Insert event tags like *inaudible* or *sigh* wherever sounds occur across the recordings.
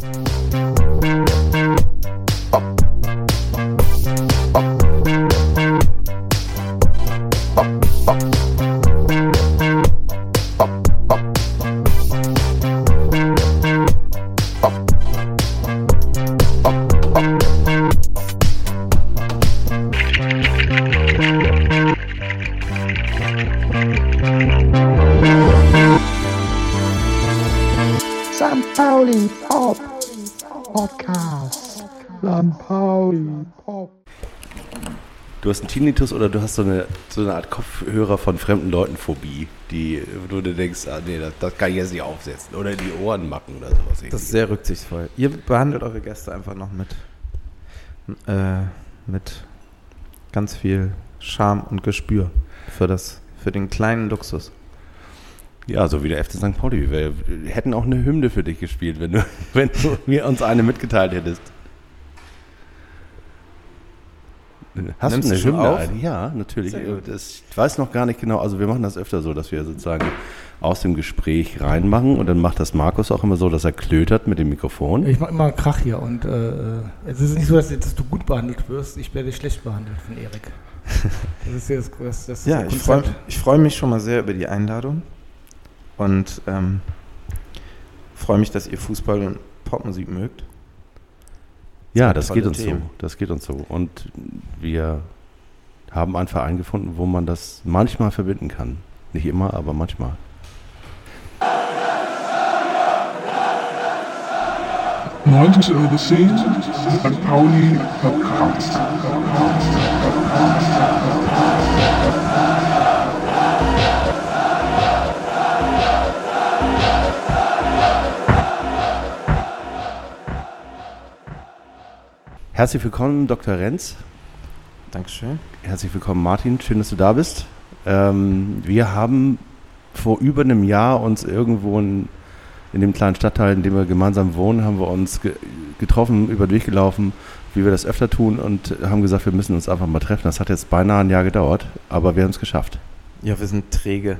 St. Tinnitus oder du hast so eine, so eine Art Kopfhörer von fremden Leuten Phobie, die, wo du denkst, ah, nee, das, das kann ich jetzt nicht aufsetzen. Oder in die Ohren machen oder sowas. Das ist sehr rücksichtsvoll. Ihr behandelt eure Gäste einfach noch mit, äh, mit ganz viel Charme und Gespür für, das, für den kleinen Luxus. Ja, so wie der FC St. Pauli. Wir hätten auch eine Hymne für dich gespielt, wenn du, *laughs* wenn du mir uns eine mitgeteilt hättest. Hast Nimmst du eine Hymne? auf? ein? Ja, natürlich. Das, ich weiß noch gar nicht genau. Also wir machen das öfter so, dass wir sozusagen aus dem Gespräch reinmachen und dann macht das Markus auch immer so, dass er klötert mit dem Mikrofon. Ich mache immer Krach hier und äh, es ist nicht so, dass, dass du gut behandelt wirst. Ich werde schlecht behandelt von Erik. *laughs* Das ist jetzt das, das Ja, das ich freue freu mich schon mal sehr über die Einladung und ähm, freue mich, dass ihr Fußball und Popmusik mögt. Ja, das geht uns Themen. so. Das geht uns so. Und wir haben einen Verein gefunden, wo man das manchmal verbinden kann. Nicht immer, aber manchmal. Neuntes Übersehen. St. Pauli Podcast. Herzlich willkommen, Dr. Renz. Dankeschön. Herzlich willkommen, Martin. Schön, dass du da bist. Ähm, wir haben vor über einem Jahr uns irgendwo in, in dem kleinen Stadtteil, in dem wir gemeinsam wohnen, haben wir uns ge getroffen, über den Weg gelaufen, wie wir das öfter tun und haben gesagt, wir müssen uns einfach mal treffen. Das hat jetzt beinahe ein Jahr gedauert, aber wir haben es geschafft. Ja, wir sind träge.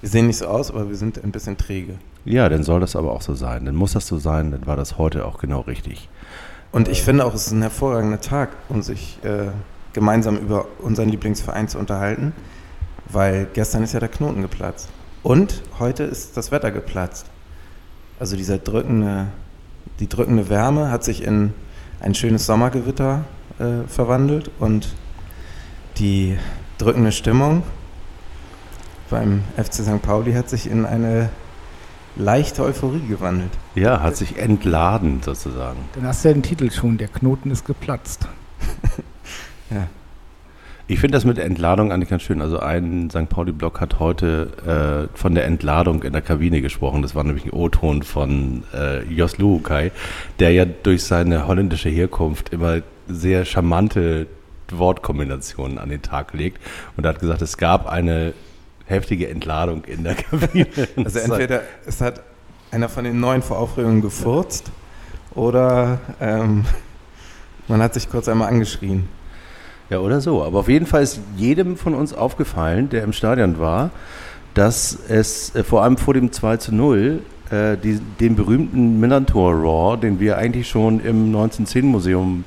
Wir sehen nicht so aus, aber wir sind ein bisschen träge. Ja, dann soll das aber auch so sein. Dann muss das so sein, dann war das heute auch genau richtig. Und ich finde auch, es ist ein hervorragender Tag, um sich äh, gemeinsam über unseren Lieblingsverein zu unterhalten, weil gestern ist ja der Knoten geplatzt. Und heute ist das Wetter geplatzt. Also dieser drückende, die drückende Wärme hat sich in ein schönes Sommergewitter äh, verwandelt und die drückende Stimmung beim FC St. Pauli hat sich in eine leichte Euphorie gewandelt. Ja, hat sich entladen sozusagen. Dann hast du ja den Titel schon, der Knoten ist geplatzt. *laughs* Ja. Ich finde das mit der Entladung eigentlich ganz schön. Also ein St. Pauli-Blog hat heute äh, von der Entladung in der Kabine gesprochen. Das war nämlich ein O-Ton von äh, Jos Luhukai, der ja durch seine holländische Herkunft immer sehr charmante Wortkombinationen an den Tag legt. Und er hat gesagt, es gab eine heftige Entladung in der Kabine. *laughs* Also entweder es hat einer von den neuen vor Aufregung gefurzt oder ähm, man hat sich kurz einmal angeschrien. Ja, oder so. Aber auf jeden Fall ist jedem von uns aufgefallen, der im Stadion war, dass es äh, vor allem vor dem 2 zu 0 äh, die, den berühmten Millantor Raw, den wir eigentlich schon im 1910-Museum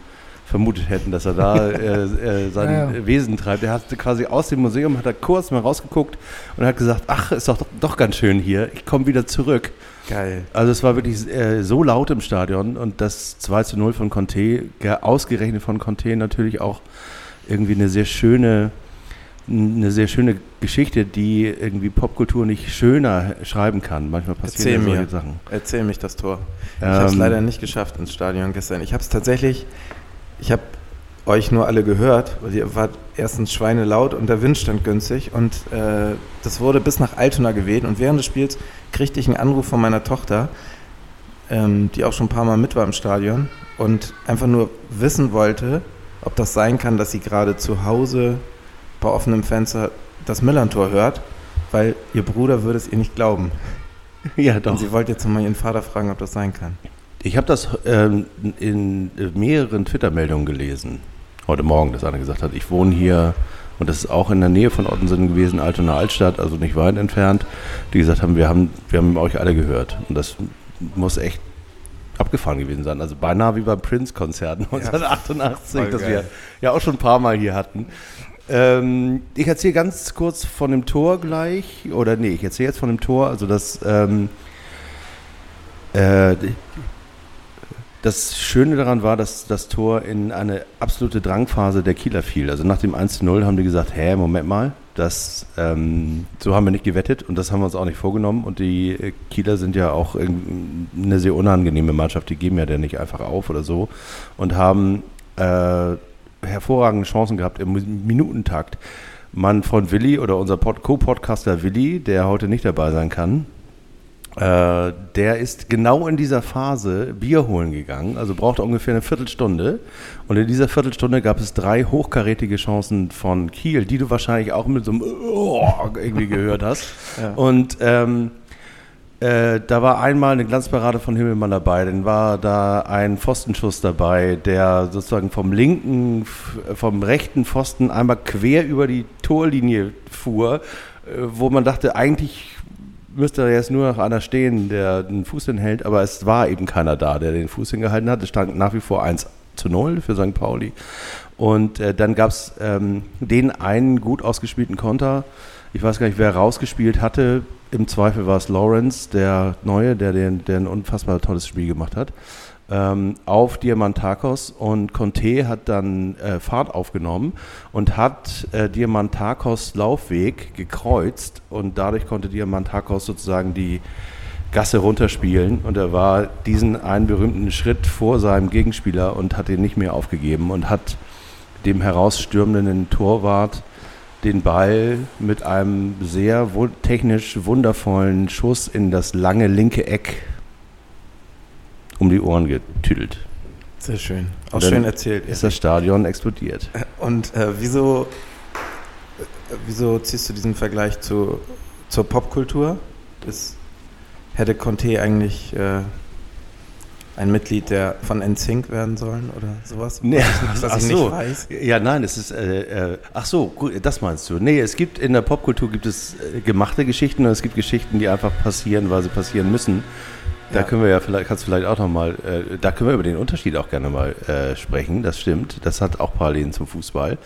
vermutet hätten, dass er da *laughs* äh, äh, sein Ja, ja. Wesen treibt. Er hat quasi aus dem Museum, hat er kurz mal rausgeguckt und hat gesagt, ach, ist doch, doch ganz schön hier, ich komme wieder zurück. Geil. Also es war wirklich äh, so laut im Stadion und das 2 zu 0 von Conte, ge- ausgerechnet von Conte natürlich auch irgendwie eine sehr schöne, eine sehr schöne Geschichte, die irgendwie Popkultur nicht schöner schreiben kann. Manchmal Erzähl passieren mir. solche Sachen. Erzähl mich das Tor. Ich habe es Ähm, leider nicht geschafft ins Stadion gestern. Ich habe es tatsächlich, ich habe euch nur alle gehört, weil ihr wart erstens schweinelaut und der Wind stand günstig und äh, das wurde bis nach Altona geweht und während des Spiels kriegte ich einen Anruf von meiner Tochter, ähm, die auch schon ein paar Mal mit war im Stadion und einfach nur wissen wollte, ob das sein kann, dass sie gerade zu Hause bei offenem Fenster das Millantor hört, weil ihr Bruder würde es ihr nicht glauben. Ja, Und doch. sie wollte jetzt mal ihren Vater fragen, ob das sein kann. Ich habe das ähm, in mehreren Twitter-Meldungen gelesen. Heute Morgen, dass einer gesagt hat, ich wohne hier und das ist auch in der Nähe von Ottensen gewesen, Altona Altstadt, also nicht weit entfernt, die gesagt haben, wir haben, wir haben euch alle gehört. Und das muss echt abgefahren gewesen sein. Also beinahe wie beim Prince-Konzert 1988, voll das wir ja auch schon ein paar Mal hier hatten. Ähm, ich erzähle ganz kurz von dem Tor gleich, oder nee, ich erzähle jetzt von dem Tor, also das, ähm, äh, das Schöne daran war, dass das Tor in eine absolute Drangphase der Kieler fiel. Also nach dem 1-0 haben die gesagt, hä, Moment mal, das, ähm, so haben wir nicht gewettet und das haben wir uns auch nicht vorgenommen. Und die äh, Kieler sind ja auch eine sehr unangenehme Mannschaft, die geben ja dann nicht einfach auf oder so und haben äh, hervorragende Chancen gehabt im Minutentakt. Mein Freund Willi oder unser Pod Co-Podcaster Willi, der heute nicht dabei sein kann, äh, der ist genau in dieser Phase Bier holen gegangen, also brauchte ungefähr eine Viertelstunde. Und in dieser Viertelstunde gab es drei hochkarätige Chancen von Kiel, die du wahrscheinlich auch mit so einem oh, irgendwie gehört hast. *laughs* Ja. Und ähm, äh, da war einmal eine Glanzparade von Himmelmann dabei, dann war da ein Pfostenschuss dabei, der sozusagen vom linken, vom rechten Pfosten einmal quer über die Torlinie fuhr, äh, wo man dachte, eigentlich müsste jetzt nur noch einer stehen, der den Fuß hinhält, aber es war eben keiner da, der den Fuß hingehalten hat. Es stand nach wie vor 1 zu 0 für St. Pauli. Und äh, dann gab es ähm, den einen gut ausgespielten Konter. Ich weiß gar nicht, wer rausgespielt hatte. Im Zweifel war es Lawrence, der Neue, der, den, der ein unfassbar tolles Spiel gemacht hat. Ähm, auf Diamantakos und Conte hat dann äh, Fahrt aufgenommen und hat äh, Diamantakos Laufweg gekreuzt und dadurch konnte Diamantakos sozusagen die Gasse runterspielen und er war diesen einen berühmten Schritt vor seinem Gegenspieler und hat ihn nicht mehr aufgegeben und hat dem herausstürmenden Torwart den Ball mit einem sehr technisch wundervollen Schuss in das lange linke Eck um die Ohren getüdelt. Sehr schön. Auch schön erzählt. Ist das Stadion explodiert. Und äh, wieso, äh, wieso ziehst du diesen Vergleich zu, zur Popkultur? Das hätte Conte eigentlich äh, ein Mitglied der von NSYNC werden sollen oder sowas? Nee, was, was ach ich so. nicht weiß. Ja, nein, es ist, äh, äh, ach so, gut, das meinst du. Nee, es gibt in der Popkultur gibt es äh, gemachte Geschichten und es gibt Geschichten, die einfach passieren, weil sie passieren müssen. Da können wir ja vielleicht, kannst du vielleicht auch nochmal, äh, da können wir über den Unterschied auch gerne mal äh, sprechen, das stimmt. Das hat auch Parallelen zum Fußball.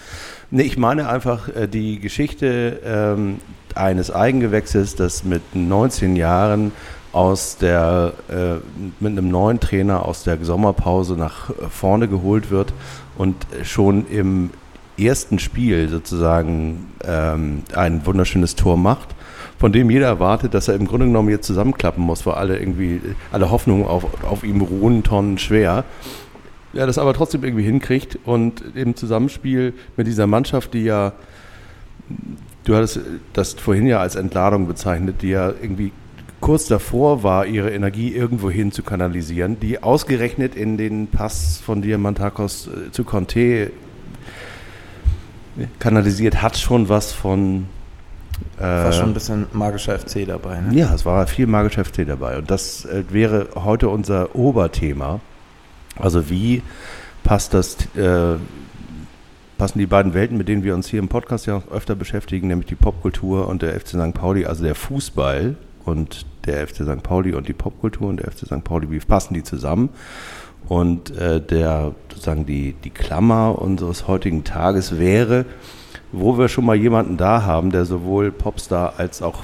Nee, ich meine einfach äh, die Geschichte ähm, eines Eigengewächses, das mit 19 Jahren aus der, äh, mit einem neuen Trainer aus der Sommerpause nach vorne geholt wird und schon im ersten Spiel sozusagen ähm, ein wunderschönes Tor macht, von dem jeder erwartet, dass er im Grunde genommen jetzt zusammenklappen muss, weil alle irgendwie, alle Hoffnungen auf, auf ihm ruhen tonnenschwer. Ja, das aber trotzdem irgendwie hinkriegt und im Zusammenspiel mit dieser Mannschaft, die ja, du hattest das vorhin ja als Entladung bezeichnet, die ja irgendwie kurz davor war, ihre Energie irgendwo hin zu kanalisieren, die ausgerechnet in den Pass von Diamantakos äh, zu Conte kanalisiert, hat schon was von. Äh, War schon ein bisschen magischer FC dabei. Ne? ja, es war viel magischer FC dabei. Und das äh, wäre heute unser Oberthema. Also wie passt das, äh, passen die beiden Welten, mit denen wir uns hier im Podcast ja auch öfter beschäftigen, nämlich die Popkultur und der FC St. Pauli, also der Fußball und der FC St. Pauli und die Popkultur und der FC St. Pauli, wie passen die zusammen? Und äh, der sozusagen die, die Klammer unseres heutigen Tages wäre, wo wir schon mal jemanden da haben, der sowohl Popstar als auch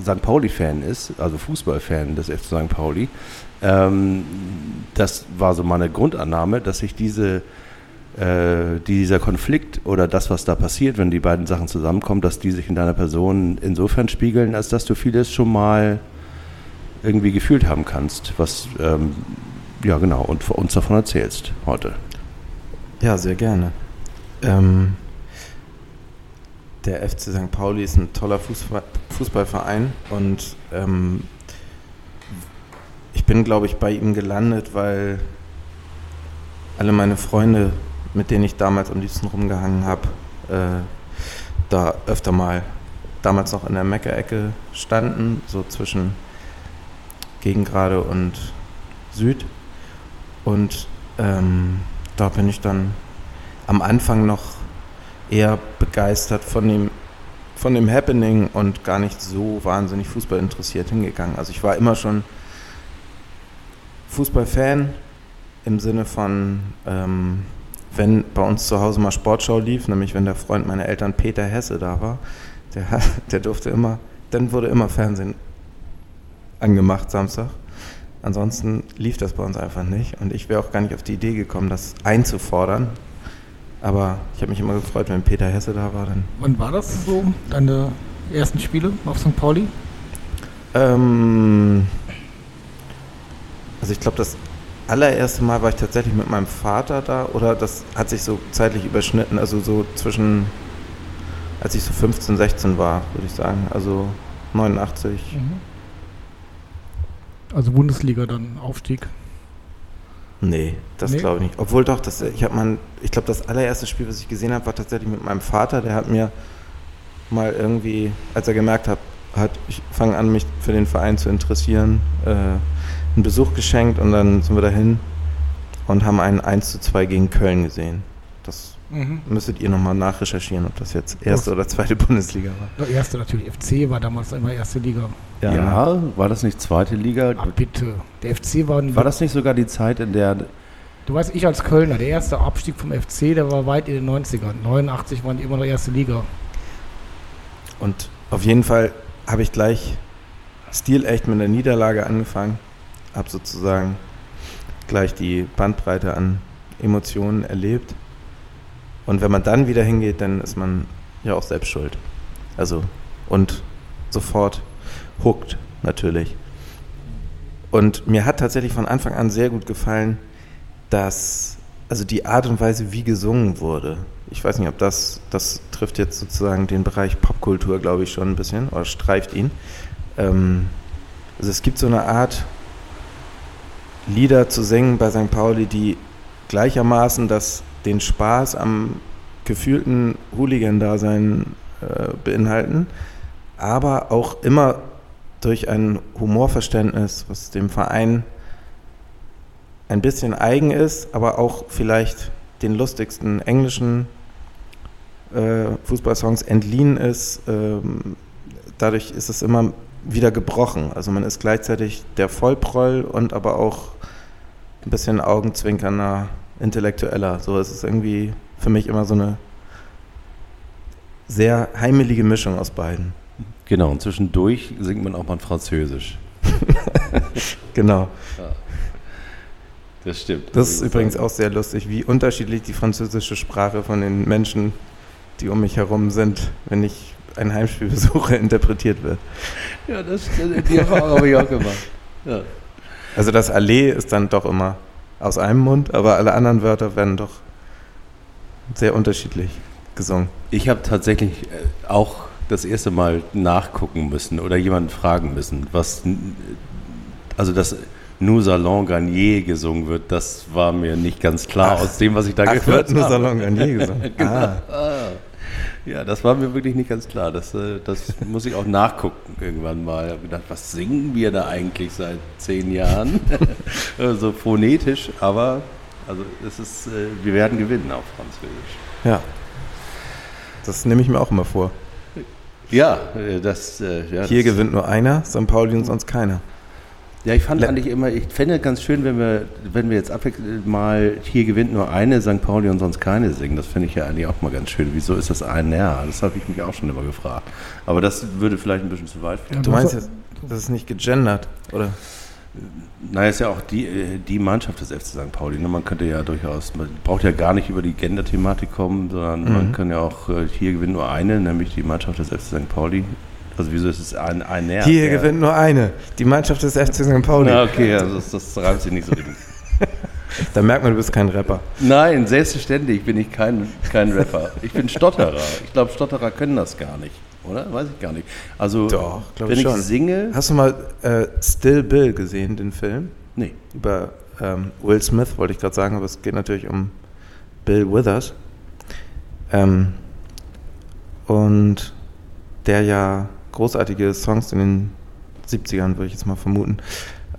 St. Pauli-Fan ist, also Fußballfan des FC St. Pauli. Ähm, das war so meine Grundannahme, dass sich diese, äh, dieser Konflikt oder das, was da passiert, wenn die beiden Sachen zusammenkommen, dass die sich in deiner Person insofern spiegeln, als dass du vieles schon mal irgendwie gefühlt haben kannst, was, ähm, ja genau, und uns davon erzählst heute. Ja, sehr gerne. Ähm, der FC St. Pauli ist ein toller Fußball, Fußballverein und ähm, ich bin, glaube ich, bei ihm gelandet, weil alle meine Freunde, mit denen ich damals am liebsten rumgehangen habe, äh, da öfter mal damals noch in der Meckerecke standen, so zwischen Gegengrade und Süd. Und ähm, da bin ich dann am Anfang noch eher begeistert von dem, von dem Happening und gar nicht so wahnsinnig Fußball interessiert hingegangen. Also ich war immer schon Fußballfan im Sinne von, ähm, wenn bei uns zu Hause mal Sportschau lief, nämlich wenn der Freund meiner Eltern Peter Hesse da war, der, *laughs* der durfte immer, dann wurde immer Fernsehen angemacht Samstag. Ansonsten lief das bei uns einfach nicht und ich wäre auch gar nicht auf die Idee gekommen, das einzufordern. Aber ich habe mich immer gefreut, wenn Peter Hesse da war. Dann Wann war das so? Deine ersten Spiele auf St. Pauli? Ähm, also ich glaube, das allererste Mal war ich tatsächlich mit meinem Vater da oder das hat sich so zeitlich überschnitten, also so zwischen, als ich so 15, 16 war, würde ich sagen, also 89. Also Bundesliga dann Aufstieg. Nee, das Nee? glaube ich nicht. Obwohl doch, das, ich habe ich glaube, das allererste Spiel, was ich gesehen habe, war tatsächlich mit meinem Vater. Der hat mir mal irgendwie, als er gemerkt hat, hat ich fange an, mich für den Verein zu interessieren, äh, einen Besuch geschenkt und dann sind wir dahin und haben einen 1 zu 2 gegen Köln gesehen. Das müsstet ihr nochmal nachrecherchieren, ob das jetzt erste oder zweite Bundesliga war. Der erste natürlich FC war damals immer erste Liga. Ja, war das nicht zweite Liga? Ah, bitte. Der FC war, War das nicht sogar die Zeit, in der Du weißt, ich als Kölner, der erste Abstieg vom FC, der war weit in den 90ern. 89 waren die immer noch erste Liga. Und auf jeden Fall habe ich gleich stilecht mit der Niederlage angefangen, habe sozusagen gleich die Bandbreite an Emotionen erlebt. Und wenn man dann wieder hingeht, dann ist man ja auch selbst schuld. Also und sofort hooked natürlich. Und mir hat tatsächlich von Anfang an sehr gut gefallen, dass also die Art und Weise, wie gesungen wurde. Ich weiß nicht, ob das, das trifft jetzt sozusagen den Bereich Popkultur, glaube ich, schon ein bisschen, oder streift ihn. Ähm, also es gibt so eine Art, Lieder zu singen bei St. Pauli, die gleichermaßen das, den Spaß am gefühlten Hooligan-Dasein äh, beinhalten, aber auch immer durch ein Humorverständnis, was dem Verein ein bisschen eigen ist, aber auch vielleicht den lustigsten englischen äh, Fußballsongs entliehen ist. Ähm, dadurch ist es immer wieder gebrochen. Also man ist gleichzeitig der Vollproll und aber auch ein bisschen augenzwinkernder, intellektueller. So ist es irgendwie für mich immer so eine sehr heimelige Mischung aus beiden. Genau, und zwischendurch singt man auch mal Französisch. *laughs* Genau. Das stimmt. Das ist übrigens auch sehr lustig, wie unterschiedlich die französische Sprache von den Menschen, die um mich herum sind, wenn ich ein Heimspiel besuche, *laughs* interpretiert wird. Ja, das, die Erfahrung habe ich auch gemacht. Ja. Also das Allee ist dann doch immer aus einem Mund, aber alle anderen Wörter werden doch sehr unterschiedlich gesungen. Ich habe tatsächlich äh, auch das erste Mal nachgucken müssen oder jemanden fragen müssen, was, also dass Nous Salon Garnier gesungen wird, das war mir nicht ganz klar Ach. aus dem, was ich da Ach, gehört wird habe. Salon Garnier gesungen. *laughs* Ah, Ah. Ja, das war mir wirklich nicht ganz klar. Das, äh, das *laughs* muss ich auch nachgucken irgendwann mal. Ich habe gedacht, was singen wir da eigentlich seit zehn Jahren? *laughs* Äh, so phonetisch, aber also es ist, äh, wir werden gewinnen auf Französisch. ja. Das nehme ich mir auch immer vor. Ja, das, ja, Hier das, gewinnt nur einer, St. Pauli und sonst keiner. Ja, ich fand Le- eigentlich immer, ich fände ganz schön, wenn wir, wenn wir jetzt abwechselnd mal hier gewinnt nur eine St. Pauli und sonst keine singen. Das finde ich ja eigentlich auch mal ganz schön. Wieso ist das ein Ja? Das habe ich mich auch schon immer gefragt. Aber das würde vielleicht ein bisschen zu weit führen. Du meinst jetzt, das ist nicht gegendert, oder? Naja, ist ja auch die, äh, die Mannschaft des FC St. Pauli. Ne? Man könnte ja durchaus, man braucht ja gar nicht über die Gender-Thematik kommen, sondern man kann ja auch, äh, hier gewinnt nur eine, nämlich die Mannschaft des FC St. Pauli. Also wieso ist es ein, ein Näher? Hier der- gewinnt nur eine, die Mannschaft des FC St. Pauli. Na, okay, also das, das reimt sich nicht so richtig. *laughs* Da merkt man, du bist kein Rapper. Nein, selbstverständlich bin ich kein, kein Rapper. Ich bin Stotterer. Ich glaube, Stotterer können das gar nicht, oder? Weiß ich gar nicht. Also, Doch, wenn ich ich, schon. singe. Hast du mal äh, Still Bill gesehen, den Film? Nee. Über ähm, Will Smith wollte ich gerade sagen, aber es geht natürlich um Bill Withers. Ähm, und der ja großartige Songs in den 70ern, würde ich jetzt mal vermuten,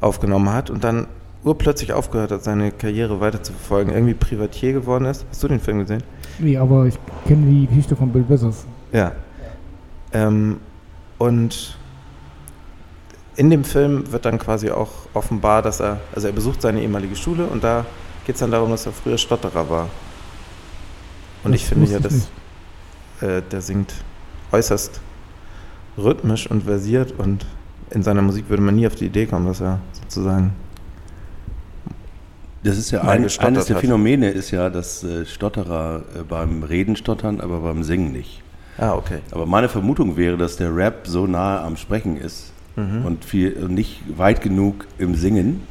aufgenommen hat und dann urplötzlich aufgehört hat, seine Karriere weiter zu verfolgen, irgendwie Privatier geworden ist. Hast du den Film gesehen? Nee, aber ich kenne die Geschichte von Bill Withers. Ja. Ähm, und in dem Film wird dann quasi auch offenbar, dass er, also er besucht seine ehemalige Schule und da geht es dann darum, dass er früher Stotterer war. Und Das ich finde ja, dass äh, der singt äußerst rhythmisch und versiert und in seiner Musik würde man nie auf die Idee kommen, dass er sozusagen Das ist ja ein, eines der hat. Phänomene ist ja, dass äh, Stotterer äh, beim Reden stottern, aber beim Singen nicht. Ah, okay. Aber meine Vermutung wäre, dass der Rap so nahe am Sprechen ist Mhm. und viel und nicht weit genug im Singen.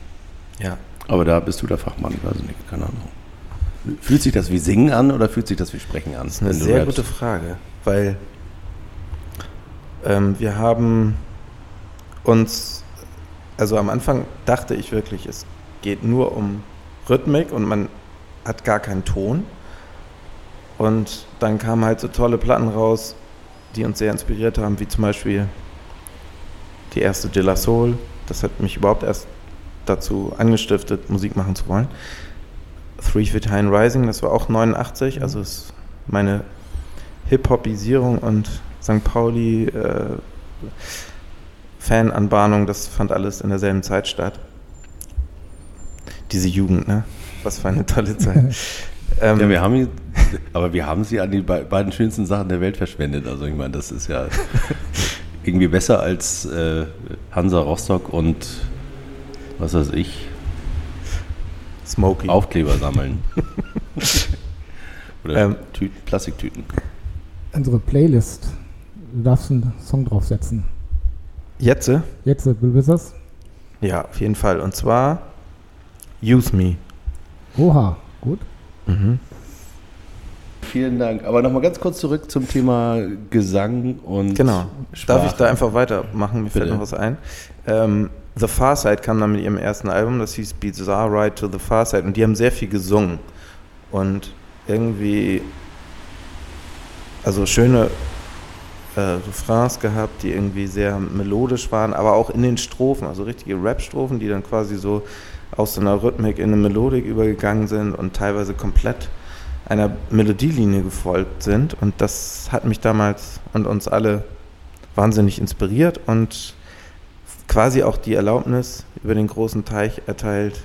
Ja. Aber da bist du der Fachmann, ich weiß nicht, keine Ahnung. Fühlt sich das wie Singen an oder fühlt sich das wie Sprechen an? Das ist eine sehr rappst? gute Frage, weil ähm, wir haben uns, also am Anfang dachte ich wirklich, es geht nur um Rhythmik und man hat gar keinen Ton. Und dann kamen halt so tolle Platten raus, die uns sehr inspiriert haben, wie zum Beispiel die erste De La Soul. Das hat mich überhaupt erst dazu angestiftet, Musik machen zu wollen. Three Feet High and Rising, das war auch 89, also ist meine Hip-Hopisierung und St. Pauli äh, Fananbahnung, das fand alles in derselben Zeit statt. Diese Jugend, ne? Was für eine tolle *laughs* Zeit. ähm, Ja, wir haben, aber wir haben sie an die be beiden schönsten Sachen der Welt verschwendet. Also ich meine, das ist ja *laughs* irgendwie besser als äh, Hansa Rostock und was weiß ich, Smokey. Aufkleber sammeln. *laughs* Oder Ähm. Tüten, Plastiktüten. Unsere Playlist. Du darfst einen Song draufsetzen. Jetzt? Jetzt, willst du das? Ja, auf jeden Fall. Und zwar Use Me. Oha, gut. Mhm. Vielen Dank. Aber nochmal ganz kurz zurück zum Thema Gesang und Genau. Sprache. Darf ich da einfach weitermachen? Mir fällt Bitte. noch was ein. Ähm, the Far Side kam dann mit ihrem ersten Album, das hieß Bizarre Ride to the Far Side. Und die haben sehr viel gesungen. Und irgendwie, also schöne äh, Refrains gehabt, die irgendwie sehr melodisch waren, aber auch in den Strophen, also richtige Rap-Strophen, die dann quasi so aus einer Rhythmik in eine Melodik übergegangen sind und teilweise komplett einer Melodielinie gefolgt sind. Und das hat mich damals und uns alle wahnsinnig inspiriert und quasi auch die Erlaubnis über den großen Teich erteilt,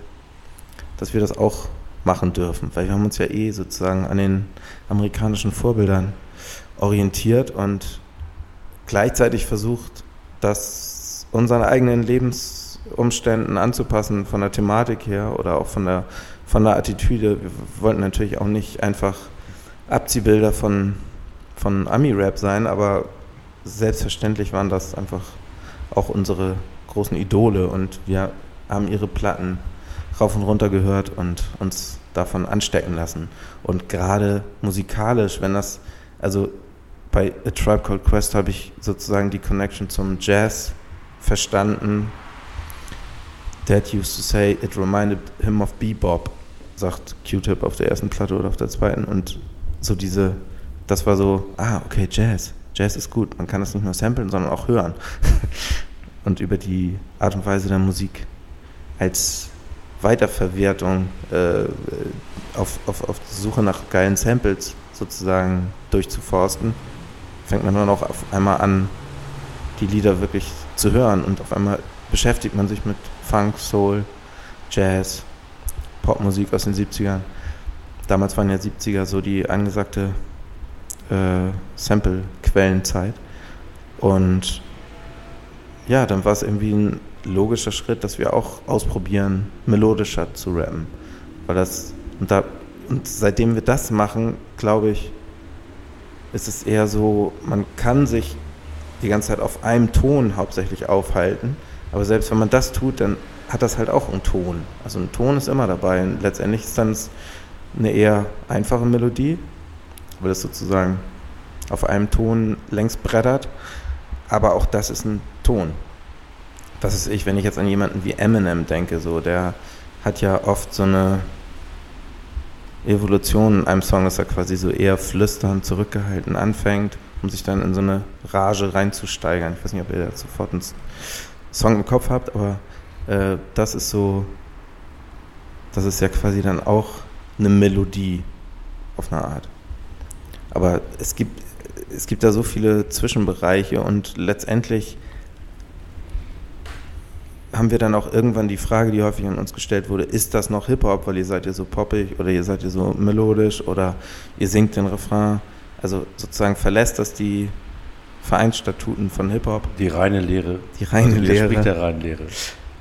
dass wir das auch machen dürfen, weil wir haben uns ja eh sozusagen an den amerikanischen Vorbildern orientiert und gleichzeitig versucht, das unseren eigenen Lebensumständen anzupassen, von der Thematik her oder auch von der, von der Attitüde. Wir wollten natürlich auch nicht einfach Abziehbilder von, von Ami-Rap sein, aber selbstverständlich waren das einfach auch unsere großen Idole und wir haben ihre Platten rauf und runter gehört und uns davon anstecken lassen. Und gerade musikalisch, wenn das, also bei A Tribe Called Quest habe ich sozusagen die Connection zum Jazz verstanden. Dad used to say it reminded him of Bebop, sagt Q-Tip auf der ersten Platte oder auf der zweiten. Und so diese, das war so, ah, okay, Jazz. Jazz ist gut. Man kann das nicht nur samplen, sondern auch hören. *laughs* und über die Art und Weise der Musik als Weiterverwertung äh, auf, auf, auf Suche nach geilen Samples sozusagen durchzuforsten, fängt man dann auch auf einmal an, die Lieder wirklich zu hören und auf einmal beschäftigt man sich mit Funk, Soul, Jazz, Popmusik aus den 70ern. Damals waren ja 70er so die angesagte äh, Sample-Quellenzeit. Und ja, dann war es irgendwie ein logischer Schritt, dass wir auch ausprobieren, melodischer zu rappen. Weil das, und, da, und seitdem wir das machen, glaube ich, ist es eher so, man kann sich die ganze Zeit auf einem Ton hauptsächlich aufhalten, aber selbst wenn man das tut, dann hat das halt auch einen Ton. Also ein Ton ist immer dabei. Und letztendlich ist dann eine eher einfache Melodie, weil es sozusagen auf einem Ton längs brettert. Aber auch das ist ein Ton. Was ist ich, wenn ich jetzt an jemanden wie Eminem denke, so, der hat ja oft so eine Evolution in einem Song, dass er quasi so eher flüsternd, zurückgehalten anfängt, um sich dann in so eine Rage reinzusteigern. Ich weiß nicht, ob ihr da sofort einen Song im Kopf habt, aber äh, das ist so, das ist ja quasi dann auch eine Melodie auf eine Art. Aber es gibt, es gibt da so viele Zwischenbereiche und letztendlich haben wir dann auch irgendwann die Frage, die häufig an uns gestellt wurde, ist das noch Hip-Hop, weil ihr seid ja so poppig oder ihr seid ja so melodisch oder ihr singt den Refrain. Also sozusagen verlässt das die Vereinsstatuten von Hip-Hop. Die reine Lehre. Die reine also Lehre. Spricht der reinen Lehre.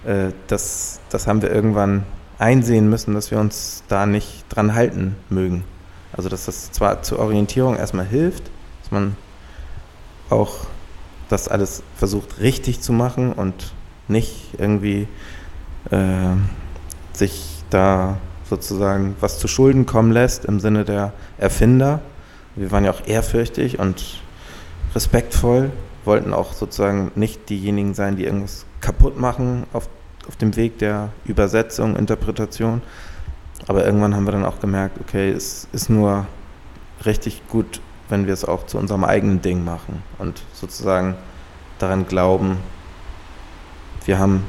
Äh, das, das haben wir irgendwann einsehen müssen, dass wir uns da nicht dran halten mögen. Also dass das zwar zur Orientierung erstmal hilft, dass man auch das alles versucht richtig zu machen und nicht irgendwie äh, sich da sozusagen was zu Schulden kommen lässt im Sinne der Erfinder. Wir waren ja auch ehrfürchtig und respektvoll, wollten auch sozusagen nicht diejenigen sein, die irgendwas kaputt machen auf, auf dem Weg der Übersetzung, Interpretation. Aber irgendwann haben wir dann auch gemerkt, okay, es ist nur richtig gut, wenn wir es auch zu unserem eigenen Ding machen und sozusagen daran glauben, wir haben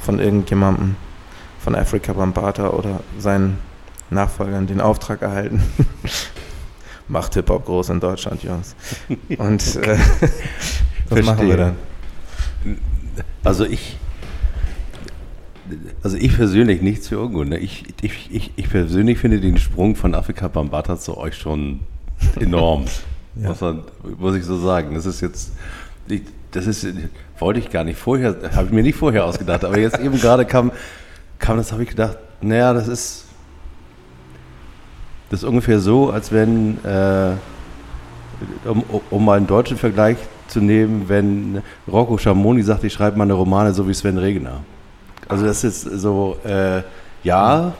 von irgendjemandem, von Afrika Bambata oder seinen Nachfolgern den Auftrag erhalten. *laughs* Macht Hip-Hop groß in Deutschland, Jungs. Und äh, *laughs* was machen wir dann? Also ich, also ich persönlich nichts für ungut. Ne? Ich, ich, ich, ich persönlich finde den Sprung von Afrika Bambata zu euch schon enorm. *laughs* ja. muss, man, muss ich so sagen. Das ist jetzt, ich, das ist, wollte ich gar nicht vorher, habe ich mir nicht vorher ausgedacht, aber jetzt eben gerade kam, kam das, habe ich gedacht, naja, das ist, das ist ungefähr so, als wenn, äh, um, um mal einen deutschen Vergleich zu nehmen, wenn Rocco Schamoni sagt, ich schreibe meine Romane so wie Sven Regner. Also das ist so, äh, ja,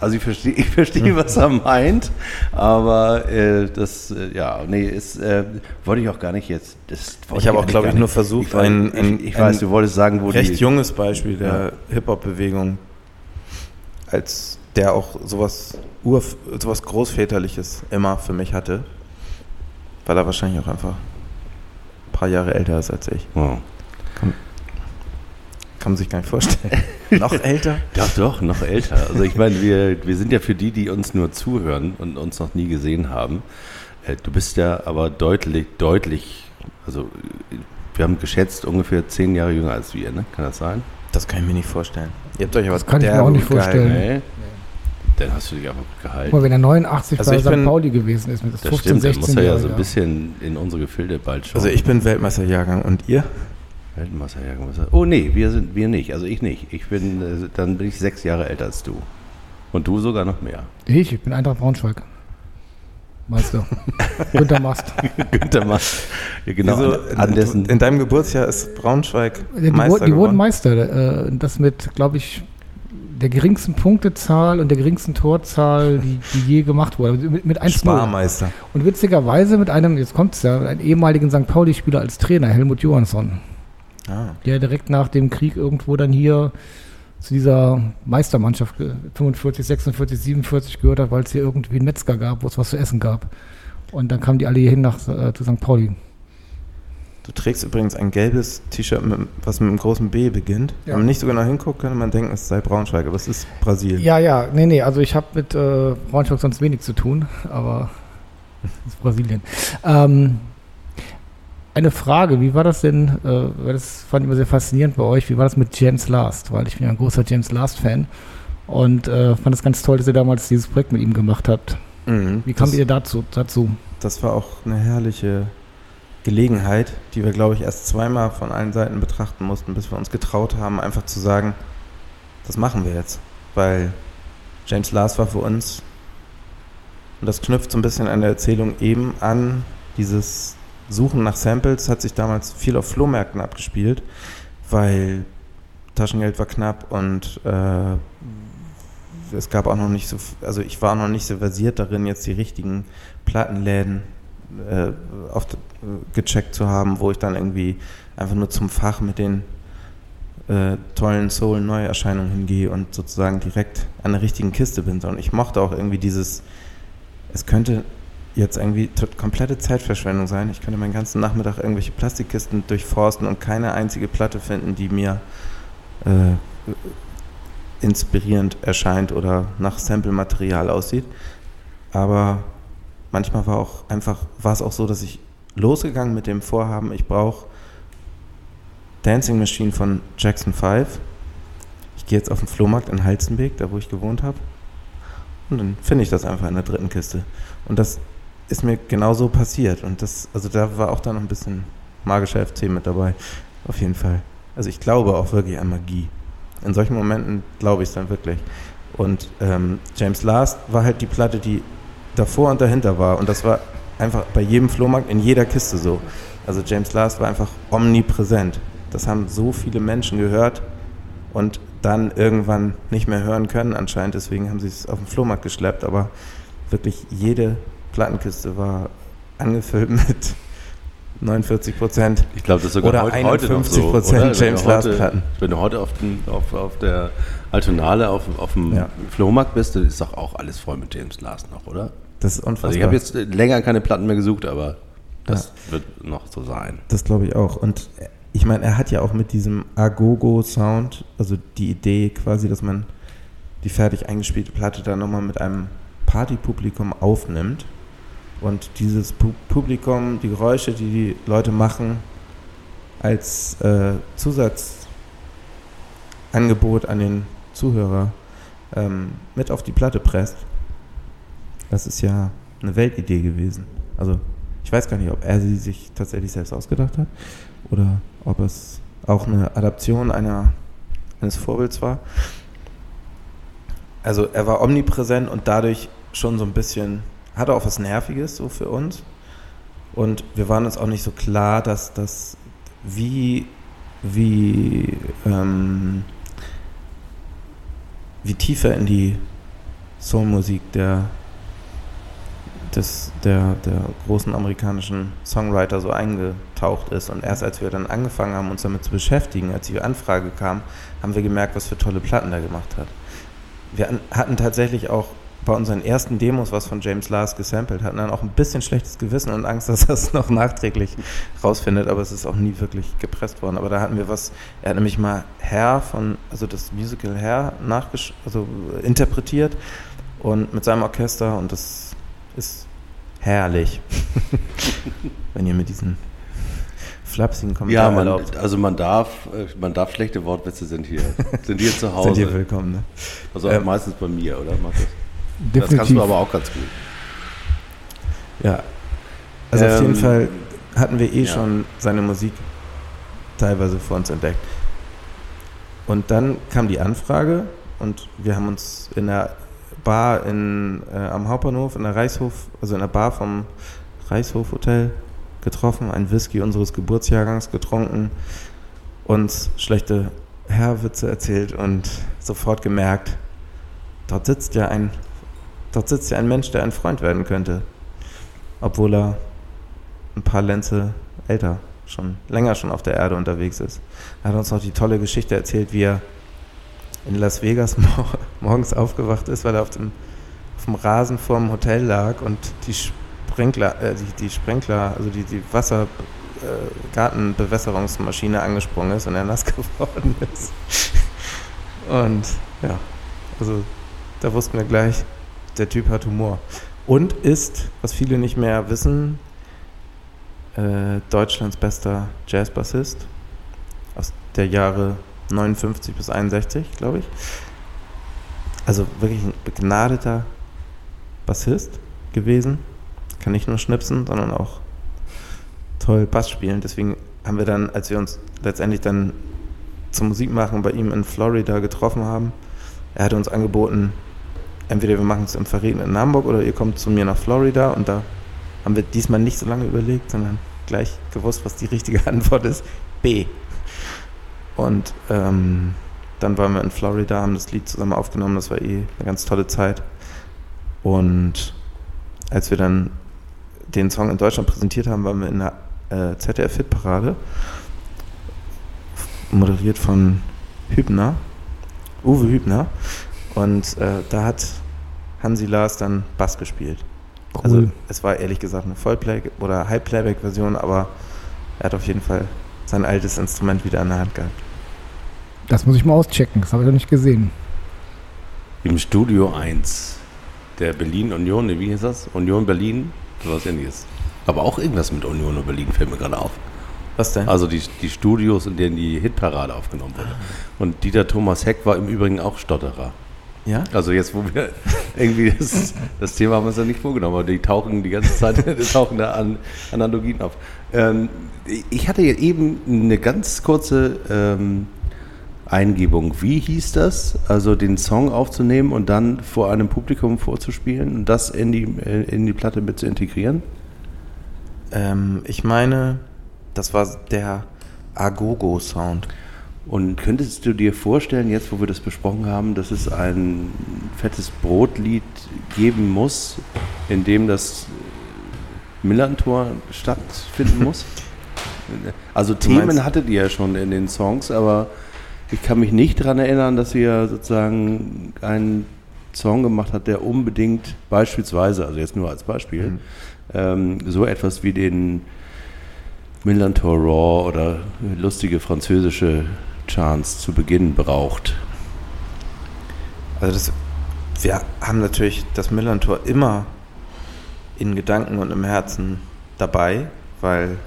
also ich verstehe, ich verstehe, was er meint, aber äh, das, äh, ja, nee, ist, äh, wollte ich auch gar nicht jetzt. ich habe auch, glaube ich, nur versucht, ich, ein, ein, ich, ich ein weiß, du wolltest sagen, wo recht die, junges Beispiel der ja. Hip-Hop-Bewegung, als der auch sowas, Ur, sowas Großväterliches immer für mich hatte, weil er wahrscheinlich auch einfach ein paar Jahre älter ist als ich. Wow. Kann, kann man sich gar nicht vorstellen. *laughs* noch älter? Doch, doch, noch älter. Also ich meine, wir, wir sind ja für die, die uns nur zuhören und uns noch nie gesehen haben. Äh, du bist ja aber deutlich, deutlich, also wir haben geschätzt ungefähr zehn Jahre jünger als wir, ne? Kann das sein? Das kann ich mir nicht vorstellen. Ihr habt euch aber das kann ich mir auch nicht vorstellen. Nee. Dann hast du dich aber gut gehalten. Guck mal, wenn er 89 also bei St. Pauli gewesen ist, mit das 15, stimmt, 16 muss er ja so ein bisschen in unsere Gefilde bald schauen. Also ich bin Weltmeisterjahrgang und ihr? Weltmeisterjahrgang. Oh nee, wir sind wir nicht. Also ich nicht. Ich bin äh, dann bin ich sechs Jahre älter als du. Und du sogar noch mehr. Ich, ich bin Eintracht Braunschweig. Meister. *laughs* Günter Mast. Günter Mast. Ja, genau. Wieso, an dessen in deinem Geburtsjahr ist Braunschweig die, Meister Die wurden Meister. Äh, das mit, glaube ich, der geringsten Punktezahl und der geringsten Torzahl, die, die je gemacht wurde. Also mit, mit 1 Sparmeister. Und witzigerweise mit einem, jetzt kommt es ja, einem ehemaligen St. Pauli-Spieler als Trainer, Helmut Johansson. Ah. Der direkt nach dem Krieg irgendwo dann hier zu dieser Meistermannschaft 45, 46, 47 gehört hat, weil es hier irgendwie einen Metzger gab, wo es was zu essen gab. Und dann kamen die alle hier hin nach, äh, zu St. Pauli. Du trägst übrigens ein gelbes T-Shirt, was mit einem großen B beginnt. Ja. Wenn man nicht so genau hinguckt, könnte man denken, es sei Braunschweig, aber es ist Brasilien. Ja, ja, nee, nee, also ich habe mit äh, Braunschweig sonst wenig zu tun, aber es ist Brasilien. Ähm, eine Frage, wie war das denn, äh, weil das fand ich immer sehr faszinierend bei euch, wie war das mit James Last? Weil ich bin ja ein großer James Last-Fan und äh, fand es ganz toll, dass ihr damals dieses Projekt mit ihm gemacht habt. Mhm, wie kam ihr dazu, dazu? Das war auch eine herrliche Gelegenheit, die wir, glaube ich, erst zweimal von allen Seiten betrachten mussten, bis wir uns getraut haben, einfach zu sagen, das machen wir jetzt. Weil James Lars war für uns, und das knüpft so ein bisschen an der Erzählung eben an, dieses Suchen nach Samples hat sich damals viel auf Flohmärkten abgespielt, weil Taschengeld war knapp und äh, es gab auch noch nicht so, also ich war noch nicht so versiert darin, jetzt die richtigen Plattenläden äh, oft äh, gecheckt zu haben, wo ich dann irgendwie einfach nur zum Fach mit den äh, tollen Soul-Neuerscheinungen hingehe und sozusagen direkt an der richtigen Kiste bin. Und ich mochte auch irgendwie dieses, es könnte jetzt irgendwie komplette Zeitverschwendung sein. Ich könnte meinen ganzen Nachmittag irgendwelche Plastikkisten durchforsten und keine einzige Platte finden, die mir äh, inspirierend erscheint oder nach Sample-Material aussieht. Aber manchmal war auch einfach, war es auch so, dass ich losgegangen mit dem Vorhaben, ich brauche Dancing Machine von Jackson 5 ich gehe jetzt auf den Flohmarkt in Halzenbeek, da wo ich gewohnt habe. Und dann finde ich das einfach in der dritten Kiste. Und das ist mir genauso passiert. Und das, also da war auch dann ein bisschen magischer FC mit dabei. Auf jeden Fall. Also ich glaube auch wirklich an Magie. In solchen Momenten glaube ich es dann wirklich. Und ähm, James Last war halt die Platte, die davor und dahinter war. Und das war einfach bei jedem Flohmarkt in jeder Kiste so. Also James Last war einfach omnipräsent. Das haben so viele Menschen gehört und dann irgendwann nicht mehr hören können anscheinend. Deswegen haben sie es auf den Flohmarkt geschleppt. Aber wirklich jede Plattenkiste war angefüllt *laughs* mit 49 Prozent. Ich glaube, das ist sogar Oder heute, heute noch 51 so. Oder? James du heute- Last-Platten. Wenn du heute auf, den, auf, auf der Altonale, auf, auf dem Ja. Flohmarkt bist, dann ist doch auch alles voll mit James Last noch, oder? Das ist unfassbar. Also ich habe jetzt länger keine Platten mehr gesucht, aber das wird noch so sein. Das glaube ich auch. Und ich meine, er hat ja auch mit diesem Agogo-Sound, also die Idee quasi, dass man die fertig eingespielte Platte dann nochmal mit einem Partypublikum aufnimmt. Und dieses Pu Publikum, die Geräusche, die die Leute machen, als äh, Zusatzangebot an den Zuhörer ähm, mit auf die Platte presst. Das ist ja eine Weltidee gewesen. Also ich weiß gar nicht, ob er sie sich tatsächlich selbst ausgedacht hat oder ob es auch eine Adaption einer, eines Vorbilds war. Also er war omnipräsent und dadurch schon so ein bisschen, hatte auch was Nerviges so für uns. Und wir waren uns auch nicht so klar, dass das wie, wie, ähm, wie tiefer in die Soulmusik der der, der großen amerikanischen Songwriter so eingetaucht ist. Und erst als wir dann angefangen haben, uns damit zu beschäftigen, als die Anfrage kam, haben wir gemerkt, was für tolle Platten er gemacht hat. Wir hatten tatsächlich auch bei unseren ersten Demos was von James Last gesampelt, hatten dann auch ein bisschen schlechtes Gewissen und Angst, *laughs* dass er es noch nachträglich rausfindet, aber es ist auch nie wirklich gepresst worden. Aber da hatten wir was, er hat nämlich mal Hair von, also das Musical Hair nachgesch also interpretiert und mit seinem Orchester und das ist herrlich. *laughs* Wenn ihr mit diesen flapsigen Ja, Kommentaren man, erlaubt. also man darf, äh, man darf schlechte Wortwitze sind hier, *laughs* sind hier zu Seid ihr Hause. willkommen, ne? Also Ähm, meistens bei mir, oder Markus? Das kannst Definitiv. du aber auch ganz gut. Ja. Also auf Ähm, jeden Fall hatten wir eh ja. schon seine Musik teilweise vor uns entdeckt. Und dann kam die Anfrage und wir haben uns in der Bar in, äh, am Hauptbahnhof, in der Reichshof, also in der Bar vom Reichshof Hotel getroffen, ein Whisky unseres Geburtsjahrgangs getrunken, uns schlechte Herrwitze erzählt und sofort gemerkt, dort sitzt ja ein, dort sitzt ja ein Mensch, der ein Freund werden könnte obwohl er ein paar Lenze älter, schon länger schon auf der Erde unterwegs ist. Er hat uns noch die tolle Geschichte erzählt, wie er in Las Vegas *laughs* mor morgens aufgewacht ist, weil er auf dem, auf dem Rasen vor dem Hotel lag und die Sprinkler, äh, die, die Sprinkler, also die, die Wasser, äh, Gartenbewässerungsmaschine angesprungen ist und er nass *laughs* geworden ist. Und ja, also da wussten wir gleich, der Typ hat Humor. Und ist, was viele nicht mehr wissen, äh, Deutschlands bester Jazzbassist aus der Jahre 59 bis 61, glaube ich. Also wirklich ein begnadeter Bassist gewesen. Kann nicht nur schnipsen, sondern auch toll Bass spielen. Deswegen haben wir dann, als wir uns letztendlich dann zum Musikmachen bei ihm in Florida getroffen haben, er hatte uns angeboten, entweder wir machen es im Verregneten in Hamburg oder ihr kommt zu mir nach Florida und da haben wir diesmal nicht so lange überlegt, sondern gleich gewusst, was die richtige *laughs* Antwort ist. B. Und ähm, dann waren wir in Florida, haben das Lied zusammen aufgenommen, das war eh eine ganz tolle Zeit. Und als wir dann den Song in Deutschland präsentiert haben, waren wir in der äh, ZDF-Hitparade, moderiert von Hübner, Uwe Hübner. Und äh, da hat Hansi Lars dann Bass gespielt. Cool. Also es war ehrlich gesagt eine Vollplay- oder Halbplayback-Version, aber er hat auf jeden Fall sein altes Instrument wieder in der Hand gehabt. das muss ich mal auschecken. Das habe ich noch nicht gesehen. Im Studio 1 der Berlin Union, wie hieß das? Union Berlin, sowas ähnliches. Aber auch irgendwas mit Union und Berlin fällt mir gerade auf. Was denn? Also die, die Studios, in denen die Hitparade aufgenommen wurde. Und Dieter Thomas Heck war im Übrigen auch Stotterer. Ja? Also jetzt, wo wir *laughs* irgendwie das, das Thema haben wir uns ja nicht vorgenommen, aber die tauchen die ganze Zeit, *laughs* die tauchen da an Analogien auf. Ähm, ich hatte ja eben eine ganz kurze ähm, Eingebung. Wie hieß das? Also den Song aufzunehmen und dann vor einem Publikum vorzuspielen und das in die, äh, in die Platte mit zu integrieren? Ähm, ich meine, das war der Agogo-Sound. Und könntest du dir vorstellen, jetzt wo wir das besprochen haben, dass es ein fettes Brotlied geben muss, in dem das Millantor stattfinden muss? *laughs* Also Themen meinst- hattet ihr ja schon in den Songs, aber ich kann mich nicht daran erinnern, dass ihr sozusagen einen Song gemacht habt, der unbedingt beispielsweise, also jetzt nur als Beispiel, ähm, so etwas wie den Millantor Raw oder lustige französische Chants zu Beginn braucht. Also das, wir haben natürlich das Millantor immer in Gedanken und im Herzen dabei, weil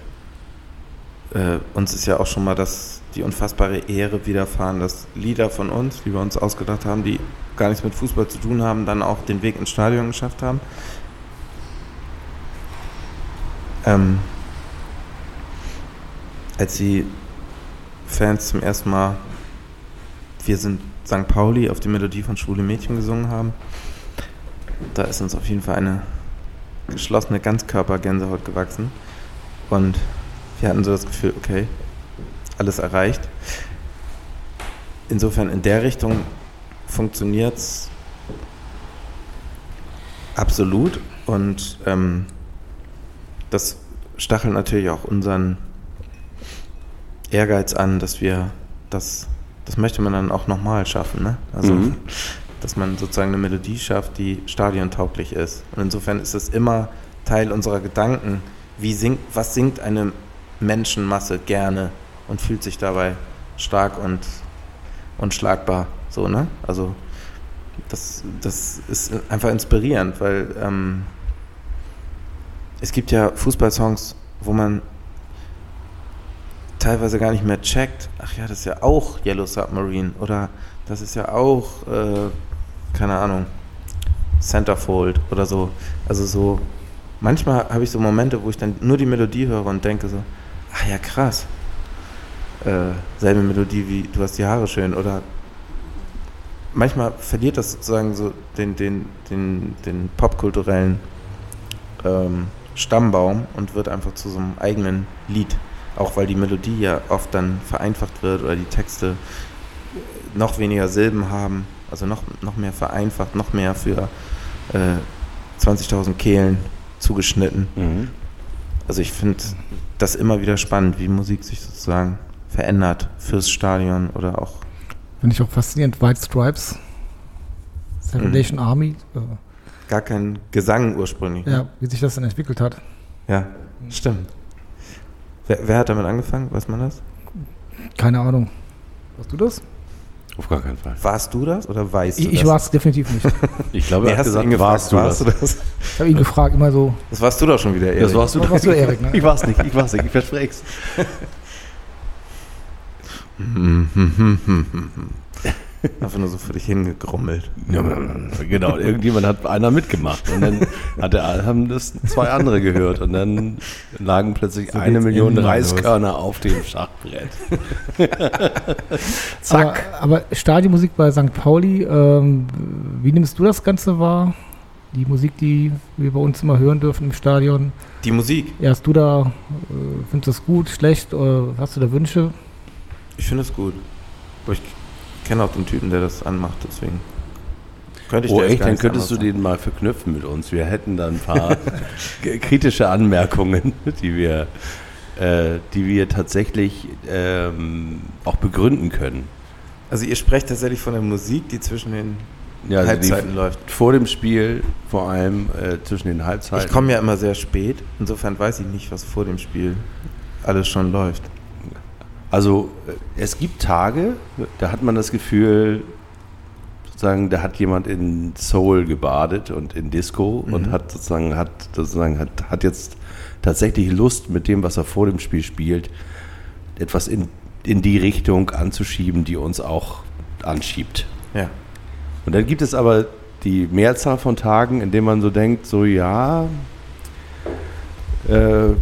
äh, uns ist ja auch schon mal das, die unfassbare Ehre widerfahren, dass Lieder von uns, die wir uns ausgedacht haben, die gar nichts mit Fußball zu tun haben, dann auch den Weg ins Stadion geschafft haben. Ähm, als die Fans zum ersten Mal Wir sind St. Pauli auf die Melodie von Schwule Mädchen gesungen haben, da ist uns auf jeden Fall eine geschlossene Ganzkörpergänsehaut gewachsen. Und wir hatten so das Gefühl, okay, alles erreicht. Insofern in der Richtung funktioniert es absolut und ähm, das stachelt natürlich auch unseren Ehrgeiz an, dass wir das, das möchte man dann auch nochmal schaffen, ne? Also, Mhm. dass man sozusagen eine Melodie schafft, die stadiontauglich ist. Und insofern ist es immer Teil unserer Gedanken, wie singt, was singt eine Menschenmasse gerne und fühlt sich dabei stark und unschlagbar, so, ne? Also, das, das ist einfach inspirierend, weil ähm, es gibt ja Fußballsongs, wo man teilweise gar nicht mehr checkt, ach ja, das ist ja auch Yellow Submarine oder das ist ja auch, äh, keine Ahnung, Centerfold oder so. Also so, manchmal habe ich so Momente, wo ich dann nur die Melodie höre und denke so, ach ja, krass. Äh, selbe Melodie wie Du hast die Haare schön oder manchmal verliert das sozusagen so den, den, den, den popkulturellen ähm, Stammbaum und wird einfach zu so einem eigenen Lied. Auch weil die Melodie ja oft dann vereinfacht wird oder die Texte noch weniger Silben haben, also noch, noch mehr vereinfacht, noch mehr für äh, 20.000 Kehlen zugeschnitten. Mhm. Also ich finde das immer wieder spannend, wie Musik sich sozusagen verändert fürs Stadion oder auch Finde ich auch faszinierend. White Stripes, Salvation Army, äh, gar kein Gesang ursprünglich. ne? ja, wie sich das dann entwickelt hat. ja stimmt. Wer, wer hat damit angefangen? Weiß man das? Keine Ahnung. Warst du das? Auf gar keinen Fall. Warst du das oder weißt Ich, du ich das? war es definitiv nicht. *laughs* Ich glaube, Nee, er hat gesagt, gefragt, warst du das? das? Ich habe ihn gefragt, immer so, Das warst du doch schon wieder, Erik. Das warst du Das doch. warst du, Erik, ne? *laughs* Ich war's nicht, ich war's nicht, ich verspreche es. *laughs* Einfach nur so für dich hingegrummelt. genau, irgendjemand hat einer mitgemacht und dann hat er, haben das zwei andere gehört und dann lagen plötzlich So eine Million Reiskörner auf dem Schachbrett. *laughs* Aber, aber Stadionmusik bei St. Pauli, ähm, wie nimmst du das Ganze wahr? Die Musik, die wir bei uns immer hören dürfen im Stadion. Die Musik. Ja, hast du da, äh, findest du das gut, schlecht? Oder hast du da Wünsche? Ich finde es gut. Aber ich kenne auch den Typen, der das anmacht, deswegen. Könnte ich Oh echt, dann könntest du den mal verknüpfen mit uns. Wir hätten da ein paar *laughs* kritische Anmerkungen, *laughs* die wir, äh, die wir tatsächlich ähm, auch begründen können. Also ihr sprecht tatsächlich von der Musik, die zwischen den Ja, also Halbzeiten läuft. Vor dem Spiel, vor allem äh, zwischen den Halbzeiten. Ich komme ja immer sehr spät, insofern weiß ich nicht, was vor dem Spiel alles schon läuft. Also äh, es gibt Tage, da hat man das Gefühl, sozusagen, da hat jemand in Soul gebadet und in Disco und Mhm. hat sozusagen, hat sozusagen, hat, hat jetzt tatsächlich Lust mit dem, was er vor dem Spiel spielt, etwas in, in die Richtung anzuschieben, die uns auch anschiebt. Ja. Und dann gibt es aber die Mehrzahl von Tagen, in denen man so denkt, so ja, äh,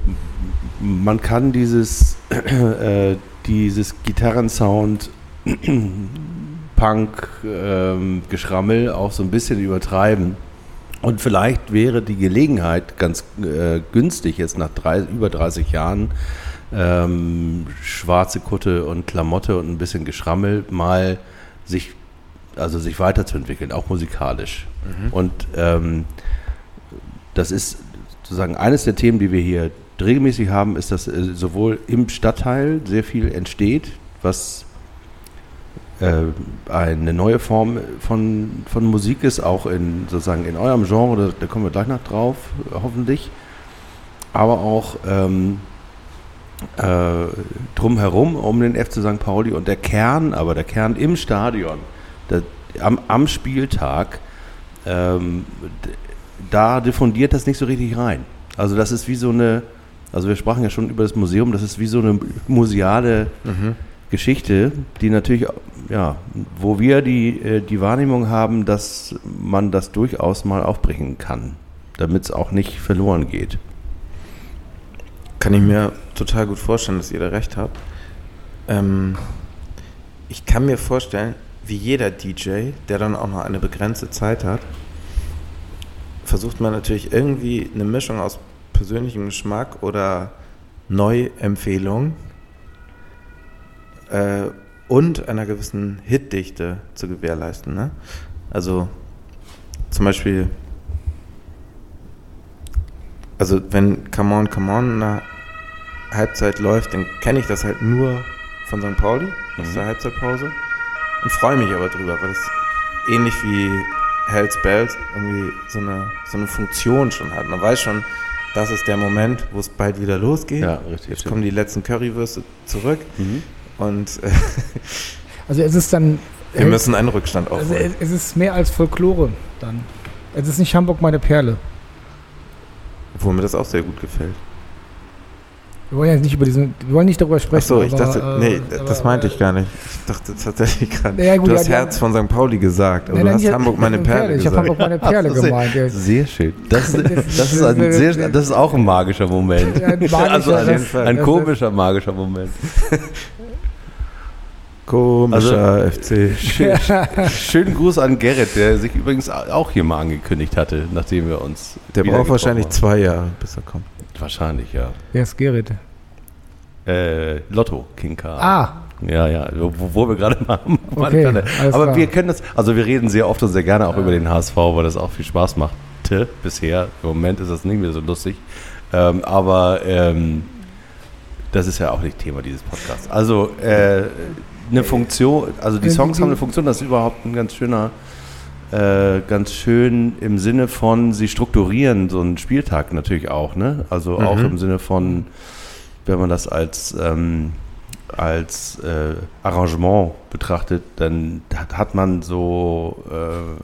man kann dieses, *clears throat* äh, dieses Gitarrensound, *clears throat* Punk, ähm, Geschrammel auch so ein bisschen übertreiben. Und vielleicht wäre die Gelegenheit ganz äh, günstig, jetzt nach drei, über 30 Jahren, ähm, schwarze Kutte und Klamotte und ein bisschen Geschrammel mal sich, also sich weiterzuentwickeln, auch musikalisch. Und ähm, das ist sozusagen eines der Themen, die wir hier regelmäßig haben, ist, dass äh, sowohl im Stadtteil sehr viel entsteht, was äh, eine neue Form von, von Musik ist, auch in sozusagen in eurem Genre, da, da kommen wir gleich noch drauf, hoffentlich. Aber auch ähm, äh, drumherum um den FC St. Pauli und der Kern, aber der Kern im Stadion, der, am, am Spieltag, ähm, da diffundiert das nicht so richtig rein. Also das ist wie so eine, also wir sprachen ja schon über das Museum, das ist wie so eine museale Geschichte, die natürlich, ja, wo wir die, äh, die Wahrnehmung haben, dass man das durchaus mal aufbringen kann, damit es auch nicht verloren geht. Kann ich mir total gut vorstellen, dass ihr da recht habt. Ähm, ich kann mir vorstellen, wie jeder DJ, der dann auch noch eine begrenzte Zeit hat, versucht man natürlich irgendwie eine Mischung aus persönlichem Geschmack oder Neuempfehlung äh, und einer gewissen Hitdichte zu gewährleisten. Ne? Also zum Beispiel, also wenn Come On, Come On in der Halbzeit läuft, dann kenne ich das halt nur von St. Pauli aus der Halbzeitpause und freue mich aber drüber, weil es ähnlich wie Hells Bells irgendwie so eine, so eine Funktion schon hat. Man weiß schon, das ist der Moment, wo es bald wieder losgeht. Ja, richtig, Jetzt kommen die letzten Currywürste zurück und äh, *laughs* Also es ist dann. wir müssen einen Rückstand Also aufholen. es, es ist mehr als Folklore dann. Es ist nicht Hamburg meine Perle. Obwohl mir das auch sehr gut gefällt. Wir wollen ja nicht über diesen, wir wollen nicht darüber sprechen. Achso, ich aber, dachte, äh, nee, aber- das meinte ich gar nicht. Ich dachte tatsächlich gerade, Ja, gut, du hast ja, Herz ja. von St. Pauli gesagt, aber Nein, du hast ich- Hamburg meine Perle Ich habe Hamburg gesagt. meine Perle ist- gemeint. Ja. Sehr schön. Das, *laughs* das, ist ein sehr, *laughs* das ist auch ein magischer Moment. Ja, ein magischer, also ein, ein komischer magischer Moment. *laughs* Komischer FC. Schön, *laughs* Schönen Gruß an Gerrit, der sich übrigens auch hier mal angekündigt hatte, nachdem wir uns. Der braucht wahrscheinlich getroffen zwei Jahre, bis er kommt. haben. Wahrscheinlich, ja. Wer ist Gerrit? Äh, Lotto, King K. Ah, Ja, ja, wo, wo wir gerade mal am Okay, Aber klar. wir können das, also wir reden sehr oft und sehr gerne auch über den HSV, weil das auch viel Spaß machte bisher. Im Moment ist das nicht mehr so lustig. Ähm, aber ähm, das ist ja auch nicht Thema dieses Podcasts. Also äh, eine Funktion, also die Songs haben eine Funktion, das ist überhaupt ein ganz schöner, äh, ganz schön im Sinne von, sie strukturieren so einen Spieltag natürlich auch, ne? Also auch Mhm. im Sinne von, wenn man das als, ähm, als äh, Arrangement betrachtet, dann hat, hat man so, äh,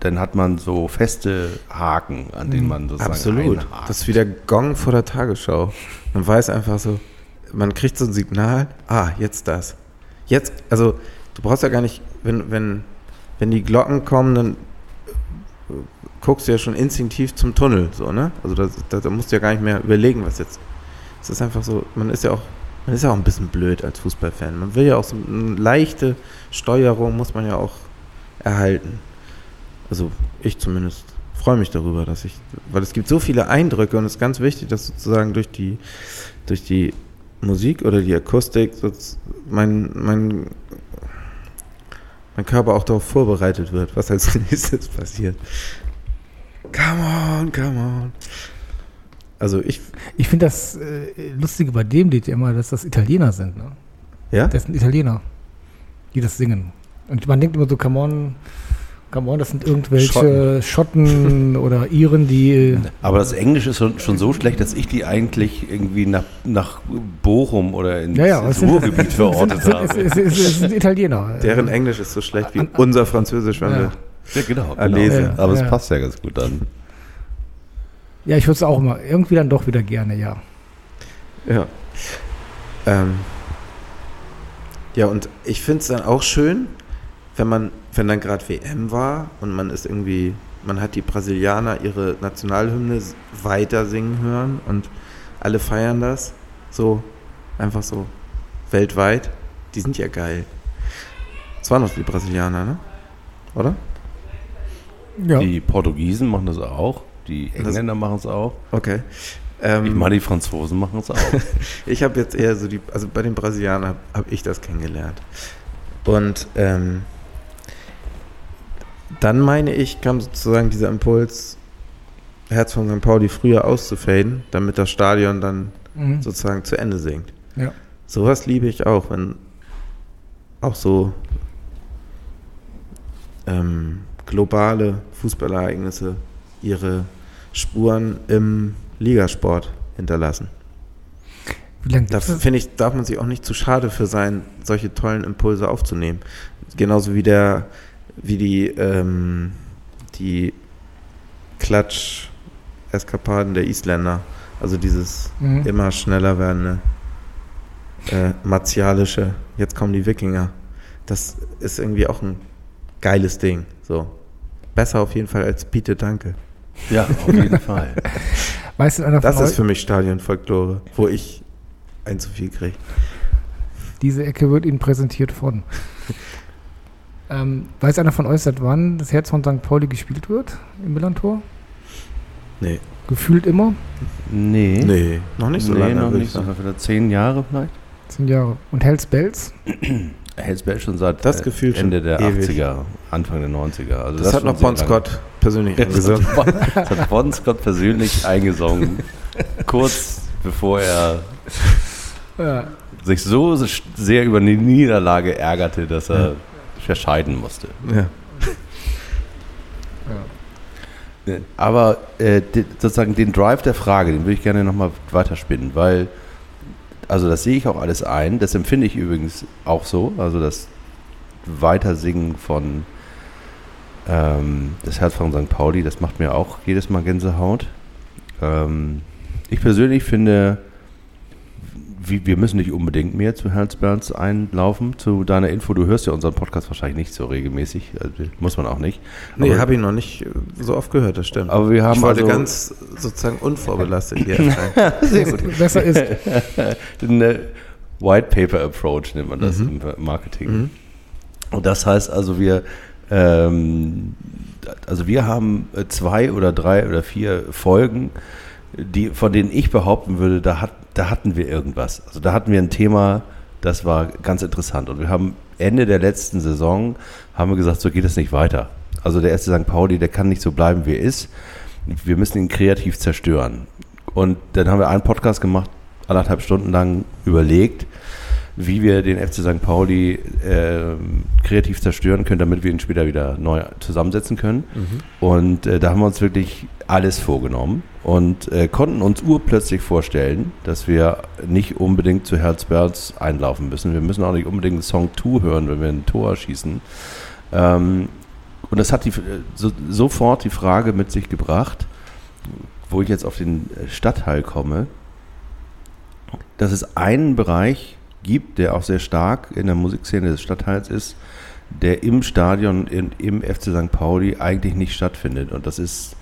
dann hat man so feste Haken, an denen man sozusagen Absolut. einhakt. Das ist wie der Gong vor der Tagesschau. Man weiß einfach so, man kriegt so ein Signal, ah, jetzt das. Jetzt, also du brauchst ja gar nicht, wenn, wenn, wenn die Glocken kommen, dann äh, guckst du ja schon instinktiv zum Tunnel, so, ne? Also da, da, da musst du ja gar nicht mehr überlegen, was jetzt. Es ist einfach so, man ist ja auch, man ist ja auch ein bisschen blöd als Fußballfan. Man will ja auch so eine leichte Steuerung muss man ja auch erhalten. Also ich zumindest freue mich darüber, dass ich, weil es gibt so viele Eindrücke und es ist ganz wichtig, dass sozusagen durch die, durch die Musik oder die Akustik mein, mein, mein Körper auch darauf vorbereitet wird, was als *laughs* nächstes passiert. Come on, come on. Also ich, ich finde das äh, Lustige bei dem Lied immer, dass das Italiener sind. Ne? ja? Das sind Italiener, die das singen. Und man denkt immer so, come on, come on, das sind irgendwelche Schotten, *laughs* oder Iren, die. äh, Aber das Englisch ist schon, schon so schlecht, dass ich die eigentlich irgendwie nach, nach Bochum oder ins, Ja, ja, ins Ruhrgebiet *laughs* verortet habe. es, es, es, es sind Italiener. Deren Englisch ist so schlecht wie unser Französisch, wenn Ja. wir Ja, genau. Genau. lesen. Aber es passt ja ganz gut dann. Ja, ich würde es auch immer irgendwie dann doch wieder gerne, ja. Ja. Ähm, Ja, und ich finde es dann auch schön, wenn man, wenn dann gerade WM war und man ist irgendwie, man hat die Brasilianer ihre Nationalhymne weiter singen hören und alle feiern das. So, einfach so weltweit. Die sind ja geil. Es waren noch die Brasilianer, ne? Oder? Ja. Die Portugiesen machen das auch, die Engländer machen es auch. Okay. Ähm, Ich meine, die Franzosen machen es auch. *laughs* Ich habe jetzt eher so die, also bei den Brasilianern habe hab ich das kennengelernt. Und ähm, dann meine ich, kam sozusagen dieser Impuls, Herz von St. Pauli früher auszufaden, damit das Stadion dann Mhm. sozusagen zu Ende singt. Ja. Sowas liebe ich auch, wenn auch so ähm, globale Fußballereignisse ihre Spuren im Ligasport hinterlassen. Da finde ich, darf man sich auch nicht zu schade für sein, solche tollen Impulse aufzunehmen. Genauso wie der, wie die, ähm, die Klatsch-Eskapaden der Isländer. Also dieses Mhm. immer schneller werdende, äh, martialische, jetzt kommen die Wikinger. Das ist irgendwie auch ein geiles Ding. So. Besser auf jeden Fall als Biete Danke. ja, auf jeden *laughs* Fall. Weiß denn einer Das ist für mich Stadionfolklore, wo ich ein zu viel kriege. diese Ecke wird Ihnen präsentiert von. Ähm, weiß einer von euch, seit wann das Herz von St. Pauli gespielt wird im Millantor? Nee. Gefühlt immer? Nee. Nee, noch nicht so nee, lange. noch nicht ich so. Vielleicht zehn Jahre vielleicht. Zehn Jahre. Und Hells Bells? *clears throat* Hellsbell schon seit Das äh, Gefühl schon Ende der ewig. 80er, Anfang der 90er. Also Das, hat schon noch Bon lange. Scott persönlich *laughs* Das hat Bon- das hat Bon Scott persönlich eingesungen, *laughs* kurz bevor er Ja. sich so sehr über die Niederlage ärgerte, dass er verscheiden musste. Ja. Aber äh, sozusagen den Drive der Frage, den würde ich gerne nochmal weiterspinnen, weil, also das sehe ich auch alles ein, das empfinde ich übrigens auch so, also das Weitersingen von ähm, das Herz von St. Pauli, das macht mir auch jedes Mal Gänsehaut. Ähm, ich persönlich finde, wir müssen nicht unbedingt mehr zu Herzberns einlaufen. Zu deiner Info, du hörst ja unseren Podcast wahrscheinlich nicht so regelmäßig, also, muss man auch nicht. Nee, habe ich noch nicht äh, so oft gehört, das stimmt. Aber wir haben ich wollte also- ganz sozusagen unvorbelastet hier *laughs* erscheinen. Sehr gut. Besser ist. *laughs* Eine White Paper Approach nennt man das im Marketing. Mhm. Und das heißt also, wir, ähm, also wir haben äh, zwei oder drei oder vier Folgen, die, von denen ich behaupten würde, da, hat, da hatten wir irgendwas. Also da hatten wir ein Thema, das war ganz interessant. Und wir haben Ende der letzten Saison, haben wir gesagt, so geht es nicht weiter. Also der erste St. Pauli, der kann nicht so bleiben, wie er ist. Wir müssen ihn kreativ zerstören. Und dann haben wir einen Podcast gemacht, anderthalb Stunden lang überlegt, wie wir den FC St. Pauli ähm, kreativ zerstören können, damit wir ihn später wieder neu zusammensetzen können. Und äh, da haben wir uns wirklich alles vorgenommen und äh, konnten uns urplötzlich vorstellen, dass wir nicht unbedingt zu Herzberts einlaufen müssen. Wir müssen auch nicht unbedingt Song 2 hören, wenn wir ein Tor schießen. Ähm, und das hat die, äh, so, sofort die Frage mit sich gebracht, wo ich jetzt auf den äh, Stadtteil komme, dass es einen Bereich gibt, der auch sehr stark in der Musikszene des Stadtteils ist, der im Stadion in, im FC St. Pauli eigentlich nicht stattfindet. Und das ist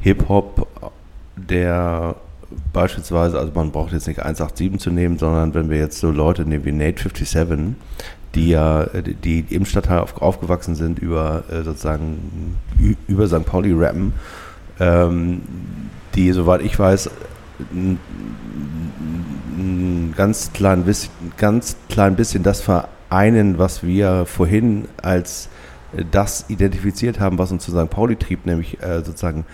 Hip-Hop, der beispielsweise, also man braucht jetzt nicht 187 zu nehmen, sondern wenn wir jetzt so Leute nehmen wie Nate 57, die ja, die im Stadtteil auf, aufgewachsen sind, über äh, sozusagen über St. Pauli rappen, ähm, die, soweit ich weiß, n- n- ganz klein bisschen, ganz klein bisschen das vereinen, was wir vorhin als äh, das identifiziert haben, was uns zu St. Pauli trieb, nämlich äh, sozusagen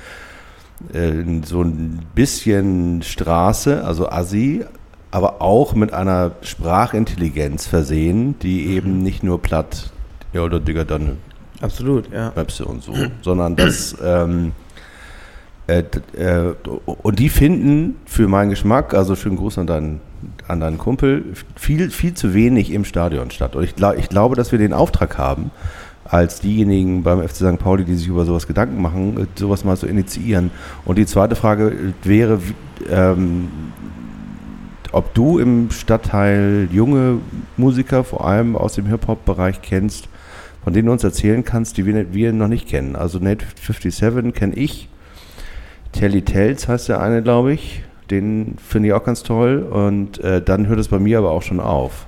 äh, so ein bisschen Straße, also Assi, aber auch mit einer Sprachintelligenz versehen, die eben nicht nur platt, ja oder Digga, dann Absolut, ja. Möpse und so, sondern das ähm, äh, äh, und die finden für meinen Geschmack, also schönen Gruß an deinen, an deinen Kumpel, viel, viel zu wenig im Stadion statt. Und ich, glaub, ich glaube, dass wir den Auftrag haben, als diejenigen beim FC St. Pauli, die sich über sowas Gedanken machen, sowas mal zu initiieren. Und die zweite Frage wäre, ähm, ob du im Stadtteil junge Musiker, vor allem aus dem Hip-Hop-Bereich kennst, von denen du uns erzählen kannst, die wir, wir noch nicht kennen. Also Nate 57 kenne ich. Telly Tells heißt der eine, glaube ich. Den finde ich auch ganz toll. Und äh, dann hört es bei mir aber auch schon auf.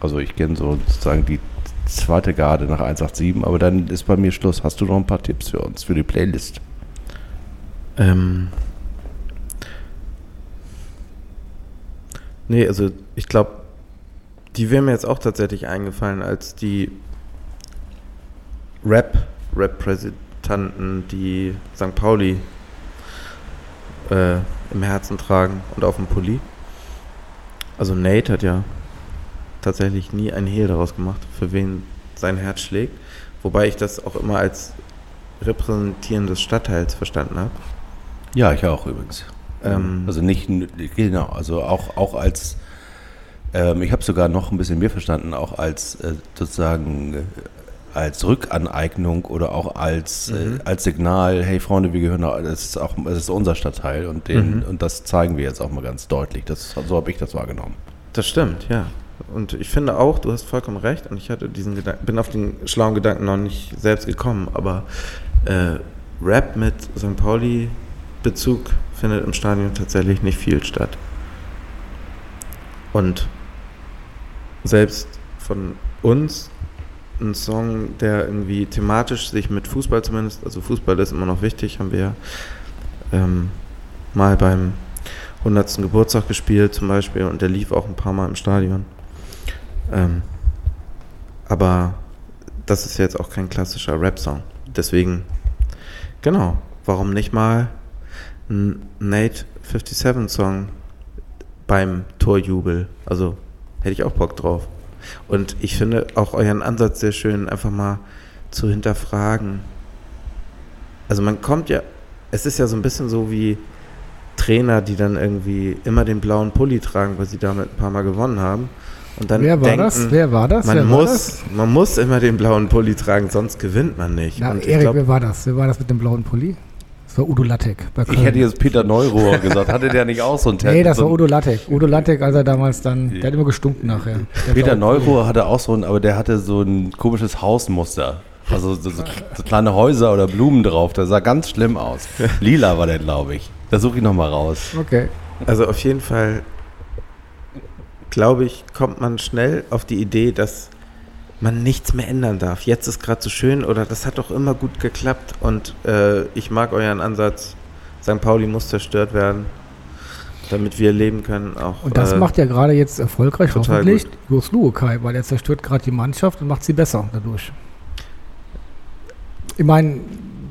Also ich kenne so sozusagen die zweite Garde nach 187, aber dann ist bei mir Schluss. Hast du noch ein paar Tipps für uns, für die Playlist? Ähm. Nee, also ich glaube, die wäre mir jetzt auch tatsächlich eingefallen, als die Rap-Repräsentanten, die St. Pauli äh, im Herzen tragen und auf dem Pulli. Also Nate hat ja tatsächlich nie ein Hehl daraus gemacht, für wen sein Herz schlägt. Wobei ich das auch immer als Repräsentieren des Stadtteils verstanden habe. Ja, ich auch übrigens. Ähm, Also nicht, genau, also auch, auch als, ähm, ich habe sogar noch ein bisschen mehr verstanden, auch als äh, sozusagen äh, als Rückaneignung oder auch als, Mhm. äh, als Signal, hey Freunde, wir gehören, das ist auch, das ist unser Stadtteil und den, Mhm. und das zeigen wir jetzt auch mal ganz deutlich. Das, so habe ich das wahrgenommen. Das stimmt, ja. Und ich finde auch, du hast vollkommen recht und ich hatte diesen Gedanken, bin auf den schlauen Gedanken noch nicht selbst gekommen, aber äh, Rap mit St. Pauli Bezug findet im Stadion tatsächlich nicht viel statt. Und selbst von uns ein Song, der irgendwie thematisch sich mit Fußball zumindest, also Fußball ist immer noch wichtig, haben wir ähm, mal beim 100. Geburtstag gespielt zum Beispiel und der lief auch ein paar Mal im Stadion. Ähm, aber das ist jetzt auch kein klassischer Rap-Song. Deswegen, genau, warum nicht mal ein Nate 57-Song beim Torjubel? Also hätte ich auch Bock drauf. Und ich finde auch euren Ansatz sehr schön, einfach mal zu hinterfragen. Also man kommt ja, es ist ja so ein bisschen so wie Trainer, die dann irgendwie immer den blauen Pulli tragen, weil sie damit ein paar Mal gewonnen haben. Und dann Wer war denken, das? Wer war das? man wer muss, das? man muss immer den blauen Pulli tragen, sonst gewinnt man nicht. Na, Erik, glaub, wer war das? Wer war das mit dem blauen Pulli? Das war Udo Lattek. Bei Ich hätte jetzt Peter Neurohr gesagt, hatte der nicht auch so ein Nee, das so war ein- Udo Lattek. Udo Lattek, als er damals dann, der hat immer gestunken nachher. Der Peter. Neurohr hatte auch so ein, aber der hatte so ein komisches Hausmuster. Also so, so, so kleine Häuser oder Blumen drauf. Das sah ganz schlimm aus. Lila war der, glaube ich. Da suche ich nochmal raus. Okay. Also auf jeden Fall, glaube ich, kommt man schnell auf die Idee, dass man nichts mehr ändern darf. Jetzt ist gerade so schön oder das hat doch immer gut geklappt und äh, ich mag euren Ansatz. St. Pauli muss zerstört werden, damit wir leben können. Auch, Und das äh, macht ja gerade jetzt erfolgreich, hoffentlich, Jos Luokai, weil er zerstört gerade die Mannschaft und macht sie besser dadurch. Ich meine,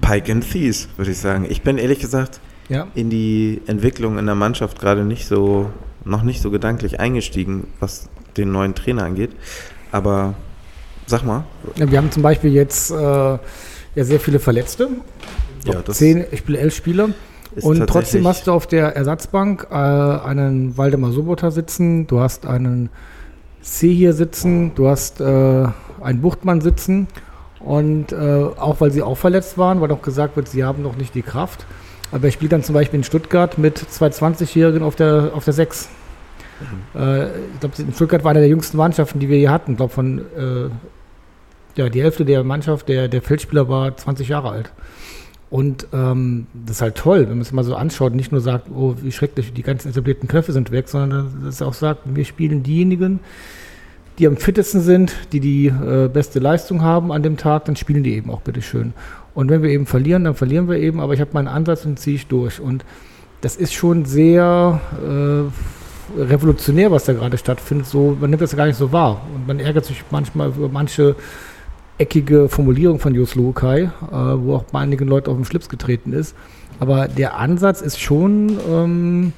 Pike and Thies, würde ich sagen. Ich bin ehrlich gesagt ja, in die Entwicklung in der Mannschaft gerade nicht so, noch nicht so gedanklich eingestiegen, was den neuen Trainer angeht. Aber sag mal. Ja, wir haben zum Beispiel jetzt äh, ja sehr viele Verletzte. Ja, das Zehn, ich spiele elf Spieler. ist Und trotzdem hast du auf der Ersatzbank äh, einen Waldemar Sobota sitzen, du hast einen C hier sitzen, du hast äh, einen Buchtmann sitzen. Und äh, auch weil sie auch verletzt waren, weil auch gesagt wird, sie haben noch nicht die Kraft. Aber er spielt dann zum Beispiel in Stuttgart mit zwei 20-Jährigen auf der, auf der 6. Äh, ich glaube, in Stuttgart war eine der jüngsten Mannschaften, die wir hier hatten. Ich glaube, von äh, ja, die Hälfte der Mannschaft, der, der Feldspieler war 20 Jahre alt. Und ähm, das ist halt toll, wenn man es mal so anschaut nicht nur sagt, oh, wie schrecklich, die ganzen etablierten Köpfe sind weg, sondern dass es auch sagt, wir spielen diejenigen, die am fittesten sind, die die äh, beste Leistung haben an dem Tag, dann spielen die eben auch bitteschön. Und wenn wir eben verlieren, dann verlieren wir eben, aber ich habe meinen Ansatz und ziehe ich durch. Und das ist schon sehr äh, revolutionär, was da gerade stattfindet. So, man nimmt das gar nicht so wahr. Und man ärgert sich manchmal über manche eckige Formulierung von Jos Luokai, äh, wo auch bei einigen Leuten auf den Schlips getreten ist. Aber der Ansatz ist schon ähm,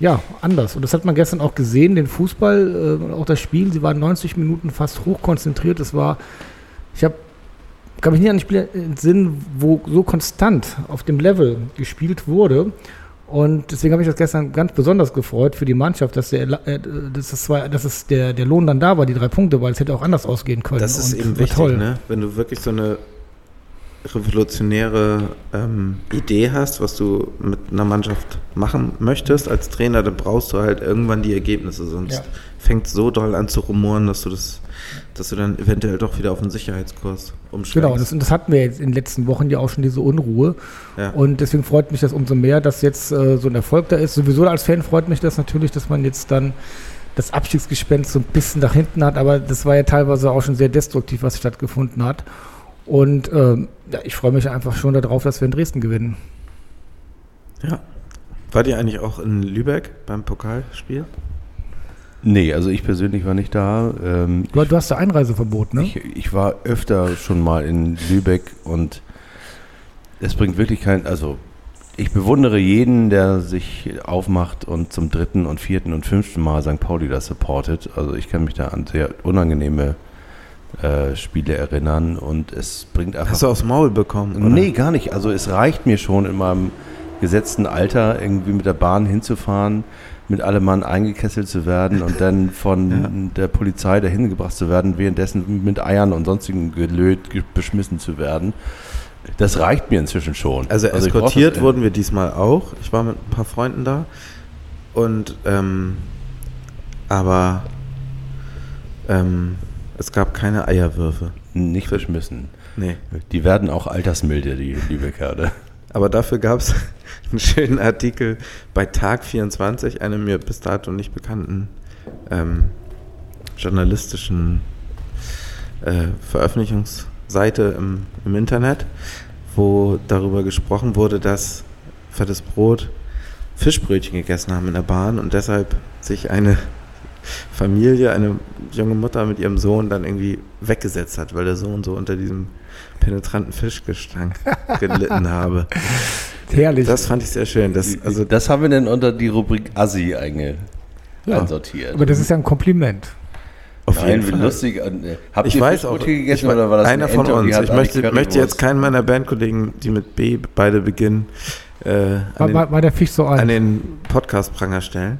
ja, anders. Und das hat man gestern auch gesehen, den Fußball, äh, auch das Spiel. Sie waren 90 Minuten fast hochkonzentriert. Es war, ich habe, kann mich nicht an ein Spiel entsinnen, wo so konstant auf dem Level gespielt wurde. Und deswegen habe ich das gestern ganz besonders gefreut für die Mannschaft, dass, der, äh, dass, es, zwei, dass es der, der Lohn dann da war, die drei Punkte, weil es hätte auch anders ausgehen können. Das ist eben wichtig, toll. ne? wenn du wirklich so eine revolutionäre ähm, Idee hast, was du mit einer Mannschaft machen möchtest als Trainer, dann brauchst du halt irgendwann die Ergebnisse, sonst Ja. fängt es so doll an zu rumoren, dass du das, dass du dann eventuell doch wieder auf einen Sicherheitskurs umschlägst. Genau, das, und das hatten wir jetzt in den letzten Wochen ja auch schon diese Unruhe. Ja. Und deswegen freut mich das umso mehr, dass jetzt äh, so ein Erfolg da ist. Sowieso als Fan freut mich das natürlich, dass man jetzt dann das Abstiegsgespenst so ein bisschen nach hinten hat, aber das war ja teilweise auch schon sehr destruktiv, was stattgefunden hat. Und ähm, ja, ich freue mich einfach schon darauf, dass wir in Dresden gewinnen. ja. War die eigentlich auch in Lübeck beim Pokalspiel? Nee, also ich persönlich war nicht da. Ähm, Du, du hast da Einreiseverbot, ne? ich, ich war öfter schon mal in Lübeck und es bringt wirklich kein, also ich bewundere jeden, der sich aufmacht und zum dritten und vierten und fünften Mal St. Pauli das supportet. Also ich kann mich da an sehr unangenehme äh, Spiele erinnern und es bringt einfach Hast du aufs Maul bekommen? oder? Nee, gar nicht. Also es reicht mir schon in meinem gesetzten Alter irgendwie mit der Bahn hinzufahren, mit allem Mann eingekesselt zu werden und dann von *laughs* der Polizei dahin gebracht zu werden, währenddessen mit Eiern und sonstigen Gelöt ge- beschmissen zu werden. Das reicht mir inzwischen schon. Also brauch eskortiert das- wurden wir diesmal auch. Ich war mit ein paar Freunden da. Und ähm, aber ähm, es gab keine Eierwürfe. Nicht beschmissen. Nee. Die werden auch altersmilde, die Lübecker. oder? Aber dafür gab es einen schönen Artikel bei Tag 24, einem mir bis dato nicht bekannten ähm, journalistischen äh, Veröffentlichungsseite im, im Internet, wo darüber gesprochen wurde, dass fettes Brot Fischbrötchen gegessen haben in der Bahn und deshalb sich eine Familie, eine junge Mutter mit ihrem Sohn dann irgendwie weggesetzt hat, weil der Sohn so unter diesem penetranten Fischgestank *laughs* gelitten habe. Herrlich. Das fand ich sehr schön. Das, also, das haben wir dann unter die Rubrik Assi einge Ja. einsortiert. aber das ist ja ein Kompliment. auf Nein, jeden Fall. lustig. Äh, Habt Ich ihr weiß auch, gegessen ich, oder war das einer eine von Ente uns. Ich möchte, möchte jetzt keinen meiner Bandkollegen, die mit B beide beginnen, äh, War, an, den, war, der Fisch so an alt? den Podcast-Pranger stellen.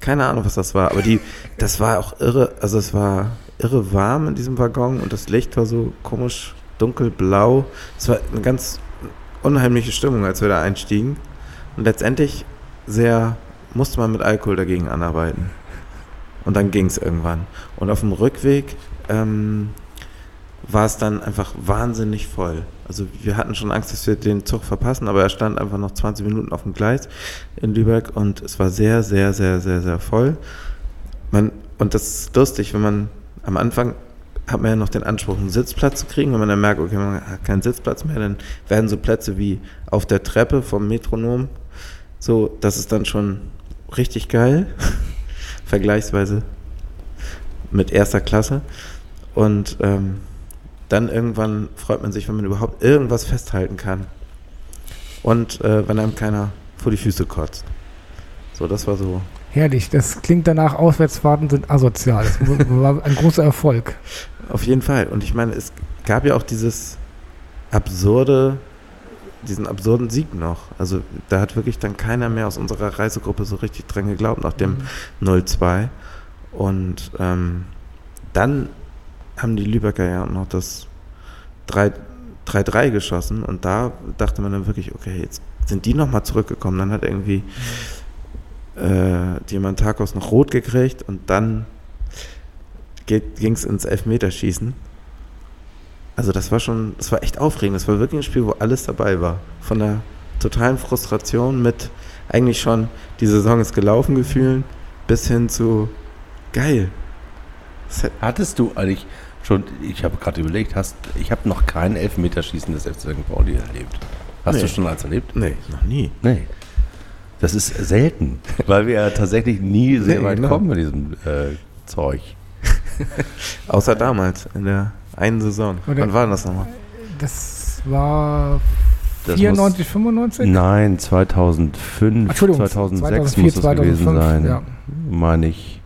Keine Ahnung, was das war, aber die, das war auch irre, also es war irre warm in diesem Waggon und das Licht war so komisch dunkelblau. Es war eine ganz unheimliche Stimmung, als wir da einstiegen. Und letztendlich sehr, musste man mit Alkohol dagegen anarbeiten. Und dann ging es irgendwann. Und auf dem Rückweg ähm, war es dann einfach wahnsinnig voll. Also wir hatten schon Angst, dass wir den Zug verpassen, aber er stand einfach noch 20 Minuten auf dem Gleis in Lübeck und es war sehr, sehr, sehr, sehr, sehr voll. Man, und das ist lustig, wenn man am Anfang hat man ja noch den Anspruch, einen Sitzplatz zu kriegen. Wenn man dann merkt, okay, man hat keinen Sitzplatz mehr, dann werden so Plätze wie auf der Treppe vom Metronom. So, das ist dann schon richtig geil. *laughs* Vergleichsweise mit erster Klasse. Und ähm, dann irgendwann freut man sich, wenn man überhaupt irgendwas festhalten kann. Und äh, wenn einem keiner vor die Füße kotzt. So, das war so. Herrlich. Das klingt danach, Auswärtsfahrten sind asozial. Das war ein großer Erfolg. *laughs* Auf jeden Fall. Und ich meine, es gab ja auch dieses absurde, diesen absurden Sieg noch. Also da hat wirklich dann keiner mehr aus unserer Reisegruppe so richtig dran geglaubt nach dem 0-2. Und ähm, dann haben die Lübecker ja noch das 3 3-3 geschossen und da dachte man dann wirklich, okay, jetzt sind die nochmal zurückgekommen. Dann hat irgendwie äh, Diamantakos noch rot gekriegt und dann ging es ins Elfmeterschießen. Also das war schon, das war echt aufregend. Das war wirklich ein Spiel, wo alles dabei war. Von der totalen Frustration mit eigentlich schon, die Saison ist gelaufen gefühlen, bis hin zu geil. Hattest du eigentlich schon, ich habe gerade überlegt, hast, ich habe noch kein Elfmeterschießen des FC St. Pauli erlebt. Hast Nee. du schon eins erlebt? Nee, noch nie. Nee. Das ist selten, *laughs* weil wir ja tatsächlich nie sehr Nee, weit genau. kommen mit diesem äh, Zeug. *laughs* Außer damals, in der einen Saison. Oder- Wann war denn das nochmal? Das war Das 94, 95? Nein, 2005, Entschuldigung, 2006 2004, muss es gewesen 2005, sein, ja. meine ich.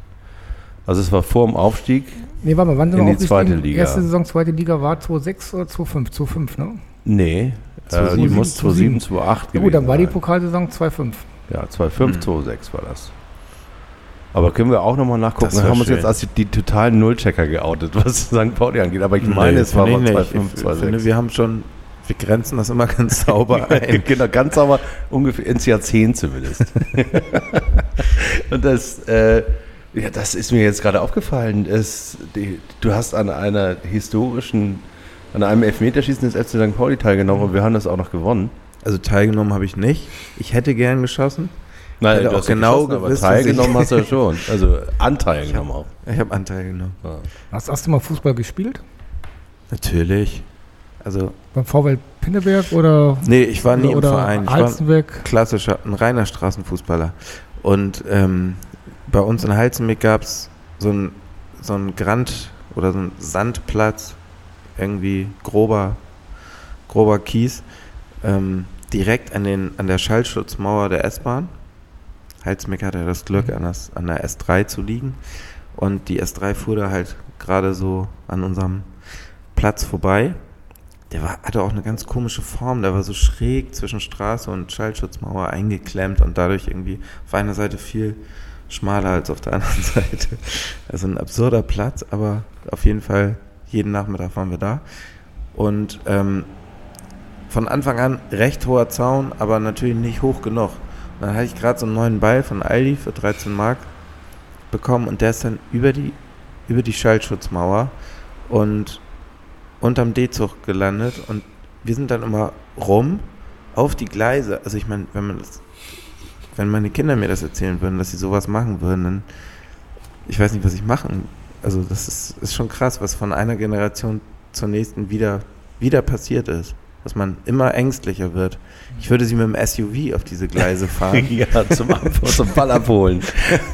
Also es war vor dem Aufstieg. Nee, warte mal, wann sind In wir die zweite? Liga. Erste Saison, zweite Liga war 2006 oder 2005? 2005, ne? Nee, äh, 2007, die muss 2007, 2008 Ja gut, dann war die sein. Pokalsaison 2005. Ja, 2005, Mhm. 2006 war das. Aber können wir auch nochmal nachgucken. Wir haben uns schön. jetzt als die, die totalen Nullchecker geoutet, *laughs* was St. Pauli angeht. Aber ich meine, es war mal ich nicht. 2005, Ich finde, 2006. wir haben schon Wir grenzen das immer ganz sauber *laughs* ein. genau, ganz sauber, ungefähr ins Jahrzehnt zumindest. *laughs* und das, äh, ja, das ist mir jetzt gerade aufgefallen. Es, die, du hast an einer historischen, an einem Elfmeterschießen des FC St. Pauli teilgenommen und wir haben das auch noch gewonnen. Also teilgenommen habe ich nicht. Ich hätte gern geschossen. Nein, du auch hast genau aber gewusst, dass teilgenommen hast du ja schon. Also Anteil genommen auch. Ich habe Anteil genommen. Ja. Hast, hast du mal Fußball gespielt? Natürlich. Also, Beim VW Pinneberg oder, nee, ich war nie im Verein. Ich war Halstenberg? klassischer, ein reiner Straßenfußballer. Und ähm, bei uns in Halzenbeck gab es so ein, so ein Grand oder so ein Sandplatz, irgendwie grober, grober Kies, ähm, direkt an, den, an der Schallschutzmauer der S-Bahn. Halzenbeck hatte das Glück, an, das, an der S3 zu liegen. Und die S3 fuhr da halt gerade so an unserem Platz vorbei. Der war, hatte auch eine ganz komische Form. Der war so schräg zwischen Straße und Schallschutzmauer eingeklemmt und dadurch irgendwie auf einer Seite viel schmaler als auf der anderen *laughs* Seite. Also ein absurder Platz, aber auf jeden Fall jeden Nachmittag waren wir da. Und ähm, von Anfang an recht hoher Zaun, aber natürlich nicht hoch genug. Dann hatte ich gerade so einen neuen Ball von Aldi für 13 Mark bekommen und der ist dann über die, über die Schallschutzmauer und unterm D-Zug gelandet und wir sind dann immer rum auf die Gleise. Also ich meine, wenn man das, wenn meine Kinder mir das erzählen würden, dass sie sowas machen würden, dann ich weiß nicht, was ich machen. Also das ist, ist schon krass, was von einer Generation zur nächsten wieder, wieder passiert ist. Dass man immer ängstlicher wird. Ich würde sie mit dem SUV auf diese Gleise *laughs* fahren. ja, zum, zum Ball abholen.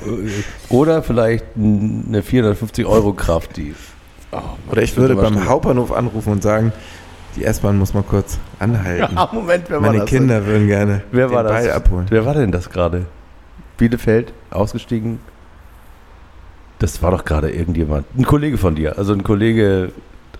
*laughs* Oder vielleicht eine 450 Euro Kraft, die. Oh, Oder ich würde beim Hauptbahnhof anrufen und sagen, die S-Bahn muss mal kurz anhalten. Ja, *laughs* Moment, wer war Meine das? Kinder würden gerne Wer den war das? Ball abholen. Wer war denn das gerade? Bielefeld, ausgestiegen? Das war doch gerade irgendjemand. Ein Kollege von dir. Also ein Kollege,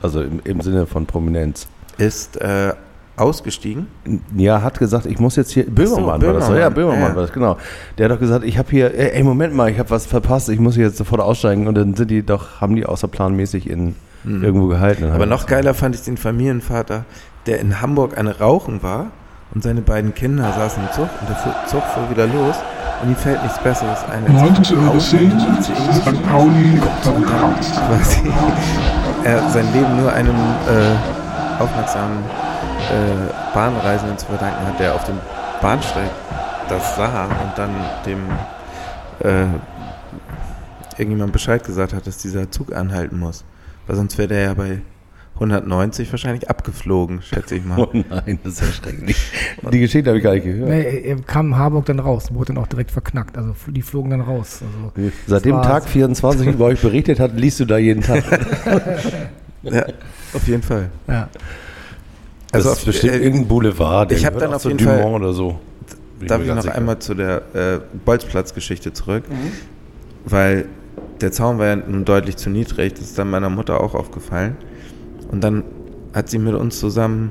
also im, im Sinne von Prominenz. Ist äh, ausgestiegen. Ja, hat gesagt, ich muss jetzt hier. Böhmermann, war das. so? Böhmermann. Ja, Böhmermann Ja. war das, genau. Der hat doch gesagt, ich habe hier, ey, ey, Moment mal, ich habe was verpasst, ich muss hier jetzt sofort aussteigen. Und dann sind die doch, haben die außerplanmäßig in Hm. irgendwo gehalten. Aber noch geiler fand ich den Familienvater, der in Hamburg eine Rauchen war und seine beiden Kinder saßen im Zug und der Zug fuhr wieder los und ihm fällt nichts Besseres ein. als 19 Uhr Rauchen 10, St. Pauli quasi er sein Leben nur einem äh, aufmerksamen äh, Bahnreisenden zu verdanken hat, der auf dem Bahnsteig das sah und dann dem äh, irgendjemand Bescheid gesagt hat, dass dieser Zug anhalten muss. Weil sonst wäre der ja bei 190 wahrscheinlich abgeflogen, schätze ich mal. *laughs* Oh nein, das ist ja schrecklich. Die Geschichte habe ich gar nicht gehört. Nee, er kam in Harburg dann raus, wurde dann auch direkt verknackt. Also die flogen dann raus. Also, Seit dem Tag war's. 24 über euch berichtet hat, liest du da jeden Tag. *laughs* Ja, auf jeden Fall. ja. Das Also ist auf- bestimmt äh, irgendein Boulevard. der ich hab gehört dann auf zu jeden Dumont Fall- oder so. Bin Darf ich noch sicher. einmal zu der äh, Bolzplatz-Geschichte zurück? Weil der Zaun war ja nun deutlich zu niedrig. Das ist dann meiner Mutter auch aufgefallen. Und dann hat sie mit uns zusammen,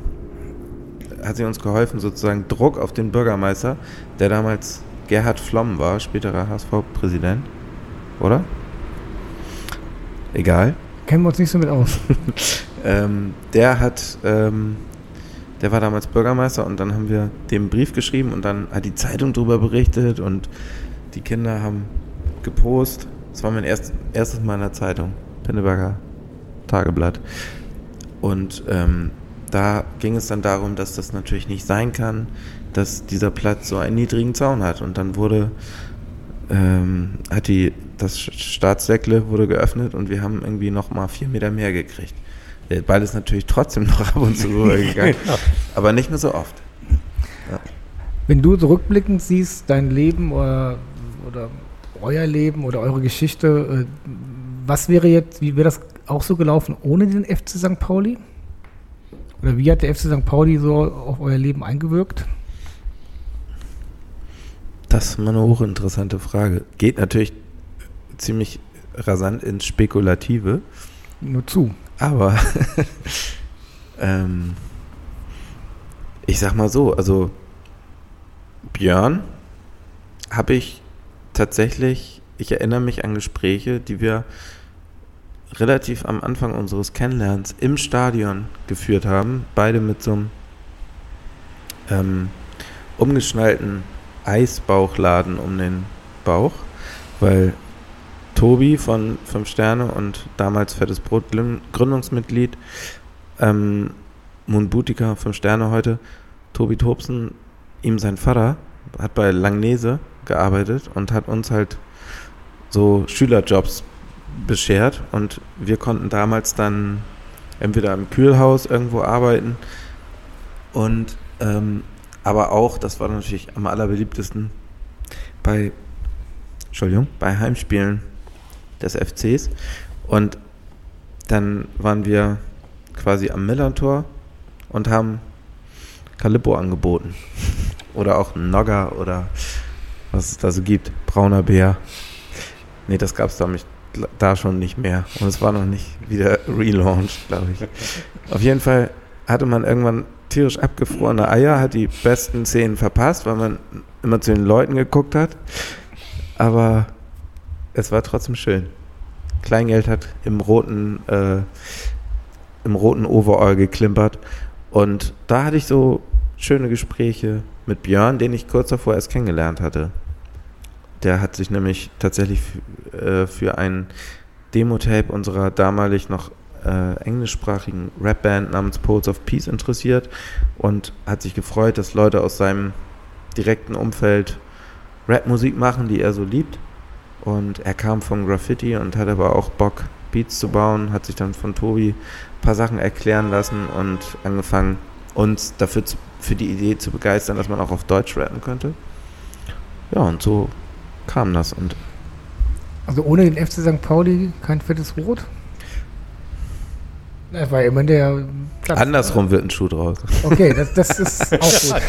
hat sie uns geholfen, sozusagen Druck auf den Bürgermeister, der damals Gerhard Flom war, späterer HSV-Präsident. Oder? Egal. Kennen wir uns nicht so mit aus. *laughs* Ähm, der hat, ähm, der war damals Bürgermeister und dann haben wir dem einen Brief geschrieben und dann hat die Zeitung darüber berichtet und die Kinder haben gepost. Das war mein erst, erstes Mal in der Zeitung, Pinneberger Tageblatt. Und ähm, da ging es dann darum, dass das natürlich nicht sein kann, dass dieser Platz so einen niedrigen Zaun hat. Und dann wurde, ähm, hat die, das Staatssäckle wurde geöffnet und wir haben irgendwie nochmal vier Meter mehr gekriegt. Der Ball ist natürlich trotzdem *laughs* noch ab und zu *laughs* rübergegangen, aber nicht mehr so oft. Wenn du zurückblickend siehst, dein Leben oder, oder euer Leben oder eure Geschichte, äh, was wäre jetzt, wie wäre das auch so gelaufen ohne den FC St. Pauli? Oder wie hat der FC St. Pauli so auf euer Leben eingewirkt? Das ist mal eine hochinteressante Frage. Geht natürlich ziemlich rasant ins Spekulative, Nur zu. Aber *laughs* ähm, ich sag mal so, also Björn habe ich tatsächlich, ich erinnere mich an Gespräche, die wir relativ am Anfang unseres Kennenlernens im Stadion geführt haben, beide mit so einem ähm, umgeschnallten Eisbauchladen um den Bauch, weil Tobi von Fünf Sterne und damals Fettes Brot Grün- Gründungsmitglied, ähm, Moon Butika, Fünf Sterne heute, Tobi Tobsen, ihm sein Vater, hat bei Langnese gearbeitet und hat uns halt so Schülerjobs beschert und wir konnten damals dann entweder im Kühlhaus irgendwo arbeiten und ähm, aber auch, das war natürlich am allerbeliebtesten bei Entschuldigung, bei Heimspielen des FCs und dann waren wir quasi am Millantor und haben Calippo angeboten *laughs* oder auch Nogger oder was es da so gibt, brauner Bär. Nee, das gab es da, da schon nicht mehr. Und es war noch nicht wieder *laughs* relaunched, glaube ich. Auf jeden Fall hatte man irgendwann tierisch abgefrorene Eier, hat die besten Szenen verpasst, weil man immer zu den Leuten geguckt hat. Aber es war trotzdem schön. Kleingeld hat im roten, äh, im roten Overall geklimpert. Und da hatte ich so schöne Gespräche mit Björn, den ich kurz davor erst kennengelernt hatte. Der hat sich nämlich tatsächlich äh, für ein Demo-Tape unserer damalig noch äh, englischsprachigen Rapband namens Poets of Peace interessiert und hat sich gefreut, dass Leute aus seinem direkten Umfeld Rapmusik machen, die er so liebt. Und er kam vom Graffiti und hat aber auch Bock, Beats zu bauen, hat sich dann von Tobi ein paar Sachen erklären lassen und angefangen, uns dafür zu, für die Idee zu begeistern, dass man auch auf Deutsch rappen könnte. Ja, und so kam das. Und Also ohne den FC St. Pauli kein fettes Rot? Das war immer der Platz. andersrum wird ein Schuh draus. Okay, das, das ist *laughs* auch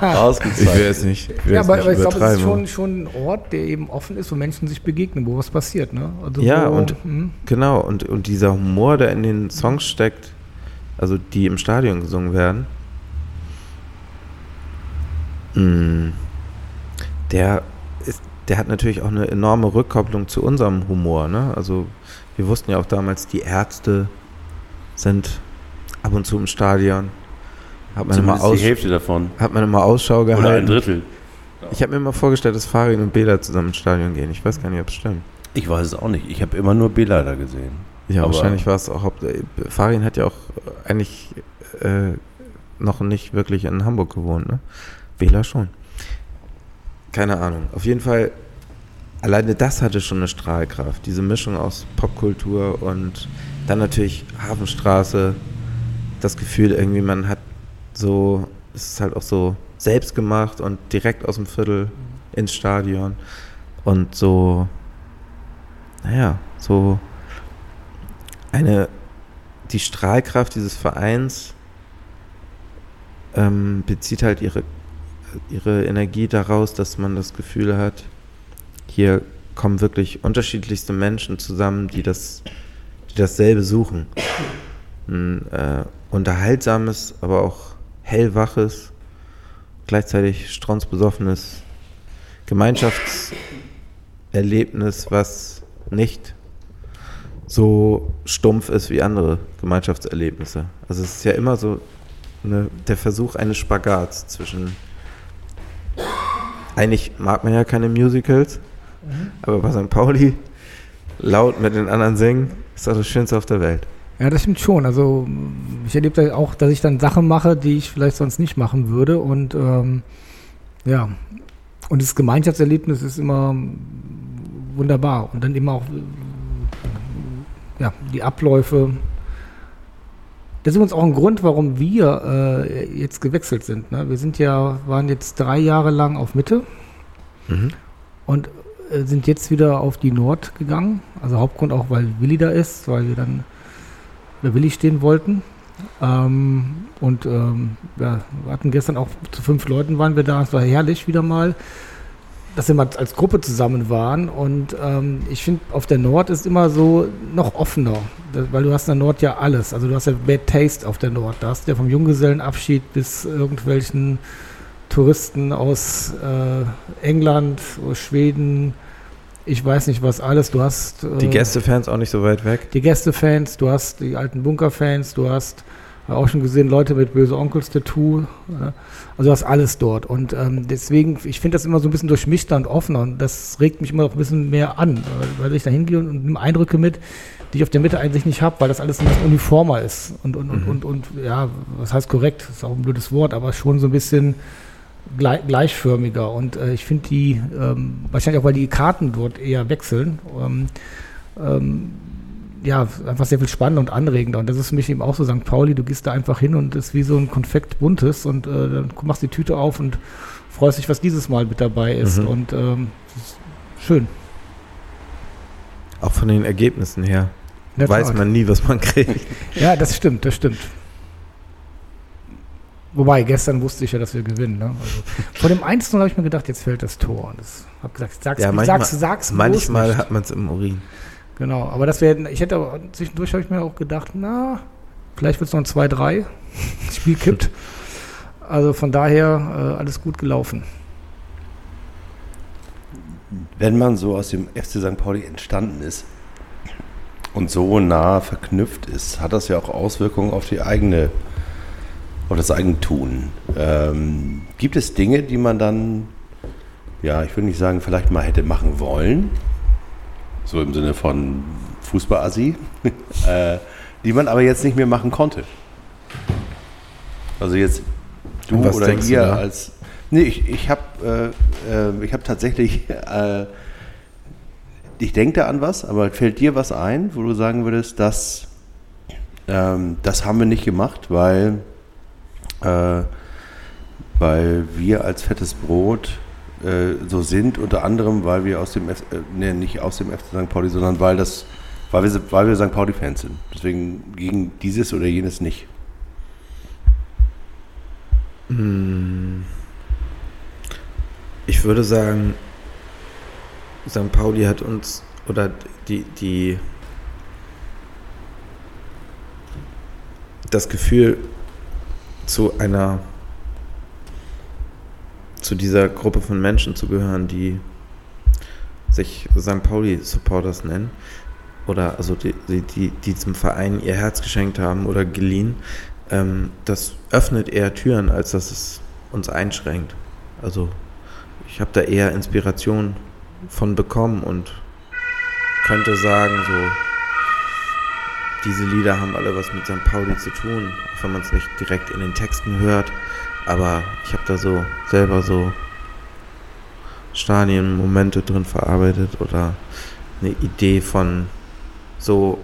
gut. Ausgezeichnet. es nicht, ich will ja, es aber, nicht aber ich glaube, es ist schon, schon ein Ort, der eben offen ist, wo Menschen sich begegnen, wo was passiert. Ne? Also Ja, wo, und- hm, Genau, und, und dieser Humor, der in den Songs steckt, also die im Stadion gesungen werden, mh, der, ist, der hat natürlich auch eine enorme Rückkopplung zu unserem Humor. Ne? Also wir wussten ja auch damals, die Ärzte sind ab und zu im Stadion. Hat man, immer, aus, die Hälfte davon. hat man immer Ausschau Oder ein gehalten. Drittel. Ich habe mir immer vorgestellt, dass Farin und Bela zusammen ins Stadion gehen. Ich weiß gar nicht, ob es stimmt. Ich weiß es auch nicht. Ich habe immer nur Bela da gesehen. Ja, Aber- wahrscheinlich war es auch. Äh, Farin hat ja auch eigentlich äh, noch nicht wirklich in Hamburg gewohnt, ne? Bela schon. Keine Ahnung. Auf jeden Fall, alleine das hatte schon eine Strahlkraft. Diese Mischung aus Popkultur und dann natürlich Hafenstraße. Das Gefühl, irgendwie, man hat so, es ist halt auch so selbst gemacht und direkt aus dem Viertel ins Stadion. Und so, naja, so eine, die Strahlkraft dieses Vereins ähm, bezieht halt ihre, ihre Energie daraus, dass man das Gefühl hat, hier kommen wirklich unterschiedlichste Menschen zusammen, die das, die dasselbe suchen. Ein äh, unterhaltsames, aber auch hellwaches, gleichzeitig strunzbesoffenes Gemeinschaftserlebnis, was nicht so stumpf ist wie andere Gemeinschaftserlebnisse. Also es ist ja immer so eine, der Versuch eines Spagats zwischen eigentlich mag man ja keine Musicals, aber bei St. Pauli laut mit den anderen singen, ist doch das Schönste auf der Welt. Ja, das stimmt schon. Also ich erlebe da auch, dass ich dann Sachen mache, die ich vielleicht sonst nicht machen würde. Und ähm, ja, und das Gemeinschaftserlebnis ist immer wunderbar. Und dann immer auch ja, die Abläufe. Das ist übrigens auch ein Grund, warum wir äh, jetzt gewechselt sind. Ne? Wir sind ja, waren jetzt drei Jahre lang auf Mitte Mhm. und sind jetzt wieder auf die Nord gegangen. Also Hauptgrund auch, weil Willi da ist, weil wir dann bei Willi stehen wollten. Ähm, und ähm, ja, wir hatten gestern auch zu fünf Leuten waren wir da. Es war herrlich wieder mal, dass wir mal als Gruppe zusammen waren. Und ähm, ich finde, auf der Nord ist immer so noch offener, weil du hast in der Nord ja alles. Also du hast ja Bad Taste auf der Nord. Da hast du ja vom Junggesellenabschied bis irgendwelchen Touristen aus äh, England, aus Schweden, ich weiß nicht was alles. Du hast Die äh, Gästefans auch nicht so weit weg. die Gästefans, du hast die alten Bunkerfans, du hast Habe auch schon gesehen, Leute mit böse Onkels-Tattoo. Äh, also das alles dort. Und ähm, deswegen, ich finde das immer so ein bisschen durchmischter und offener. Und das regt mich immer noch ein bisschen mehr an, weil, ich da hingehe und, und nehme Eindrücke mit, die ich auf der Mitte eigentlich nicht habe, weil das alles ein bisschen uniformer ist. Und, und, und, und, und, ja, was heißt korrekt? Das ist auch ein blödes Wort, aber schon so ein bisschen gleich, gleichförmiger. Und äh, ich finde die, ähm, wahrscheinlich auch, weil die Karten dort eher wechseln, ähm, ähm, ja, einfach sehr viel spannender und anregender. Und das ist für mich eben auch so St. Pauli, du gehst da einfach hin und es ist wie so ein Konfekt buntes und äh, dann machst die Tüte auf und freust dich, was dieses Mal mit dabei ist. Mhm. Und ähm, ist schön. Auch von den Ergebnissen her. Weiß man nie, was man kriegt. Ja, das stimmt, das stimmt. Wobei, gestern wusste ich ja, dass wir gewinnen. Ne? Also, vor dem 1 habe ich mir gedacht, jetzt fällt das Tor. Und das habe gesagt, sag's, Ja, manchmal- sag's, sag's Manchmal nicht. hat man es im Urin. Genau, aber das wäre, ich hätte aber zwischendurch habe ich mir auch gedacht, na, vielleicht wird es noch ein 2-3. *laughs* Das Spiel kippt. Also von daher äh, alles gut gelaufen. Wenn man so aus dem FC St. Pauli entstanden ist und so nah verknüpft ist, hat das ja auch Auswirkungen auf die eigene, auf das eigene Tun. Ähm, gibt es Dinge, die man dann, ja, ich würde nicht sagen, vielleicht mal hätte machen wollen, so im Sinne von Fußballassi, *laughs* äh, die man aber jetzt nicht mehr machen konnte? Also jetzt du oder du ihr da? als Nee, ich, ich habe äh, äh, ich hab tatsächlich, *laughs* äh, ich denke da an was, aber fällt dir was ein, wo du sagen würdest, dass, ähm, das haben wir nicht gemacht, weil, äh, weil wir als fettes Brot äh, so sind, unter anderem, weil wir aus dem, F äh, nee, nicht aus dem FC St. Pauli, sondern weil das, weil wir, weil wir St. Pauli-Fans sind. Deswegen gegen dieses oder jenes nicht. Ich würde sagen, St. Pauli hat uns oder die, die das Gefühl zu einer zu dieser Gruppe von Menschen zu gehören, die sich St. Pauli Supporters nennen oder also die, die, die diesem Verein ihr Herz geschenkt haben oder geliehen, ähm, das öffnet eher Türen, als dass es uns einschränkt. Also ich habe da eher Inspiration von bekommen und könnte sagen, so, diese Lieder haben alle was mit St. Pauli zu tun, auch wenn man es nicht direkt in den Texten hört. Aber ich habe da so selber so Stadienmomente drin verarbeitet oder eine Idee von, so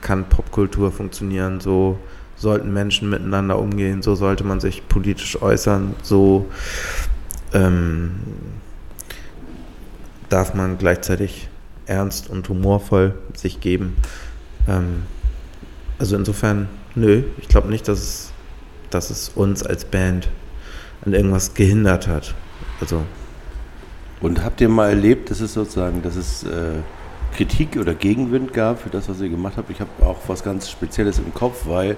kann Popkultur funktionieren, so sollten Menschen miteinander umgehen, so sollte man sich politisch äußern, so ähm, darf man gleichzeitig ernst und humorvoll sich geben. Ähm, also insofern, nö, ich glaube nicht, dass es, dass es uns als Band an irgendwas gehindert hat. Also, Und habt ihr mal erlebt, dass es sozusagen, dass es äh, Kritik oder Gegenwind gab für das, was ihr gemacht habt? Ich habe auch was ganz Spezielles im Kopf, weil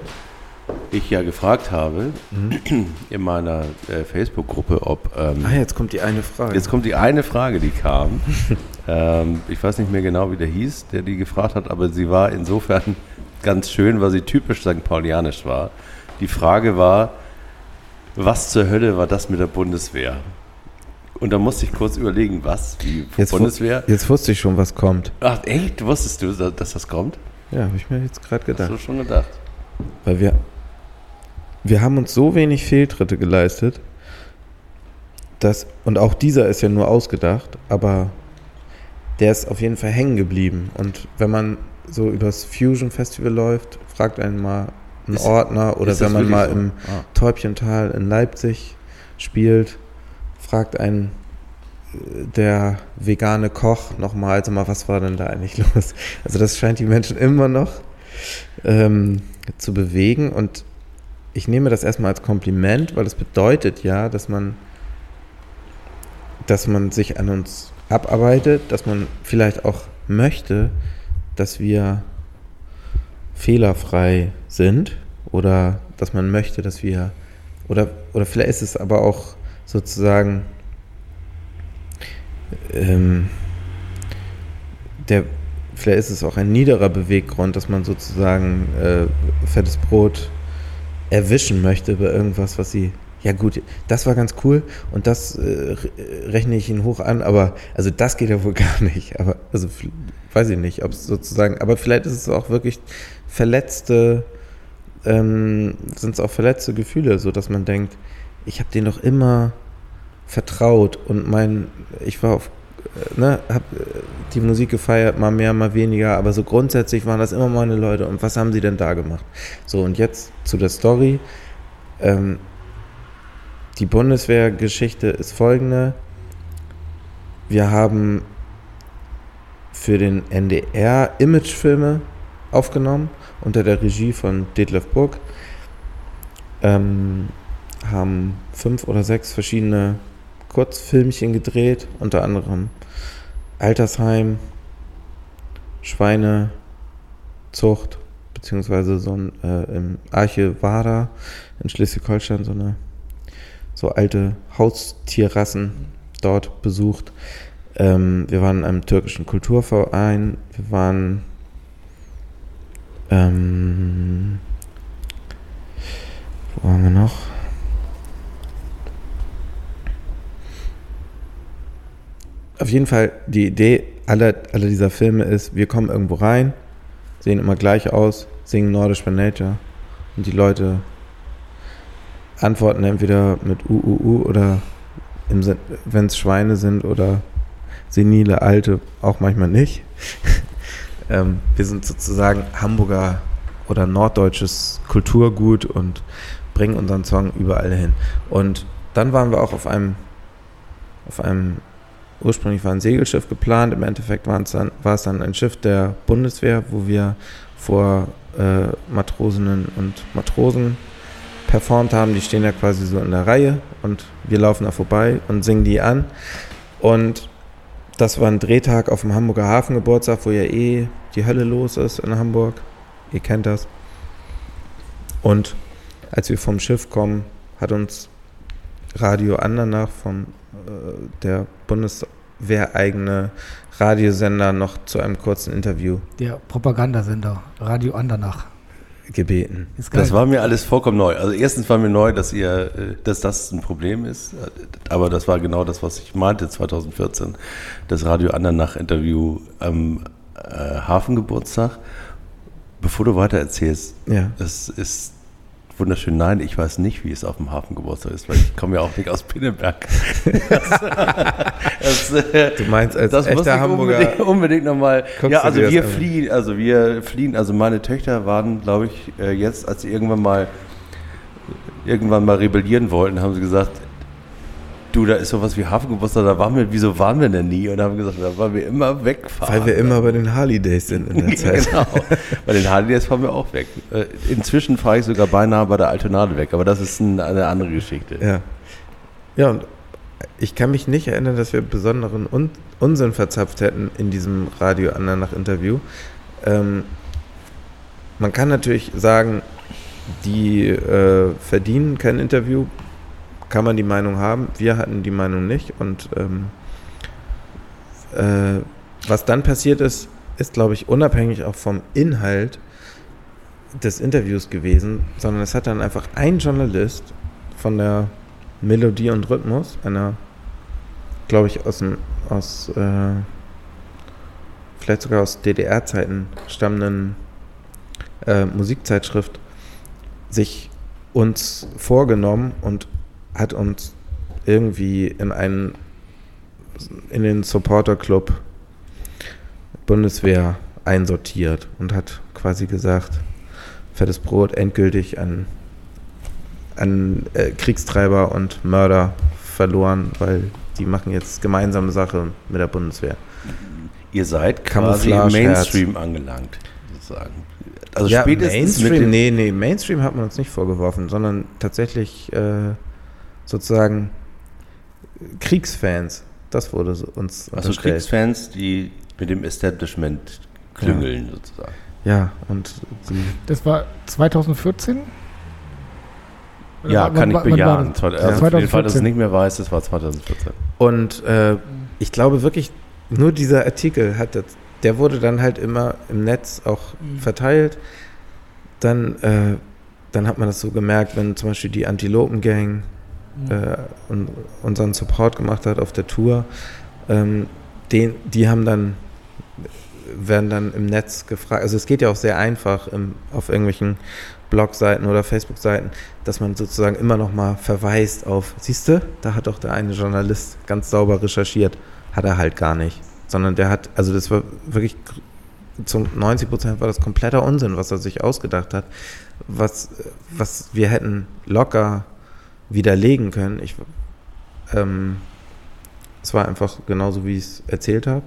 ich ja gefragt habe in meiner äh, Facebook-Gruppe, ob ähm, ah, jetzt kommt die eine Frage. Jetzt kommt die eine Frage, die kam. *laughs* ähm, ich weiß nicht mehr genau, wie der hieß, der die gefragt hat, aber sie war insofern ganz schön, weil sie typisch St. Paulianisch war. Die Frage war, was zur Hölle war das mit der Bundeswehr? Und da musste ich kurz überlegen, was? Wie jetzt, Bundeswehr? jetzt wusste ich schon, was kommt. Ach, echt? Wusstest du, dass das kommt? Ja, habe ich mir jetzt gerade Hast gedacht. du schon gedacht? Weil wir, wir haben uns so wenig Fehltritte geleistet, dass, und auch dieser ist ja nur ausgedacht, aber der ist auf jeden Fall hängen geblieben. Und wenn man so übers Fusion Festival läuft, fragt einen mal ein Ist- Ordner oder das wenn man mal wirklich im so? Ah. Täubchental in Leipzig spielt, fragt einen äh, der vegane Koch nochmal, also mal, was war denn da eigentlich *laughs* los? Also das scheint die Menschen immer noch ähm, zu bewegen und ich nehme das erstmal als Kompliment, weil es bedeutet ja, dass man, dass man sich an uns abarbeitet, dass man vielleicht auch möchte, dass wir fehlerfrei sind oder dass man möchte, dass wir oder oder vielleicht ist es aber auch sozusagen ähm, der vielleicht ist es auch ein niederer Beweggrund, dass man sozusagen äh, fettes Brot erwischen möchte bei irgendwas, was sie. Ja gut, das war ganz cool und das äh, rechne ich ihnen hoch an, aber also das geht ja wohl *laughs* gar nicht. Aber also weiß ich nicht, ob es sozusagen, aber vielleicht ist es auch wirklich verletzte, ähm, sind es auch verletzte Gefühle, so dass man denkt, ich habe denen doch immer vertraut und mein, ich war auf, äh, ne, hab äh, die Musik gefeiert, mal mehr, mal weniger, aber so grundsätzlich waren das immer meine Leute und was haben sie denn da gemacht? So und jetzt zu der Story. Ähm, die Bundeswehrgeschichte ist folgende. Wir haben für den NDR Imagefilme aufgenommen unter der Regie von Detlef Burg. Ähm, haben fünf oder sechs verschiedene Kurzfilmchen gedreht, unter anderem Altersheim, Schweinezucht, beziehungsweise so ein äh, im Arche Wada in Schleswig-Holstein so eine so alte Haustierrassen dort besucht. Ähm, wir waren in einem türkischen Kulturverein. Wir waren ähm, wo waren wir noch? Auf jeden Fall, die Idee aller, aller dieser Filme ist, wir kommen irgendwo rein, sehen immer gleich aus, singen Nordisch by Nature und die Leute antworten entweder mit UUU oder wenn es Schweine sind oder senile, alte, auch manchmal nicht. *laughs* ähm, wir sind sozusagen Hamburger oder norddeutsches Kulturgut und bringen unseren Song überall hin. Und dann waren wir auch auf einem, auf einem, ursprünglich war ein Segelschiff geplant, im Endeffekt dann, war es dann ein Schiff der Bundeswehr, wo wir vor äh, Matrosinnen und Matrosen performt haben. Die stehen ja quasi so in der Reihe und wir laufen da vorbei und singen die an. Und das war ein Drehtag auf dem Hamburger Hafengeburtstag, wo ja eh die Hölle los ist in Hamburg. Ihr kennt das. Und als wir vom Schiff kommen, hat uns Radio Andernach vom äh, der Bundeswehreigene Radiosender noch zu einem kurzen Interview Der Propagandasender, Radio Andernach. Gebeten. Das war mir alles vollkommen neu. Also erstens war mir neu, dass ihr, äh, dass das ein Problem ist. Aber das war genau das, was ich meinte 2014. Das Radio Andernach-Interview am äh, Hafengeburtstag. Bevor du weiter erzählst, Ja. das ist wunderschön. Nein, ich weiß nicht, wie es auf dem Hafengeburtstag ist, weil ich komme ja auch nicht aus Pinneberg. *laughs* das, äh, Du meinst als das muss echter Hamburger unbedingt, unbedingt nochmal. Ja, also das wir fliehen, also wir fliehen, also meine Töchter waren, glaube ich, äh, jetzt, als sie irgendwann mal irgendwann mal rebellieren wollten, haben sie gesagt, du, da ist sowas wie Hafengeburtstag, da waren wir, wieso waren wir denn nie? Und haben gesagt, da waren wir immer wegfahren. Weil wir immer bei den Harley Days sind in der *laughs* Zeit. genau. Bei den Harleys fahren wir auch weg. Äh, Inzwischen fahre ich sogar beinahe bei der Altonade weg, aber das ist ein, eine andere Geschichte. Ja. Ja, und ich kann mich nicht erinnern, dass wir besonderen Un Unsinn verzapft hätten in diesem Radio Andernach-Interview. Ähm, man kann natürlich sagen, die äh, verdienen kein Interview, kann man die Meinung haben. Wir hatten die Meinung nicht. Und ähm, äh, was dann passiert ist, ist, glaube ich, unabhängig auch vom Inhalt des Interviews gewesen, sondern es hat dann einfach ein Journalist von der Melodie und Rhythmus, einer, glaube ich, aus aus, äh, vielleicht sogar aus DDR-Zeiten stammenden äh, Musikzeitschrift, sich uns vorgenommen und hat uns irgendwie in einen, in den Supporter Club Bundeswehr einsortiert und hat quasi gesagt, fettes Brot endgültig an an äh, Kriegstreiber und Mörder verloren, weil die machen jetzt gemeinsame Sache mit der Bundeswehr. Ihr seid quasi im. Mainstream angelangt, sozusagen. Also ja, spätestens Mainstream, nee, nee, Mainstream hat man uns nicht vorgeworfen, sondern tatsächlich äh, sozusagen Kriegsfans. Das wurde so uns also. Kriegsfans, die mit dem Establishment klüngeln, sozusagen. Ja, und die, Das war 2014? Oder Ja, wann- kann ich war bejahen. das? Zwei- Ja. Also auf jeden Fall, dass ich es 2014. nicht mehr weiß, das war 2014. Und äh, ich glaube wirklich, nur dieser Artikel hat das, der wurde dann halt immer im Netz auch verteilt. Dann äh, dann hat man das so gemerkt, wenn zum Beispiel die Antilopen-Gang äh, und unseren Support gemacht hat auf der Tour, ähm, den, die haben dann, werden dann im Netz gefragt, also es geht ja auch sehr einfach im, auf irgendwelchen Blogseiten oder Facebook-Seiten, dass man sozusagen immer noch mal verweist auf, siehst du, da hat doch der eine Journalist ganz sauber recherchiert, hat er halt gar nicht, sondern der hat, also das war wirklich zu 90 Prozent war das kompletter Unsinn, was er sich ausgedacht hat, was, was wir hätten locker widerlegen können. Ich, ähm, es war einfach genauso, wie ich es erzählt habe.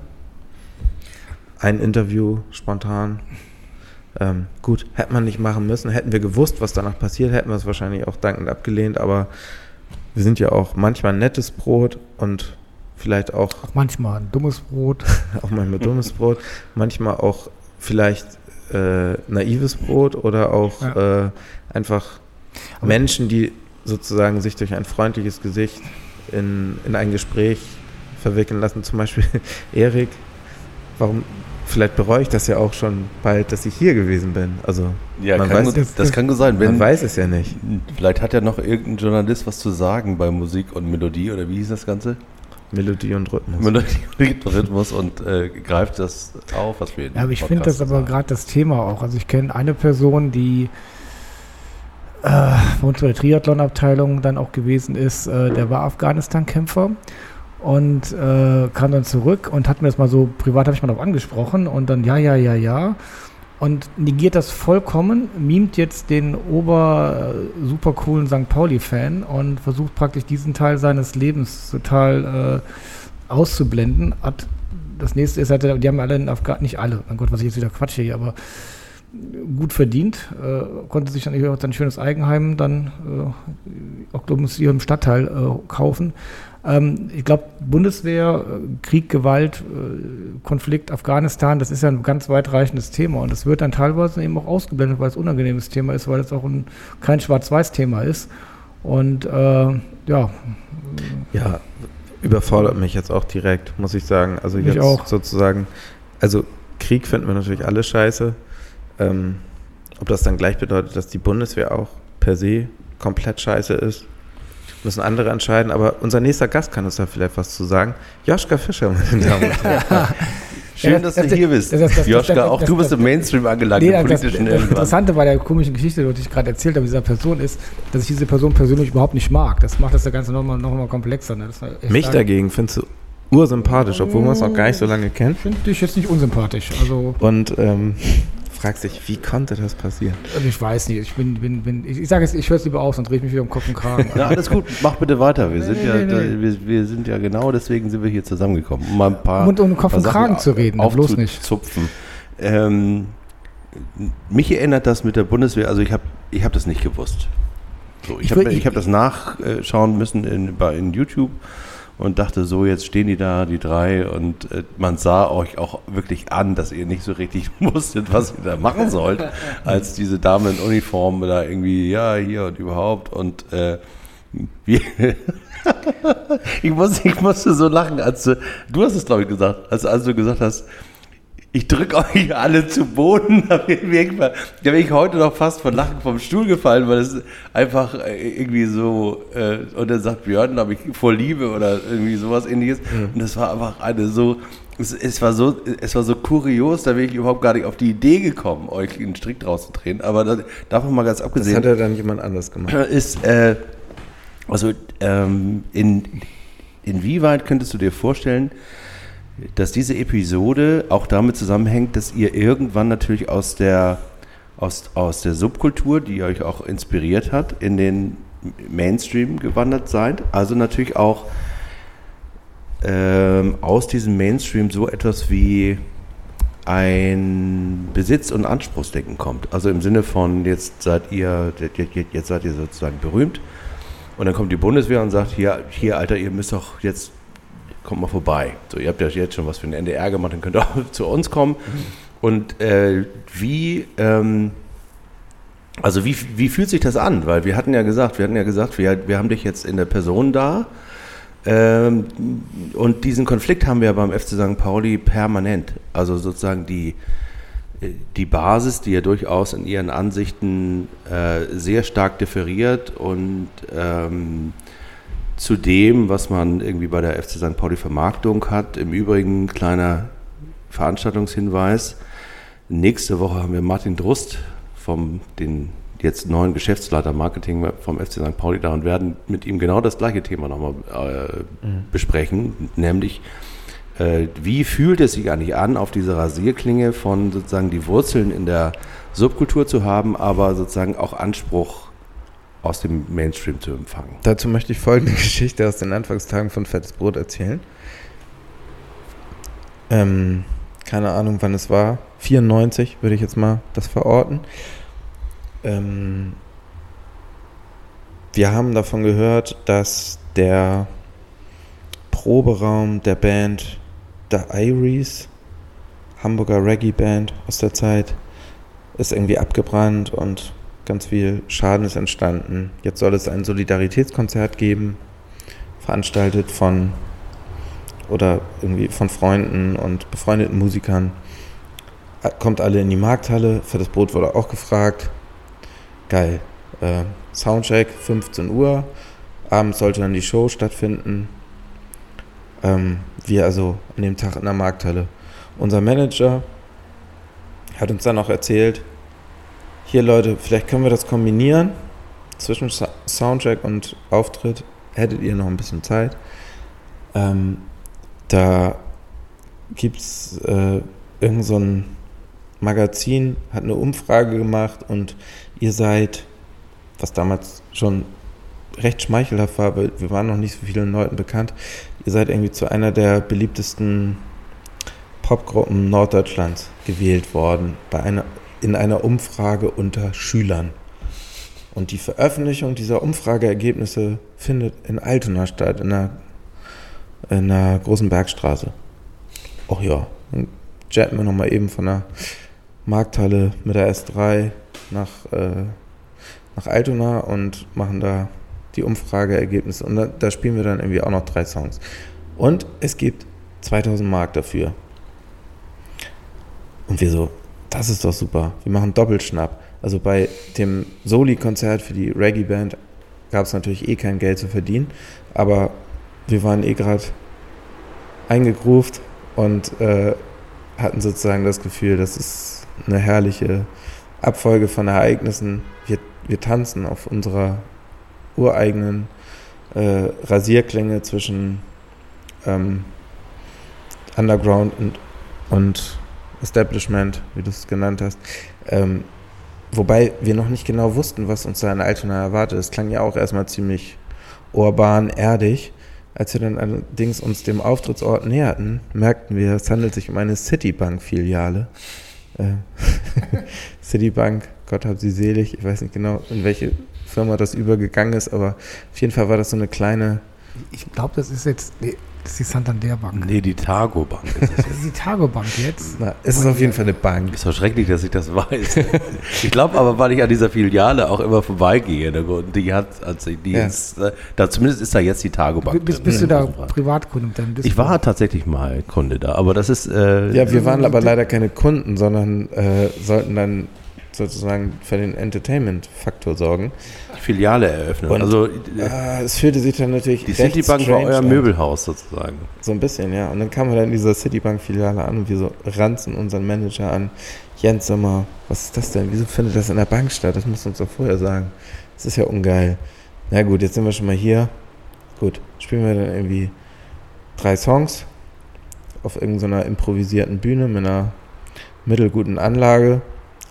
Ein Interview spontan. Ähm, gut, hätte man nicht machen müssen. Hätten wir gewusst, was danach passiert, hätten wir es wahrscheinlich auch dankend abgelehnt. Aber wir sind ja auch manchmal ein nettes Brot und vielleicht auch, Auch manchmal ein dummes Brot. *laughs* auch manchmal dummes Brot, manchmal auch vielleicht äh, naives Brot oder auch äh, einfach Aber- Menschen, die sozusagen sich durch ein freundliches Gesicht in, in ein Gespräch verwickeln lassen. Zum Beispiel *laughs* Erik, warum, vielleicht bereue ich das ja auch schon bald, dass ich hier gewesen bin. Also Ja, Man kann weiß- gut, das kann gut sein. Wenn, man weiß es ja nicht. Vielleicht hat ja noch irgendein Journalist was zu sagen bei Musik und Melodie oder wie hieß das Ganze? Melodie und Rhythmus. Melodie und Rhythmus und äh, greift das auf, was wir in Ja, aber ich finde das aber gerade das Thema auch. Also ich kenne eine Person, die äh, bei uns bei der Triathlon-Abteilung dann auch gewesen ist, äh, der war Afghanistan-Kämpfer und äh, kam dann zurück und hat mir das mal so, privat habe ich mal darauf angesprochen und dann ja, ja, ja, ja und negiert das vollkommen, mimt jetzt den ober super coolen St. Pauli-Fan und versucht praktisch diesen Teil seines Lebens total äh, auszublenden. Hat, das nächste ist, halt, die haben alle in Afghanistan, nicht alle, mein Gott, was ich jetzt wieder quatsche hier, aber gut verdient, äh, konnte sich dann auch ein schönes Eigenheim dann äh, hier im Stadtteil äh, kaufen. Ähm, ich glaube, Bundeswehr, äh, Krieg, Gewalt, äh, Konflikt, Afghanistan, das ist ja ein ganz weitreichendes Thema und das wird dann teilweise eben auch ausgeblendet, weil es ein unangenehmes Thema ist, weil es auch ein, kein Schwarz-Weiß-Thema ist. Und äh, ja, Ja, überfordert mich jetzt auch direkt, muss ich sagen. Also Mich jetzt auch. sozusagen, also Krieg finden wir natürlich alle scheiße. Ähm, ob das dann gleich bedeutet, dass die Bundeswehr auch per se komplett scheiße ist, müssen andere entscheiden. Aber unser nächster Gast kann uns da vielleicht was zu sagen. Joschka Fischer, meine Damen und Herren. Schön, Ja, dass das- du hier bist. das- das- das- Joschka, das- auch das- du bist das- im Mainstream angelangt, Nee, im das, das, politischen das irgendwann. Interessante bei der komischen Geschichte, die ich gerade erzählt habe, dieser Person ist, dass ich diese Person persönlich überhaupt nicht mag. Das macht das Ganze nochmal noch mal komplexer. Ne? Mich stark. dagegen findest du ursympathisch, obwohl man es noch gar nicht so lange kennt. finde dich jetzt nicht unsympathisch. Also, Und ähm, fragst dich, wie konnte das passieren? also ich weiß nicht. Ich bin, bin, bin ich, ich sage jetzt, ich höre es lieber aus und drehe mich wieder um Kopf und Kragen. *laughs* Ja, alles gut, mach bitte weiter. Wir sind, Nee, ja, nee, da, nee. wir, wir sind ja genau deswegen sind wir hier zusammengekommen. Um mal ein paar, Und um Kopf und Sachen Kragen zu reden, ne, bloß nicht. aufzuzupfen. Ähm, mich erinnert das mit der Bundeswehr, also ich habe ich hab das nicht gewusst. So, ich Ich habe ich hab das nachschauen müssen in, bei, in YouTube und dachte so, jetzt stehen die da, die drei, und äh, man sah euch auch wirklich an, dass ihr nicht so richtig *laughs* wusstet, was ihr da machen sollt, *laughs* als diese Dame in Uniform da irgendwie, ja, hier und überhaupt und äh, wir *laughs* ich, muss, ich musste so lachen, als du, du hast es glaube ich gesagt, als, als du gesagt hast, ich drücke euch alle zu Boden. *laughs* Da bin ich, heute noch fast von Lachen vom Stuhl gefallen, weil es einfach äh, irgendwie so, äh, und dann sagt Björn, glaube ich, vor Liebe oder irgendwie sowas ähnliches. Und das war einfach eine so, es, es, war so, es war so kurios, da bin ich überhaupt gar nicht auf die Idee gekommen, euch einen Strick draus zu drehen. Aber da, davon mal ganz Das abgesehen hat ja dann jemand anders gemacht. ist, äh, also ähm, in, inwieweit könntest du dir vorstellen, dass diese Episode auch damit zusammenhängt, dass ihr irgendwann natürlich aus der, aus, aus der Subkultur, die euch auch inspiriert hat, in den Mainstream gewandert seid? Also natürlich auch ähm, aus diesem Mainstream so etwas wie ein Besitz- und Anspruchsdenken kommt. Also im Sinne von, jetzt seid ihr, jetzt, seid ihr sozusagen berühmt und dann kommt die Bundeswehr und sagt, hier, hier Alter, ihr müsst doch jetzt, kommt mal vorbei. So, ihr habt ja jetzt schon was für den NDR gemacht, dann könnt ihr auch *laughs* zu uns kommen. Und äh, wie, ähm, also wie, wie fühlt sich das an? Weil wir hatten ja gesagt, wir hatten ja gesagt, wir, wir haben dich jetzt in der Person da. Ähm, und diesen Konflikt haben wir beim FC St. Pauli permanent. Also sozusagen die, die Basis, die ja durchaus in ihren Ansichten äh, sehr stark differiert und ähm, zu dem, was man irgendwie bei der FC St. Pauli Vermarktung hat. Im Übrigen kleiner Veranstaltungshinweis. Nächste Woche haben wir Martin Drust vom den jetzt neuen Geschäftsleiter Marketing vom FC St. Pauli da und werden mit ihm genau das gleiche Thema nochmal äh, mhm. besprechen, nämlich äh, wie fühlt es sich eigentlich an, auf dieser Rasierklinge von sozusagen die Wurzeln in der Subkultur zu haben, aber sozusagen auch Anspruch aus dem Mainstream zu empfangen. Dazu möchte ich folgende *laughs* Geschichte aus den Anfangstagen von Fettes Brot erzählen. Ähm, keine Ahnung, wann es war. 94 würde ich jetzt mal das verorten. Ähm, wir haben davon gehört, dass der Proberaum der Band The Iries, Hamburger Reggae-Band aus der Zeit, ist irgendwie abgebrannt und ganz viel Schaden ist entstanden. Jetzt soll es ein Solidaritätskonzert geben, veranstaltet von oder irgendwie von Freunden und befreundeten Musikern. Kommt alle in die Markthalle, für das Brot wurde auch gefragt. Geil. Äh, Soundcheck 15 Uhr. Abends sollte dann die Show stattfinden. Ähm, wir also an dem Tag in der Markthalle. Unser Manager hat uns dann auch erzählt, hier Leute, vielleicht können wir das kombinieren. Zwischen Soundcheck und Auftritt hättet ihr noch ein bisschen Zeit. Ähm, da gibt es äh, irgend so Magazin, hat eine Umfrage gemacht und ihr seid, was damals schon recht schmeichelhaft war, weil wir waren noch nicht so vielen Leuten bekannt, ihr seid irgendwie zu einer der beliebtesten Popgruppen Norddeutschlands gewählt worden, bei einer, in einer Umfrage unter Schülern. Und die Veröffentlichung dieser Umfrageergebnisse findet in Altona statt, in einer, in einer großen Bergstraße. Ach ja, dann jetten wir nochmal eben von der Markthalle mit der S3 nach, äh, nach Altona und machen da die Umfrageergebnisse. Und da, da, spielen wir dann irgendwie auch noch drei Songs. Und es gibt 2000 Mark dafür. Und wir so, das ist doch super. Wir machen Doppelschnapp. Also bei dem Soli-Konzert für die Reggae-Band gab es natürlich eh kein Geld zu verdienen. Aber wir waren eh gerade eingegruft und äh, hatten sozusagen das Gefühl, das ist eine herrliche Abfolge von Ereignissen. Wir, wir tanzen auf unserer ureigenen äh, Rasierklänge zwischen ähm, Underground und, und Establishment, wie du es genannt hast. Ähm, wobei wir noch nicht genau wussten, was uns da in Altona erwartet. Es klang ja auch erstmal ziemlich urban, erdig. Als wir dann allerdings uns dem Auftrittsort näherten, merkten wir, es handelt sich um eine Citibank-Filiale. Äh, *laughs* Citibank, Gott hab sie selig, ich weiß nicht genau, in welche Firma das übergegangen ist, aber auf jeden Fall war das so eine kleine. Ich glaube, das ist jetzt. Das ist die Santander Bank. Nee, die Targo Bank ist das *laughs* ist die Targo Bank jetzt. Na, es ist auf jeden Fall eine Bank. Ist doch schrecklich, dass ich das weiß. ich glaube aber, weil ich an dieser Filiale auch immer vorbeigehe. Ne, die hat, also die ja. ist, äh, da, zumindest ist da jetzt die Targo Bank. Bist, bist du da Privatkunde? Dann ich war tatsächlich mal Kunde da, aber das ist. Äh, ja, wir waren aber leider keine Kunden, sondern äh, sollten dann sozusagen für den Entertainment-Faktor sorgen. Filiale eröffnen. Und, also, äh, es fühlte sich dann natürlich. Die Citibank war euer Möbelhaus sozusagen. So ein bisschen, ja. Und dann kamen wir dann in dieser Citibank-Filiale an und wir so ranzen unseren Manager an. Jens, sag mal, was ist das denn? Wieso findet das in der Bank statt? Das musst du uns doch vorher sagen. Das ist ja ungeil. Na gut, jetzt sind wir schon mal hier. Gut, spielen wir dann irgendwie drei Songs auf irgendeiner improvisierten Bühne mit einer mittelguten Anlage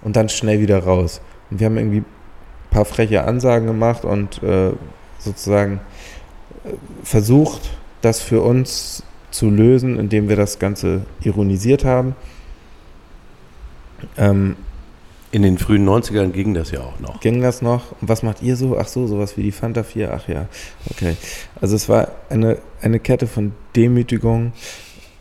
und dann schnell wieder raus. Und wir haben irgendwie ein paar freche Ansagen gemacht und äh, sozusagen äh, versucht, das für uns zu lösen, indem wir das Ganze ironisiert haben. Ähm, in den frühen 90ern ging das ja auch noch. Ging das noch? Und was macht ihr so? Ach so, sowas wie die Fanta 4? Ach ja, okay. Also es war eine, eine Kette von Demütigungen,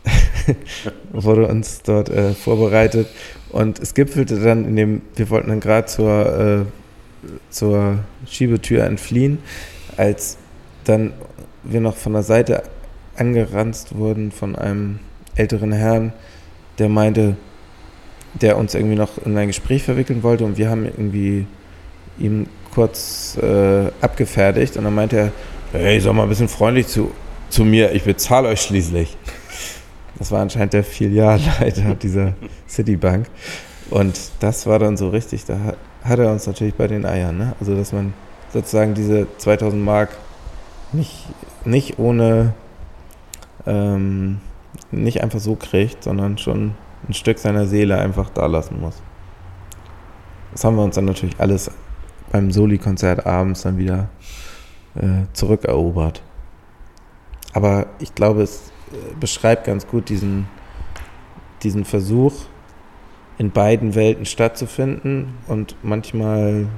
*laughs* wurde uns dort äh, vorbereitet. Und es gipfelte dann in dem, wir wollten dann gerade zur, äh, zur Schiebetür entfliehen, als dann wir noch von der Seite angeranzt wurden von einem älteren Herrn, der meinte, der uns irgendwie noch in ein Gespräch verwickeln wollte und wir haben irgendwie ihm kurz äh, abgefertigt und dann meinte er, hey, sag mal ein bisschen freundlich zu, zu mir, ich bezahle euch schließlich. Das war anscheinend der Filialleiter *laughs* dieser Citibank. Und das war dann so richtig, da hat, er uns natürlich bei den Eiern. Ne? Also, dass man sozusagen diese 2000 Mark nicht, nicht ohne, ähm, nicht einfach so kriegt, sondern schon ein Stück seiner Seele einfach da lassen muss. Das haben wir uns dann natürlich alles beim Soli-Konzert abends dann wieder äh, zurückerobert. Aber ich glaube, es beschreibt ganz gut diesen, diesen Versuch, in beiden Welten stattzufinden und manchmal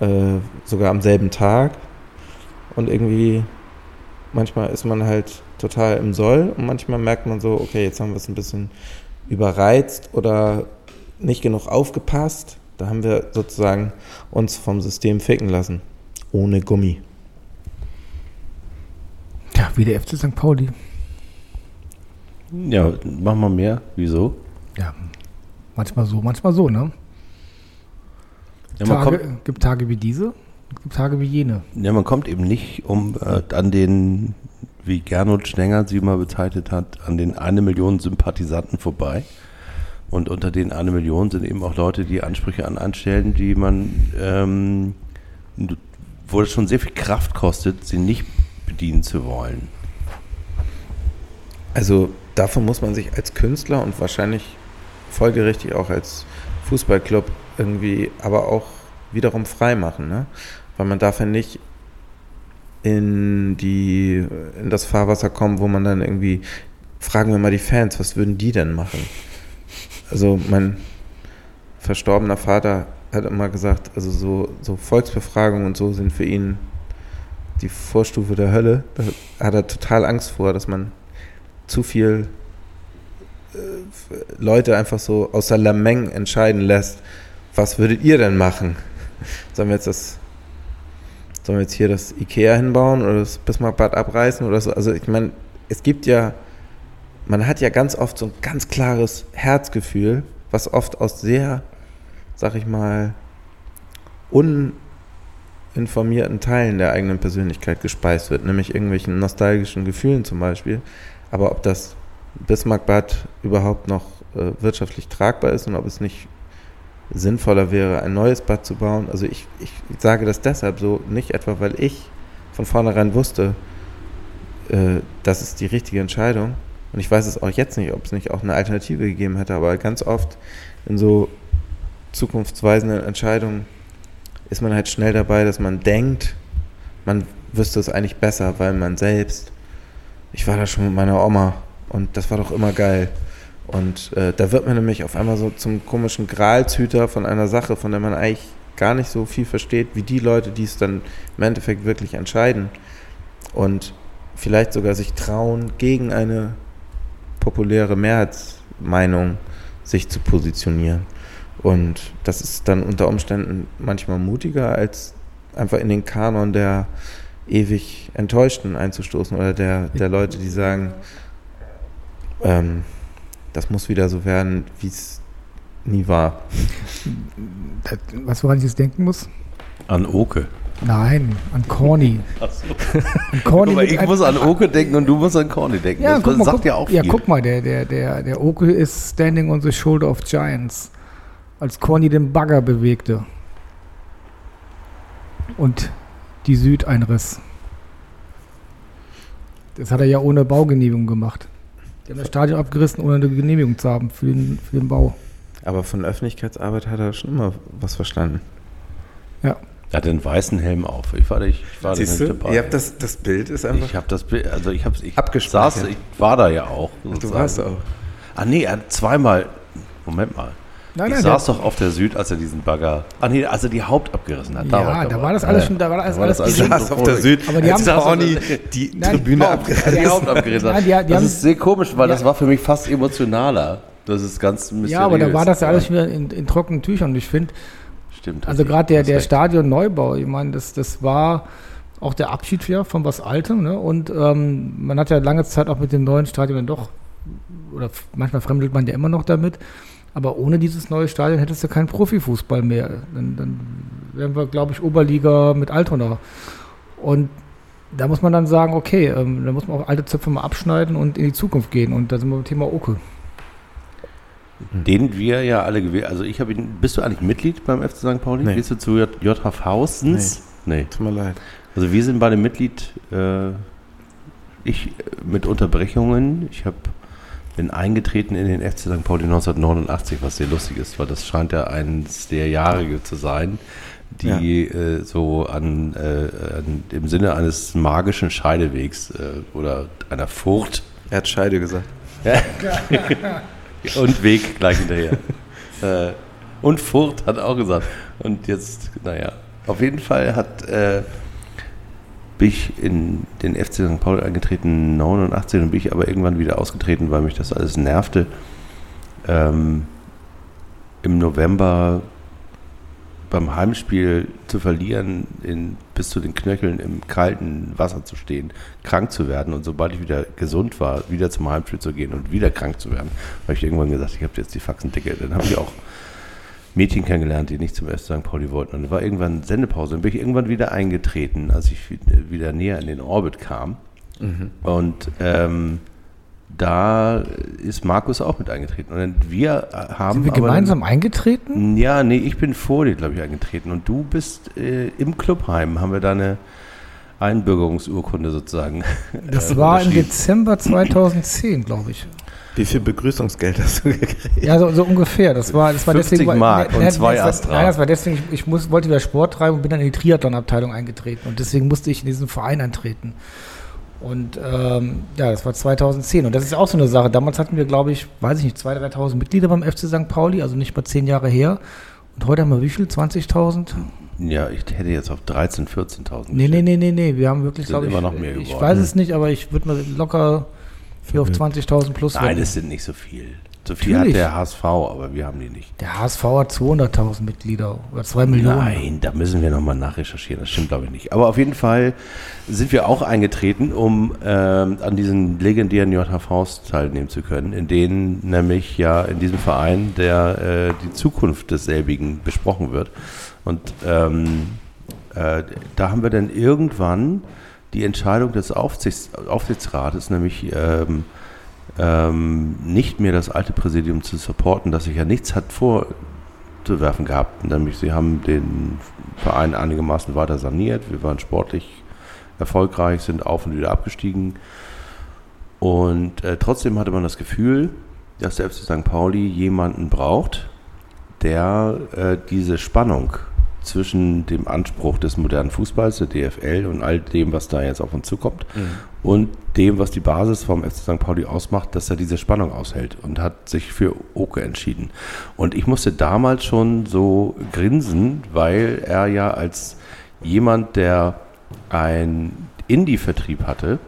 äh, sogar am selben Tag. Und irgendwie, manchmal ist man halt total im Soll und manchmal merkt man so, okay, jetzt haben wir es ein bisschen überreizt oder nicht genug aufgepasst. Da haben wir sozusagen uns vom System ficken lassen. Ohne Gummi. Ja, wie der FC St. Pauli. Ja, mach mal mehr. Wieso? Ja, manchmal so, manchmal so, ne? Ja, man, Tage, kommt, gibt Tage wie diese, es gibt Tage wie jene. ja, man kommt eben nicht um äh, an den, wie Gernot Schnenger sie mal bezeichnet hat, an den eine Million Sympathisanten vorbei. Und unter den eine Million sind eben auch Leute, die Ansprüche an anstellen, die man, ähm, wo es schon sehr viel Kraft kostet, sie nicht bedienen zu wollen. Also davon muss man sich als Künstler und wahrscheinlich folgerichtig auch als Fußballclub irgendwie aber auch wiederum frei machen, ne? Weil man darf ja nicht in die in das Fahrwasser kommen, wo man dann irgendwie fragen wir mal die Fans, was würden die denn machen? Also mein verstorbener Vater hat immer gesagt, also so, so Volksbefragungen und so sind für ihn die Vorstufe der Hölle. Da hat er total Angst vor, dass man zu viel äh, Leute einfach so aus der Lameng entscheiden lässt, was würdet ihr denn machen? *laughs* Sollen wir jetzt das, sollen wir jetzt hier das Ikea hinbauen oder das Bismarckbad abreißen oder so? Also ich meine, es gibt ja, man hat ja ganz oft so ein ganz klares Herzgefühl, was oft aus sehr, sag ich mal, uninformierten Teilen der eigenen Persönlichkeit gespeist wird, nämlich irgendwelchen nostalgischen Gefühlen zum Beispiel. Aber ob das Bismarckbad überhaupt noch äh, wirtschaftlich tragbar ist und ob es nicht sinnvoller wäre, ein neues Bad zu bauen. Also ich, ich sage das deshalb so, nicht etwa, weil ich von vornherein wusste, äh, das ist die richtige Entscheidung. Und ich weiß es auch jetzt nicht, ob es nicht auch eine Alternative gegeben hätte, aber ganz oft in so zukunftsweisenden Entscheidungen ist man halt schnell dabei, dass man denkt, man wüsste es eigentlich besser, weil man selbst, ich war da schon mit meiner Oma und das war doch immer geil. Und äh, da wird man nämlich auf einmal so zum komischen Gralshüter von einer Sache, von der man eigentlich gar nicht so viel versteht, wie die Leute, die es dann im Endeffekt wirklich entscheiden. Und vielleicht sogar sich trauen, gegen eine populäre Mehrheitsmeinung sich zu positionieren. Und das ist dann unter Umständen manchmal mutiger, als einfach in den Kanon der ewig Enttäuschten einzustoßen oder der, der Leute, die sagen, ähm, das muss wieder so werden, wie es nie war. Das, was woran ich jetzt denken muss? An Oke. Nein, an Corny. An Corny mal, ich muss an Oke denken und du musst an Corny denken. Ja, das guck mal, sagt guck, ja auch ja, viel. guck mal, der, der, der, der Oke ist standing on the shoulder of giants. Als Corny den Bagger bewegte. Und die Süd einriss. Das hat er ja ohne Baugenehmigung gemacht. Die haben das Stadion abgerissen, ohne eine Genehmigung zu haben für den, für den Bau. Aber von Öffentlichkeitsarbeit hat er schon immer was verstanden. Ja. Er hat den weißen Helm auf. Ich war, ich war da Siehst nicht du? dabei. Ihr habt das, das Bild ist einfach. ich habe das Bild, also ich habe ich saß, ich war da ja auch. du sozusagen. warst auch. Ah nee, er hat zweimal. Moment mal. Nein, ich nein, saß doch auf der Süd, als er diesen Bagger. Ah nee, als er die Haupt abgerissen hat. Da Ja, ich da war das alles schon, da war das Da war das alles alles Saß auf der Süd, Aber die haben- Corny die Nein, Tribüne abgerissen die Haupt abgerissen hat. Nein, die- die das ist sehr komisch, weil das Ja. war für mich fast emotionaler. Das ist ganz mysteriös. Ja, aber da war das ja alles wieder in, in trockenen Tüchern. Und ich finde, Stimmt. also gerade der, der. Stadionneubau, ich meine, das, das war auch der Abschied ja von was Altem. Ne? Und ähm, man hat ja lange Zeit auch mit dem neuen Stadion dann doch, oder manchmal fremdelt man ja immer noch damit. Aber ohne dieses neue Stadion hättest du keinen Profifußball mehr. Dann, dann wären wir, glaube ich, Oberliga mit Altona. Und da muss man dann sagen, okay, ähm, da muss man auch alte Zöpfe mal abschneiden und in die Zukunft gehen. Und da sind wir beim Thema Oke. Den wir ja alle gewählt Also ich habe ihn. Bist du eigentlich Mitglied beim FC St. Pauli? Nee. Gehst du zu J- JHV Hausens? Nee. Tut mir leid. Also wir sind beide Mitglied. Äh, ich mit Unterbrechungen. Ich habe bin eingetreten in den FC St. Pauli 1989, was sehr lustig ist, weil das scheint ja eines der Jahre zu sein, die äh, so an, äh, an im Sinne eines magischen Scheidewegs äh, oder einer Furcht Er hat Scheide gesagt. *laughs* und Weg gleich hinterher. *laughs* äh, und Furcht hat auch gesagt. Und jetzt, naja, auf jeden Fall hat äh, bin ich in den FC St. Pauli eingetreten, 89, und bin ich aber irgendwann wieder ausgetreten, weil mich das alles nervte. Ähm, Im November beim Heimspiel zu verlieren, in, bis zu den Knöcheln im kalten Wasser zu stehen, krank zu werden und sobald ich wieder gesund war, wieder zum Heimspiel zu gehen und wieder krank zu werden, habe ich irgendwann gesagt, ich habe jetzt die Faxen dicke. Dann habe ich auch Mädchen kennengelernt, die nicht zum FC St. Pauli wollten. Und dann war irgendwann Sendepause. Dann bin ich irgendwann wieder eingetreten, als ich wieder näher in den Orbit kam. Und ähm, da ist Markus auch mit eingetreten. Und wir haben Sind wir aber gemeinsam eingetreten? ja, nee, ich bin vor dir, glaube ich, eingetreten. Und du bist äh, im Clubheim, haben wir deine Einbürgerungsurkunde sozusagen. Das äh, war im. Dezember 2010, glaube ich. Wie viel Begrüßungsgeld hast du gekriegt? Ja, so, so ungefähr. Das war, das war 50 deswegen. Mark und das zwei war, Astra. Nein, das war deswegen, ich, ich muss, wollte wieder Sport treiben und bin dann in die Triathlon-Abteilung eingetreten. Und deswegen musste ich in diesen Verein eintreten. Und ähm, ja, das war 2010. Und das ist auch so eine Sache. Damals hatten wir, glaube ich, weiß ich nicht, 2.000, 3.000 Mitglieder beim FC St. Pauli, also nicht mal zehn Jahre her. Und heute haben wir wie viel? 20.000? Ja, ich hätte jetzt auf 13.000, 14.000. Nee, nee, nee, nee, nee. Wir haben wirklich, glaube ich, immer noch mehr ich geworden. weiß es nicht, aber ich würde mal locker hier auf 20.000 plus Nein, das sind nicht so viel. So viel Natürlich. hat der HSV, aber wir haben die nicht. Der HSV hat 200.000 Mitglieder oder 2 Millionen. Nein, da müssen wir nochmal nachrecherchieren. Das stimmt, glaube ich, nicht. Aber auf jeden Fall sind wir auch eingetreten, um ähm, an diesen legendären JHVs teilnehmen zu können, in denen nämlich ja in diesem Verein der äh, die Zukunft desselbigen besprochen wird. Und ähm, äh, da haben wir dann irgendwann die Entscheidung des Aufsichts, Aufsichtsrates, nämlich ähm, ähm, nicht mehr das alte Präsidium zu supporten, das sich ja nichts hat vorzuwerfen gehabt. Nämlich sie haben den Verein einigermaßen weiter saniert. Wir waren sportlich erfolgreich, sind auf und wieder abgestiegen. Und äh, trotzdem hatte man das Gefühl, dass der FC St. Pauli jemanden braucht, der äh, diese Spannung zwischen dem Anspruch des modernen Fußballs, der DFL und all dem, was da jetzt auf uns zukommt, und dem, was die Basis vom FC St. Pauli ausmacht, dass er diese Spannung aushält und hat sich für Oke entschieden. Und ich musste damals schon so grinsen, weil er ja als jemand, der einen Indie-Vertrieb hatte,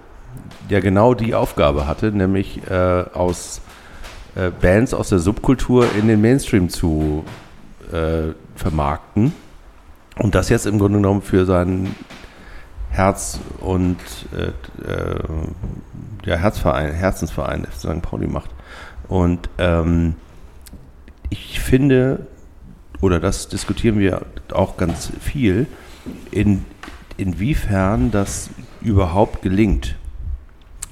der genau die Aufgabe hatte, nämlich äh, aus äh, Bands aus der Subkultur in den Mainstream zu äh, vermarkten und das jetzt im Grunde genommen für sein Herz und äh, äh, ja, Herzverein, Herzensverein FC St. Pauli macht. Und ähm, ich finde, oder das diskutieren wir auch ganz viel, in, inwiefern das überhaupt gelingt.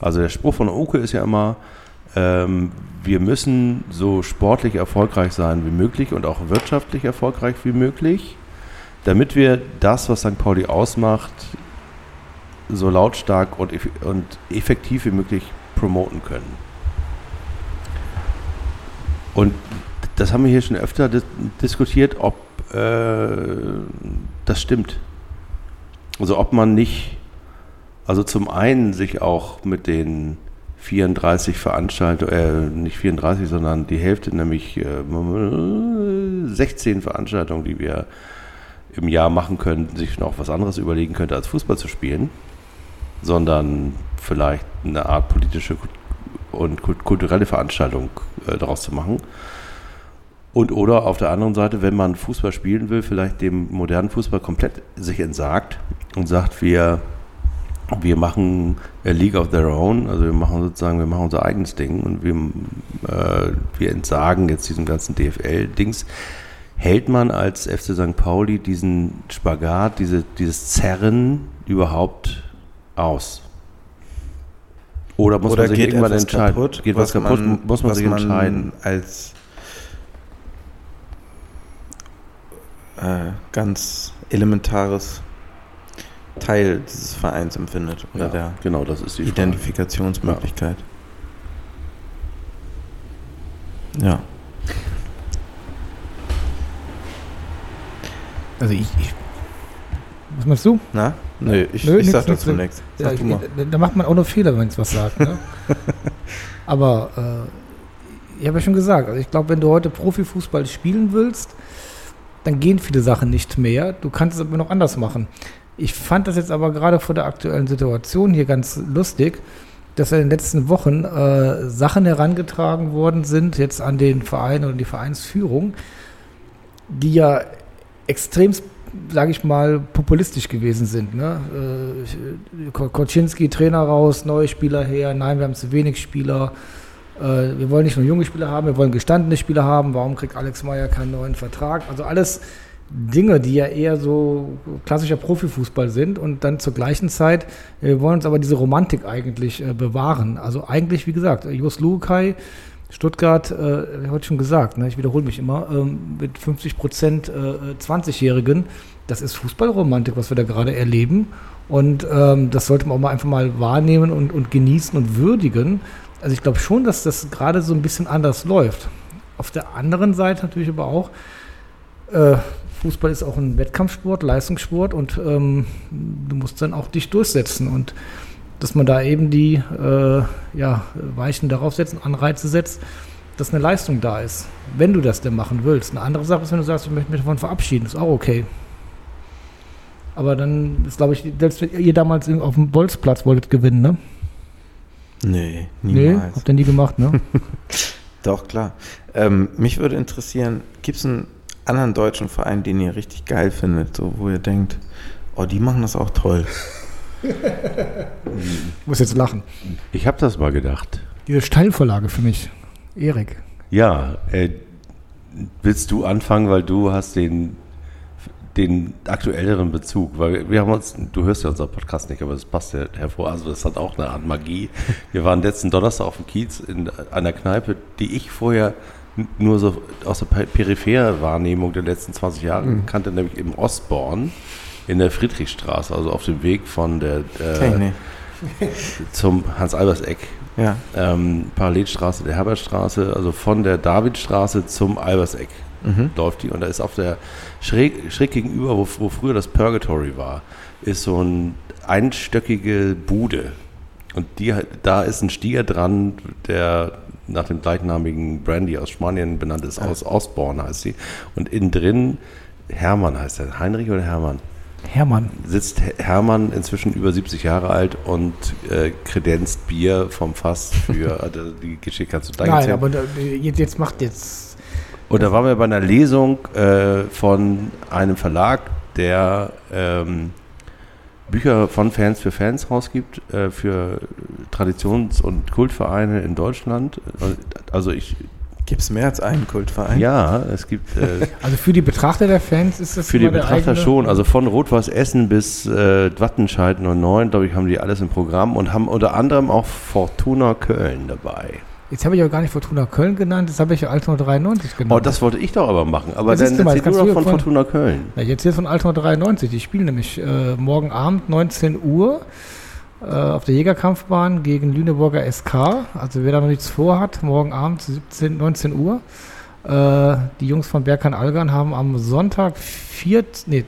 Also der Spruch von Oke ist ja immer, ähm, wir müssen so sportlich erfolgreich sein wie möglich und auch wirtschaftlich erfolgreich wie möglich, damit wir das, was St. Pauli ausmacht, so lautstark und, eff und effektiv wie möglich promoten können. Und das haben wir hier schon öfter dis diskutiert, ob äh, das stimmt. Also ob man nicht, also zum einen sich auch mit den 34 Veranstaltungen, äh, nicht 34, sondern die Hälfte, nämlich äh, 16 Veranstaltungen, die wir im Jahr machen können, sich noch was anderes überlegen könnte, als Fußball zu spielen, sondern vielleicht eine Art politische und kulturelle Veranstaltung äh, daraus zu machen. Und oder auf der anderen Seite, wenn man Fußball spielen will, vielleicht dem modernen Fußball komplett sich entsagt und sagt, wir, wir machen a League of Their Own, also wir machen sozusagen, wir machen unser eigenes Ding und wir äh, wir entsagen jetzt diesem ganzen DFL-Dings. Hält man als FC St. Pauli diesen Spagat, diese, dieses Zerren überhaupt aus? Oder muss Oder man sich geht irgendwann entscheiden? kaputt, geht was, kaputt, man, muss man was sich entscheiden. als äh, ganz elementares Teil dieses Vereins empfindet oder Ja, der genau, das ist die Frage. Identifikationsmöglichkeit. Ja. Also ich, ich was meinst du? Na? Nö, ich, Nö, ich nix, sag nix, dazu nichts. Ja, Sag ich, du mal. da- da macht man auch nur Fehler, wenn es was sagt. Ne? *laughs* Aber äh, ich habe ja schon gesagt, also ich glaube, wenn du heute Profifußball spielen willst, dann gehen viele Sachen nicht mehr. Du kannst es aber noch anders machen. Ich fand das jetzt aber gerade vor der aktuellen Situation hier ganz lustig, dass in den letzten Wochen äh, Sachen herangetragen worden sind, jetzt an den Verein oder die Vereinsführung, die ja extrem, sage ich mal, populistisch gewesen sind. Ne? Äh, Koczynski, Trainer raus, neue Spieler her, nein, wir haben zu wenig Spieler. Äh, wir wollen nicht nur junge Spieler haben, wir wollen gestandene Spieler haben. Warum kriegt Alex Meyer keinen neuen Vertrag? Also alles Dinge, die ja eher so klassischer Profifußball sind und dann zur gleichen Zeit, äh, wir wollen uns aber diese Romantik eigentlich bewahren. Also eigentlich, wie gesagt, Jos Lukai, Stuttgart, äh, ich heute schon gesagt, ne, ich wiederhole mich immer, ähm, mit 50 Prozent äh, 20-Jährigen, das ist Fußballromantik, was wir da gerade erleben. Und ähm, das sollte man auch mal einfach mal wahrnehmen und, und genießen und würdigen. Also ich glaube schon, dass das gerade so ein bisschen anders läuft. Auf der anderen Seite natürlich aber auch, äh, Fußball ist auch ein Wettkampfsport, Leistungssport und ähm, du musst dann auch dich durchsetzen und dass man da eben die äh, ja, Weichen darauf setzt, Anreize setzt, dass eine Leistung da ist, wenn du das denn machen willst. Eine andere Sache ist, wenn du sagst, ich möchte mich davon verabschieden, ist auch okay. Aber dann ist, glaube ich, selbst wenn ihr damals auf dem Bolzplatz wolltet gewinnen, ne? Nee, Nee, niemals. habt ihr nie gemacht, ne? *laughs* *laughs* Doch, klar. Ähm, mich würde interessieren, gibt es einen anderen deutschen Verein, den ihr richtig geil findet, so wo ihr denkt, oh, die machen das auch toll. Ich *laughs* muss jetzt lachen. Ich habe das mal gedacht. Diese Steilvorlage für mich. Erik. Ja, äh, willst du anfangen, weil du hast den, den aktuelleren Bezug, weil wir haben uns, du hörst ja unseren Podcast nicht, aber das passt ja hervor, also das hat auch eine Art Magie. Wir waren letzten Donnerstag auf dem Kiez in einer Kneipe, die ich vorher nur so aus der pe- periphere Wahrnehmung der letzten 20 Jahre kannte, nämlich im Ostborn in der Friedrichstraße, also auf dem Weg von der äh, *laughs* zum Hans-Albers-Eck Ja. ähm, Parallelstraße der Herbertstraße, also von der Davidstraße zum Alberseck Mhm. läuft die. Und da ist auf der schräg, schräg gegenüber, wo, wo früher das Purgatory war, ist so ein einstöckige Bude. Und die, da ist ein Stier dran, der nach dem gleichnamigen Brandy aus Spanien benannt ist, aus Ostborn heißt sie. Und innen drin, Hermann heißt er, Heinrich oder Hermann? Hermann. sitzt Hermann inzwischen über 70 Jahre alt und äh, kredenzt Bier vom Fass für *laughs* also die Geschichte kannst du da Nein, aber da, jetzt, jetzt macht jetzt. Und da waren wir bei einer Lesung äh, von einem Verlag, der ähm, Bücher von Fans für Fans rausgibt, äh, für Traditions- und Kultvereine in Deutschland. Und, Also ich, Gibt es mehr als einen Kultverein? ja, es gibt äh, *laughs* Also für die Betrachter der Fans ist das Für die Betrachter eigene- schon, also von Rot-Weiß Essen bis äh, Wattenscheid 09, glaube ich, haben die alles im Programm und haben unter anderem auch Fortuna Köln dabei. Jetzt habe ich aber gar nicht Fortuna Köln genannt, das habe ich ja Altona 93 genannt. Oh, das wollte ich doch aber machen, aber siehst dann du mal, erzähl du doch von von- Fortuna Köln. Ja, jetzt hier von Altona 93. Die spielen nämlich äh, morgen Abend 19 Uhr auf der Jägerkampfbahn gegen Lüneburger SK. Also wer da noch nichts vorhat, morgen Abend 17, 19 Uhr. Äh, die Jungs von Berkan Algan haben am Sonntag 4, nee,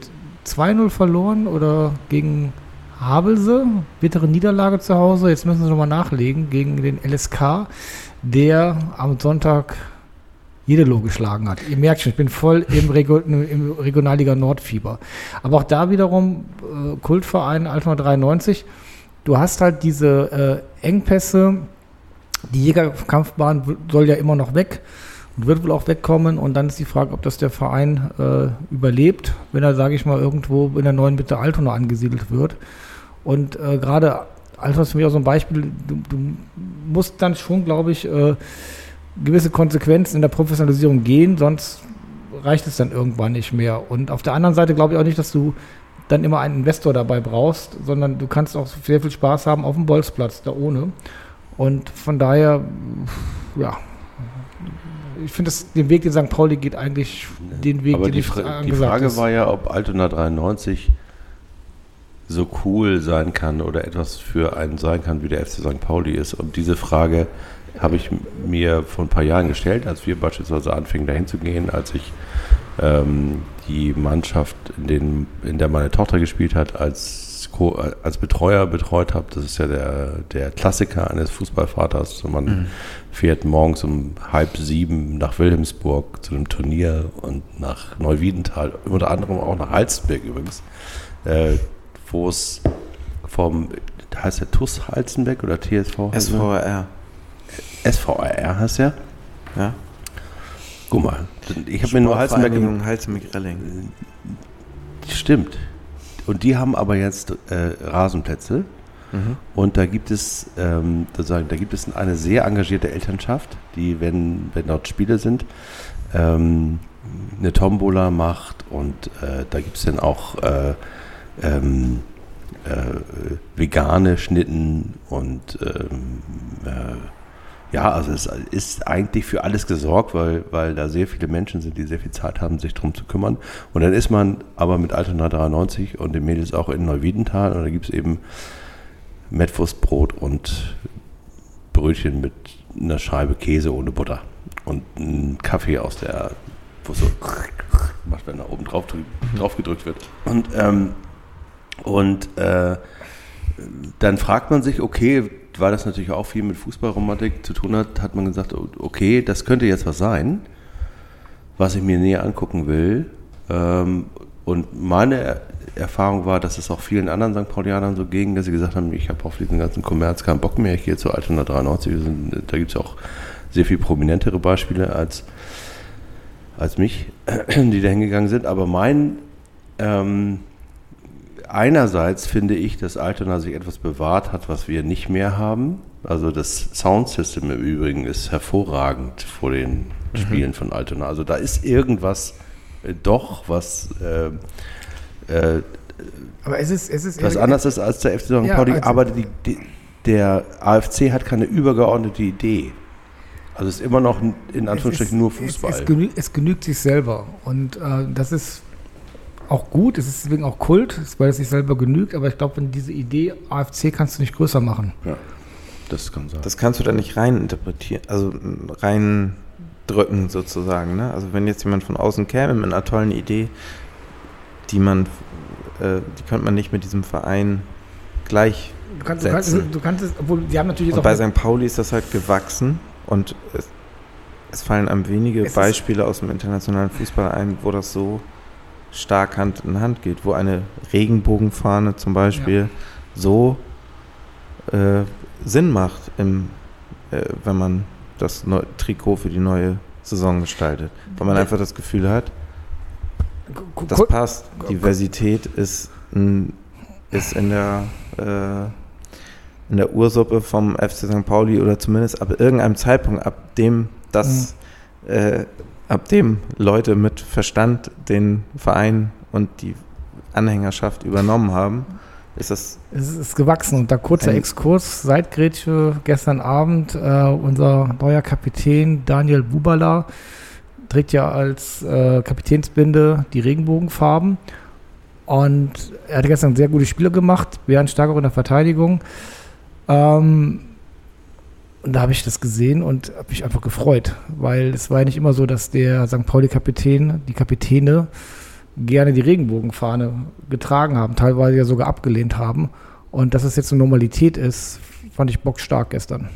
2-0 verloren oder gegen Havelse. Bittere Niederlage zu Hause. Jetzt müssen sie nochmal nachlegen gegen den LSK, der am Sonntag Jedelo geschlagen hat. Ihr merkt schon, ich bin voll im, Rego im Regionalliga Nordfieber. Aber auch da wiederum äh, Kultverein Altona 93. Du hast halt diese äh, Engpässe. Die Jägerkampfbahn soll ja immer noch weg und wird wohl auch wegkommen. Und dann ist die Frage, ob das der Verein äh, überlebt, wenn er, sage ich mal, irgendwo in der neuen Mitte Altona angesiedelt wird. Und äh, gerade Altona ist für mich auch so ein Beispiel. Du, du musst dann schon, glaube ich, äh, gewisse Konsequenzen in der Professionalisierung gehen, sonst reicht es dann irgendwann nicht mehr. Und auf der anderen Seite glaube ich auch nicht, dass du dann immer einen Investor dabei brauchst, sondern du kannst auch sehr viel Spaß haben auf dem Bolzplatz, da ohne. Und von daher, ja, ich finde, den Weg, den St. Pauli geht, eigentlich den Weg, Aber den die, Fra die Frage ist. war ja, ob Altona 93 so cool sein kann oder etwas für einen sein kann, wie der FC St. Pauli ist. Und diese Frage habe ich mir vor ein paar Jahren gestellt, als wir beispielsweise anfingen, dahin zu gehen, als ich ähm, die Mannschaft, in, den, in der meine Tochter gespielt hat, als, Co als Betreuer betreut habe. Das ist ja der, der Klassiker eines Fußballvaters. Man Mhm. fährt morgens um halb sieben nach Wilhelmsburg zu einem Turnier und nach Neuwiedental, unter anderem auch nach Halstenberg übrigens, äh, wo es vom, heißt der TUS Halstenberg oder TSV? SVR. SVR heißt der? Ja. Guck mal, ich habe mir nur Sportvereinigung Halstenberg-Relling. Stimmt. Und die haben aber jetzt äh, Rasenplätze. Mhm. Und da gibt es ähm, sozusagen, da gibt es eine sehr engagierte Elternschaft, die, wenn, wenn dort Spiele sind, ähm, eine Tombola macht und äh, da gibt es dann auch äh, ähm, äh, vegane Schnitten und ähm, äh, ja, also es ist eigentlich für alles gesorgt, weil, weil da sehr viele Menschen sind, die sehr viel Zeit haben, sich darum zu kümmern. Und dann ist man aber mit Altona 93 und den Mädels auch in Neuwiedental und da gibt es eben Mettwurstbrot und Brötchen mit einer Scheibe Käse ohne Butter und einen Kaffee aus der, wo so macht, wenn da oben drauf, drauf gedrückt wird. Und, ähm, und äh, dann fragt man sich, okay, weil das natürlich auch viel mit Fußballromantik zu tun hat, hat man gesagt, okay, das könnte jetzt was sein, was ich mir näher angucken will. Ähm, und meine Er- Erfahrung war, dass es auch vielen anderen St. Paulianern so ging, dass sie gesagt haben, ich habe auf diesen ganzen Kommerz keinen Bock mehr, ich gehe zu Altona 93. Wir sind, da gibt es auch sehr viel prominentere Beispiele als, als mich, *clears throat* die da hingegangen sind. Aber mein ähm, einerseits finde ich, dass Altona sich etwas bewahrt hat, was wir nicht mehr haben. Also das Soundsystem im Übrigen ist hervorragend vor den Spielen von Altona. Also da ist irgendwas äh, doch, was, äh, äh, Aber es ist, es ist was anders ist als der FC St. Ja, Pauli. also- aber die, die, der AFC hat keine übergeordnete Idee. Also es ist immer noch in Anführungsstrichen nur Fußball. Es, es, genü es genügt sich selber. Und äh, das ist auch gut. Es ist deswegen auch Kult, weil es sich selber genügt. Aber ich glaube, wenn diese Idee AFC kannst du nicht größer machen. ja, das kann sein. Das kannst du da nicht rein interpretieren, also rein drücken sozusagen. Ne? Also wenn jetzt jemand von außen käme mit einer tollen Idee, die man, äh, die könnte man nicht mit diesem Verein gleich. Du kannst, du kannst, Setzen. du kannst es, obwohl die haben natürlich Und bei. St. Pauli ist das halt gewachsen und es, es fallen einem wenige Beispiele aus dem internationalen Fußball ein, wo das so stark Hand in Hand geht, wo eine Regenbogenfahne zum Beispiel so äh, Sinn macht, im, äh, wenn man das neu Trikot für die neue Saison gestaltet. Weil man Ja. einfach das Gefühl hat, das passt. Diversität ist, ein, ist in der äh, in der Ursuppe vom FC St. Pauli oder zumindest ab irgendeinem Zeitpunkt, ab dem das, äh, ab dem Leute mit Verstand den Verein und die Anhängerschaft übernommen haben, ist das Es ist gewachsen. Und da kurzer Exkurs, seit Grätsche gestern Abend, äh, unser neuer Kapitän Daniel Bubala trägt ja als äh, Kapitänsbinde die Regenbogenfarben. Und er hat gestern sehr gute Spiele gemacht, wären stark auch in der Verteidigung. Ähm, und da habe ich das gesehen und habe mich einfach gefreut, weil es war ja nicht immer so, dass der St. Pauli-Kapitän, die Kapitäne, gerne die Regenbogenfahne getragen haben, teilweise ja sogar abgelehnt haben. Und dass es jetzt eine Normalität ist, fand ich bockstark gestern.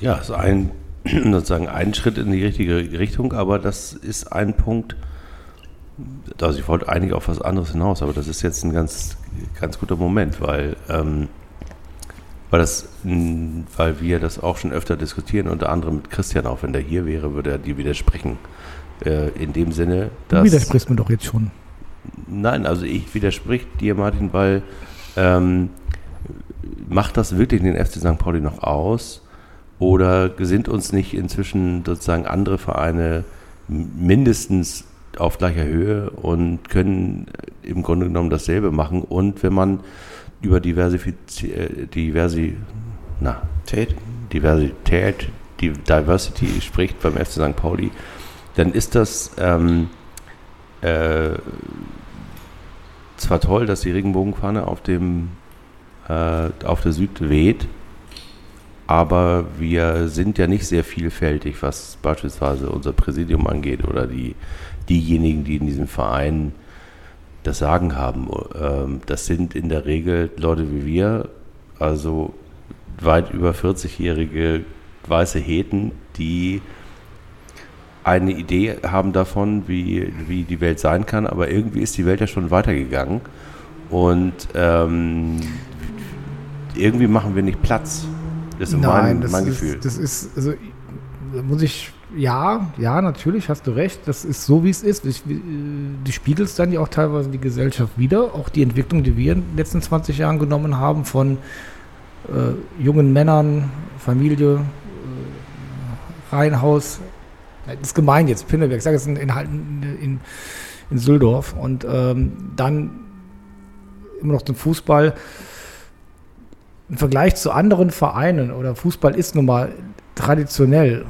Ja, es ist ein, *clears throat* sozusagen ein Schritt in die richtige Richtung, aber das ist ein Punkt, also ich wollte eigentlich auf was anderes hinaus, aber das ist jetzt ein ganz, ganz guter Moment, weil, ähm, weil, das, weil wir das auch schon öfter diskutieren, unter anderem mit Christian, auch wenn der hier wäre, würde er dir widersprechen. Äh, in dem Sinne, Du dass... widersprichst mir doch jetzt schon. Nein, also ich widersprich dir, Martin, weil ähm, macht das wirklich den FC St. Pauli noch aus, Oder sind uns nicht inzwischen sozusagen andere Vereine mindestens auf gleicher Höhe und können im Grunde genommen dasselbe machen? Und wenn man über Diversifiz äh, Diversi na? Diversität, die Diversity spricht beim FC St. Pauli, dann ist das ähm, äh, zwar toll, dass die Regenbogenfahne auf dem äh, auf der Süd weht, aber wir sind ja nicht sehr vielfältig, was beispielsweise unser Präsidium angeht oder die, diejenigen, die in diesem Verein das Sagen haben. Ähm, das sind in der Regel Leute wie wir, also weit über 40-jährige weiße Heten, die eine Idee haben davon, wie, wie die Welt sein kann, aber irgendwie ist die Welt ja schon weitergegangen und ähm, irgendwie machen wir nicht Platz. Das ist Nein, mein, das mein ist, Gefühl. Das ist, also, da muss ich, ja, ja, natürlich, hast du recht. Das ist so, wie es ist. Ich, äh, die spiegelt es dann ja auch teilweise die Gesellschaft wieder. Auch die Entwicklung, die wir in den letzten 20 Jahren genommen haben, von äh, jungen Männern, Familie, äh, Reihenhaus. Das ist gemein jetzt, Pinneberg. Ich sage jetzt in, in, in, in Süldorf. Und ähm, dann immer noch den Fußball im Vergleich zu anderen Vereinen oder Fußball ist nun mal traditionell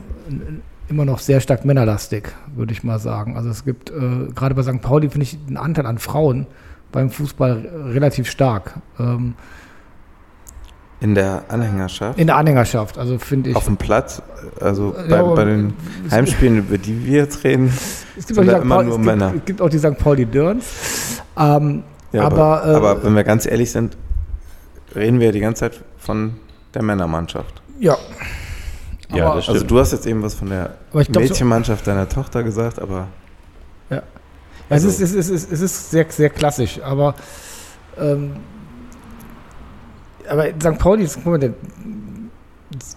immer noch sehr stark männerlastig, würde ich mal sagen. Also es gibt äh, gerade bei St. Pauli finde ich den Anteil an Frauen beim Fußball relativ stark. Ähm, In der Anhängerschaft? in der Anhängerschaft, also finde ich. Auf dem Platz? Also bei, ja, bei den Heimspielen, über die wir jetzt reden, es gibt sind da immer Pauli, nur es Männer. Gibt, es gibt auch die St. Pauli Dörns. Ähm, Ja, aber, aber, äh, aber wenn wir ganz ehrlich sind, reden wir die ganze Zeit von der Männermannschaft. ja. Ja, das Also Stimmt. du hast jetzt eben was von der glaub, so- Mädchenmannschaft deiner Tochter gesagt, aber Ja, Also- es, ist, es, ist, es ist sehr, sehr klassisch, aber, ähm, aber in St. Pauli, ist, guck mal, der,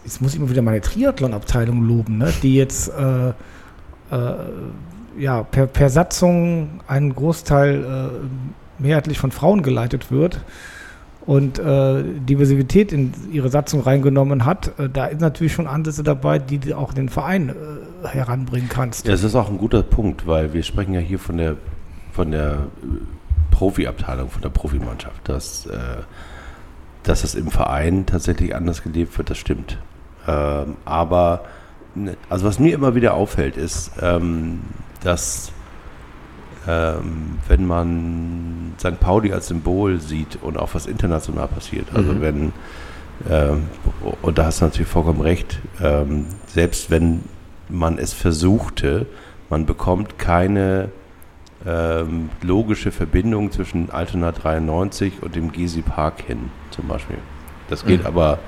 jetzt muss ich immer wieder meine Triathlon-Abteilung loben, ne? die jetzt äh, äh, ja, per, per Satzung einen Großteil äh, mehrheitlich von Frauen geleitet wird und äh, Diversität in ihre Satzung reingenommen hat, äh, da ist natürlich schon Ansätze dabei, die du auch den Verein äh, heranbringen kannst. Ja, das ist auch ein guter Punkt, weil wir sprechen ja hier von der, von der äh, Profiabteilung, von der Profimannschaft. Dass, äh, dass es im Verein tatsächlich anders gelebt wird, das stimmt. Ähm, aber, ne, also was mir immer wieder auffällt, ist, ähm, dass ähm, wenn man St. Pauli als Symbol sieht und auch was international passiert, also Mhm. wenn, ähm, und da hast du natürlich vollkommen recht, ähm, selbst wenn man es versuchte, man bekommt keine ähm, logische Verbindung zwischen Altona 93 und dem Gezi Park hin, zum Beispiel. Das geht Mhm. aber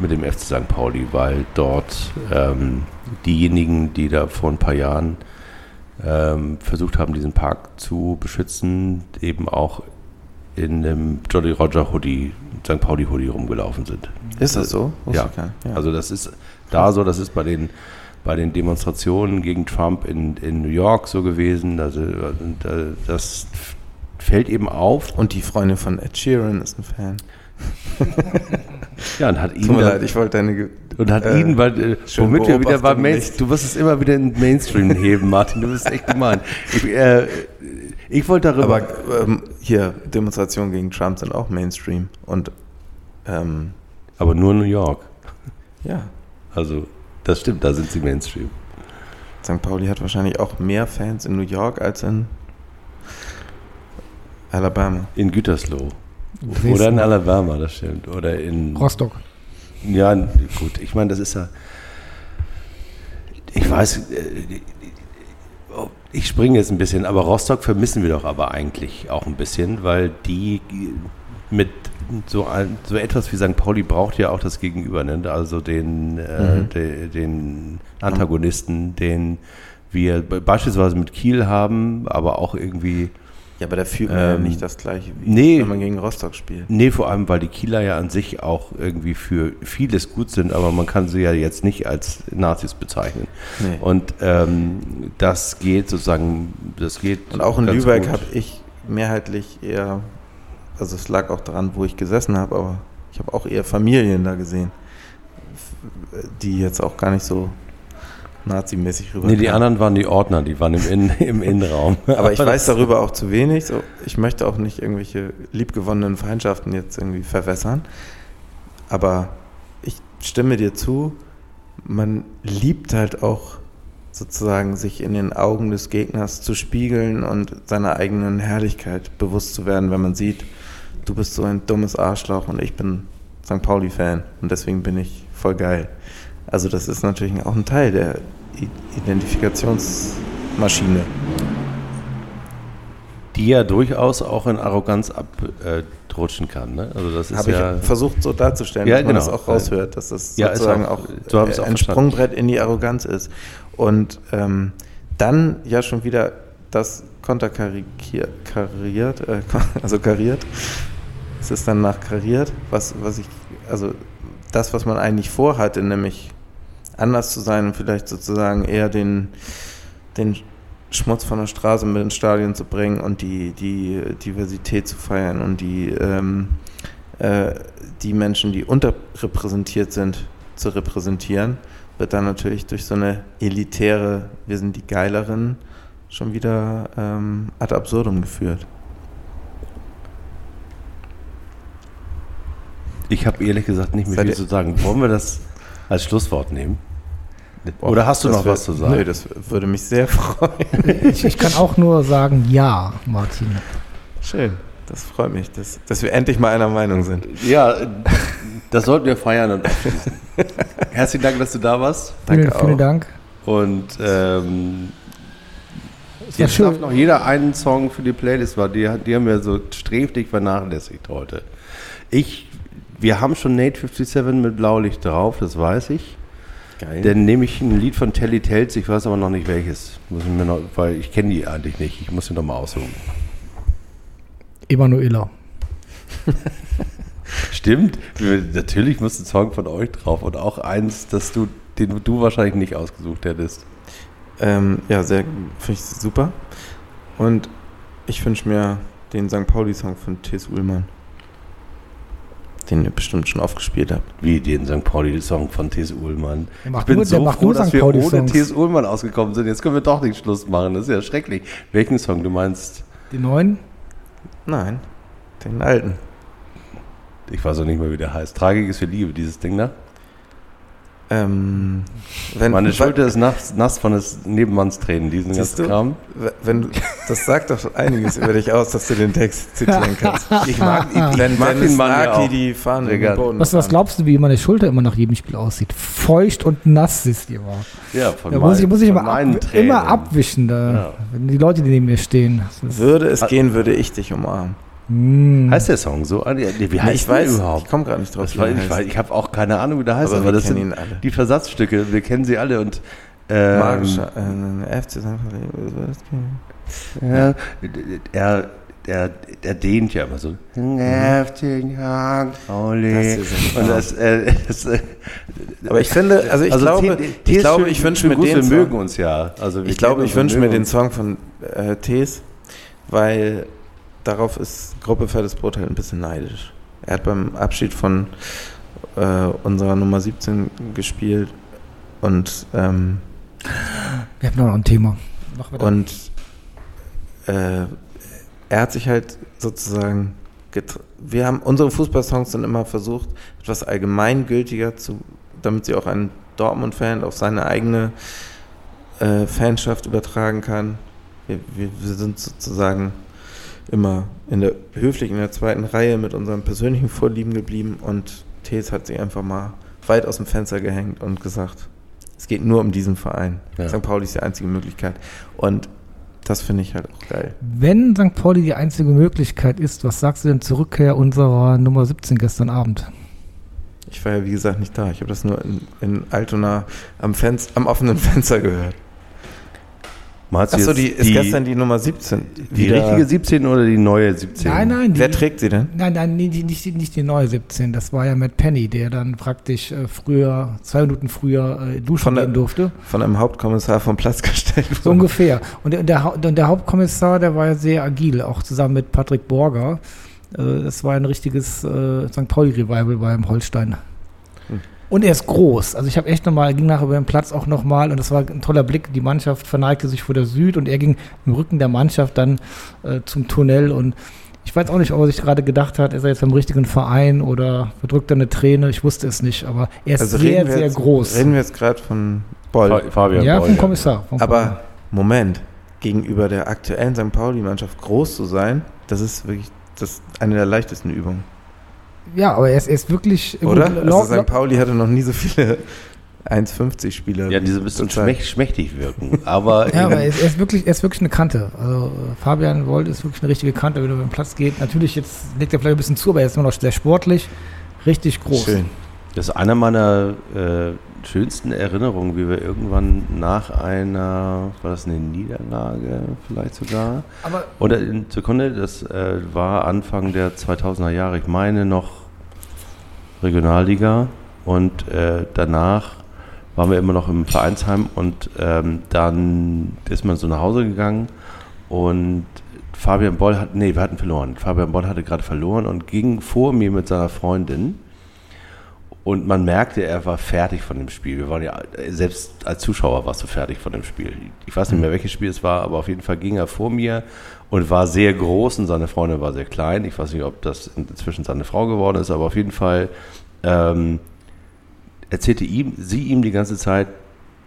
mit dem FC St. Pauli, weil dort ähm, diejenigen, die da vor ein paar Jahren ähm, versucht haben, diesen Park zu beschützen, eben auch in einem Jolly Roger Hoodie, St. Pauli Hoodie rumgelaufen sind. ist das so? Ja. ja. Also das ist da so, das ist bei den bei den Demonstrationen gegen Trump in, in New York so gewesen. Also das fällt eben auf. Und die Freundin von Ed Sheeran ist ein Fan. Ja, und hat ihn Tut mir leid, ich wollte deine. Und hat äh, ihn, weil, äh, womit wir wieder bei Beobachtung Main, nicht. du wirst es immer wieder in den Mainstream heben, Martin, du bist echt gemein. Ich, äh, ich wollte darüber, Aber ähm, hier, Demonstrationen gegen Trump sind auch Mainstream. Und ähm, aber nur New York. ja, Also das stimmt, da sind sie Mainstream. St. Pauli hat wahrscheinlich auch mehr Fans in New York als in Alabama. In Gütersloh. Dresden. Oder in Alabama, das stimmt. Oder in Rostock. Ja, gut. Ich meine, das ist ja. Ich weiß, äh, ich springe jetzt ein bisschen, aber Rostock vermissen wir doch aber eigentlich auch ein bisschen, weil die mit so, ein, so etwas wie St. Pauli braucht ja auch das Gegenüber, ne? also den, äh, Mhm. de, den Antagonisten, den wir be- beispielsweise mit Kiel haben, aber auch irgendwie. Ja, aber da fühlt man ja Ähm, nicht das gleiche, wie nee. wenn man gegen Rostock spielt. Nee, vor allem, weil die Kieler ja an sich auch irgendwie für vieles gut sind, aber man kann sie ja jetzt nicht als Nazis bezeichnen. Nee. Und ähm, das geht sozusagen, das geht. Und auch in Lübeck habe ich mehrheitlich eher, also es lag auch daran, wo ich gesessen habe, aber ich habe auch eher Familien da gesehen. die jetzt auch gar nicht so nazimäßig rüber. Nee, die anderen waren die Ordner, die waren im, In *laughs* im Innenraum. Aber ich *laughs* weiß darüber auch zu wenig. So, ich möchte auch nicht irgendwelche liebgewonnenen Feindschaften jetzt irgendwie verwässern. Aber ich stimme dir zu, man liebt halt auch sozusagen sich in den Augen des Gegners zu spiegeln und seiner eigenen Herrlichkeit bewusst zu werden, wenn man sieht, du bist so ein dummes Arschloch und ich bin St. Pauli-Fan und deswegen bin ich voll geil. Also das ist natürlich auch ein Teil der Identifikationsmaschine. Die ja durchaus auch in Arroganz abrutschen kann. Ne? Also das ist Habe ja. ich versucht so darzustellen, Ja, dass man genau. das auch raushört, dass das Ja, sozusagen auch- auch, so äh, auch ein verstanden. Sprungbrett in die Arroganz ist. Und ähm, dann ja schon wieder das konterkariert, kariert, äh, *laughs* also kariert. Es ist dann nachkariert, was, was ich, also das, was man eigentlich vorhatte, nämlich anders zu sein und vielleicht sozusagen eher den, den Schmutz von der Straße mit ins Stadion zu bringen und die, die Diversität zu feiern und die, ähm, äh, die Menschen, die unterrepräsentiert sind, zu repräsentieren, wird dann natürlich durch so eine elitäre, wir sind die Geileren, schon wieder ähm, ad absurdum geführt. Ich habe ehrlich gesagt nicht mehr Seid viel zu sagen. Wollen wir das als Schlusswort nehmen? Oder hast du Das noch wär- was zu sagen? Nö, das würde mich sehr *laughs* freuen. *laughs* Ich, ich kann auch nur sagen, ja, Martin. Schön, das freut mich, dass, dass wir endlich mal einer Meinung sind. Ja, das sollten wir feiern und abschließen. Herzlichen Dank, dass du da warst. Danke vielen, vielen auch. Dank. Und ähm, Es jetzt darf schön. noch jeder einen Song für die Playlist war. Die, die haben wir so sträflich vernachlässigt heute. Ich, wir haben schon Nate 57 mit Blaulicht drauf, das weiß ich. Geil. Dann nehme ich ein Lied von Telly Tales, ich weiß aber noch nicht welches. Muss ich mir noch, weil ich kenne die eigentlich nicht. Ich muss sie noch mal aussuchen. Emanuela. *laughs* Stimmt, natürlich muss ein Song von euch drauf und auch eins, das du, den du wahrscheinlich nicht ausgesucht hättest. Ähm, ja, sehr, finde ich super. Und ich wünsche mir den St. Pauli-Song von T.S. Ullmann. Den ihr bestimmt schon aufgespielt habt. Wie den St. Pauli-Song von T.S. Ullmann. Ich bin nur- so macht froh, dass wir ohne. T.S. Ullmann ausgekommen sind. Jetzt können wir doch nicht Schluss machen. Das ist ja schrecklich. Welchen Song du meinst? Die neuen? Nein, den alten. Ich weiß auch nicht mehr, wie der heißt. Tragik ist für Liebe, dieses Ding da. Ähm, wenn, Meine Schulter ist nass, nass von des Nebenmanns Tränen, diesen ganzen du? Kram. Wenn du, das sagt doch einiges über dich aus, dass du den Text zitieren kannst. Ich mag, ich, Wenn ich mag Dennis den Mann ja Naki die Fahne Sehr in den. Boden Was, was glaubst du, wie meine Schulter immer nach jedem Spiel aussieht? Feucht und nass ist die immer. Ja, von Da muss ich, muss ich von immer, ab, immer abwischen, da, Ja. wenn die Leute, die neben mir stehen. Würde es gehen, würde ich dich umarmen. Mm. Heißt der Song so? Ah, nee, Wie heißt ich weiß, überhaupt? ich komme gerade nicht drauf. War, ich ich habe auch keine Ahnung, wie der heißt, Aber aber, das sind die Versatzstücke, wir kennen sie alle und ähm, Magischer, äh, FC St. Ja, er, er, er dehnt ja immer so. FC. Das ist Und das, äh, das, äh, Aber ich finde, also ich glaube, T- ich, glaube, ich wünsche schön mir den Song. mögen uns ja. Also Ich glaube, ich wünsche mir den. Song von äh, Tees, weil darauf ist Gruppe Fettes Brot halt ein bisschen neidisch. Er hat beim Abschied von äh, unserer Nummer 17 gespielt und, ähm, Wir haben noch ein Thema. Und äh, er hat sich halt sozusagen wir haben unsere Fußballsongs sind immer versucht, etwas allgemeingültiger zu, damit sie auch ein Dortmund-Fan auf seine eigene äh, Fanschaft übertragen kann. Wir, wir, wir sind sozusagen immer in der höflich in der zweiten Reihe mit unseren persönlichen Vorlieben geblieben und Tees hat sich einfach mal weit aus dem Fenster gehängt und gesagt, es geht nur um diesen Verein. Ja. St. Pauli ist die einzige Möglichkeit. Und das finde ich halt auch geil. Wenn St. Pauli die einzige Möglichkeit ist, was sagst du denn zur Rückkehr unserer Nummer 17 gestern Abend? Ich war ja wie gesagt nicht da. Ich habe das nur in, in Altona am, Fenster, am offenen *laughs* Fenster gehört. Meinst Achso, die ist gestern die Nummer 17. die richtige 17 oder die neue 17? Nein, nein. Die, Wer trägt sie denn? Nein, nein, die, nicht, die- nicht die neue 17. Das war ja Matt Penny, der dann praktisch äh, früher, zwei Minuten früher äh, duschen Von der- gehen durfte. Von einem Hauptkommissar vom Platz *laughs* gestellt So ungefähr. Und der, der, der Hauptkommissar, der war ja sehr agil, auch zusammen mit Patrick Borger. Also das war ein richtiges äh, St. Pauli-Revival beim Holstein. Und er ist groß. Also ich habe echt nochmal, ging nachher über den Platz auch nochmal und das war ein toller Blick. Die Mannschaft verneigte sich vor der Süd und er ging im Rücken der Mannschaft dann äh, zum Tunnel und ich weiß auch nicht, ob er sich gerade gedacht hat, ist er jetzt beim richtigen Verein oder verdrückt er eine Träne. Ich wusste es nicht, aber er ist Also sehr, sehr jetzt, groß. Reden wir jetzt gerade von Boll. Fa- Fabian ja, Boll, vom Kommissar. Vom Aber Moment, gegenüber der aktuellen St. Pauli-Mannschaft groß zu sein, das ist wirklich das eine der leichtesten Übungen. Ja, aber er ist, er ist wirklich. Oder? Gut, Also St. Pauli hatte noch nie so viele *laughs* 1,50 Spieler. Ja, die so ein bisschen zurzeit. schmächt, schmächtig wirken. Aber Ja, aber *laughs* er ist, er ist wirklich, er ist wirklich eine Kante. Also äh, Fabian Wold ist wirklich eine richtige Kante, wenn er über den Platz geht. Natürlich, jetzt legt er vielleicht ein bisschen zu, aber er ist immer noch sehr sportlich, richtig groß. Schön. Das ist einer meiner äh, schönsten Erinnerungen, wie wir irgendwann nach einer, war das eine Niederlage vielleicht sogar? Aber Oder in Sekunde, das äh, war Anfang der 2000er Jahre, ich meine noch Regionalliga und äh, danach waren wir immer noch im Vereinsheim und ähm, dann ist man so nach Hause gegangen und Fabian Boll hat, nee, wir hatten verloren. Fabian Boll hatte gerade verloren und ging vor mir mit seiner Freundin und man merkte, er war fertig von dem Spiel. Wir waren ja, selbst als Zuschauer warst du fertig von dem Spiel. Ich weiß nicht mehr, welches Spiel es war, aber auf jeden Fall ging er vor mir und war sehr groß und seine Freundin war sehr klein. Ich weiß nicht, ob das inzwischen seine Frau geworden ist, aber auf jeden Fall ähm, erzählte ihm, sie ihm die ganze Zeit,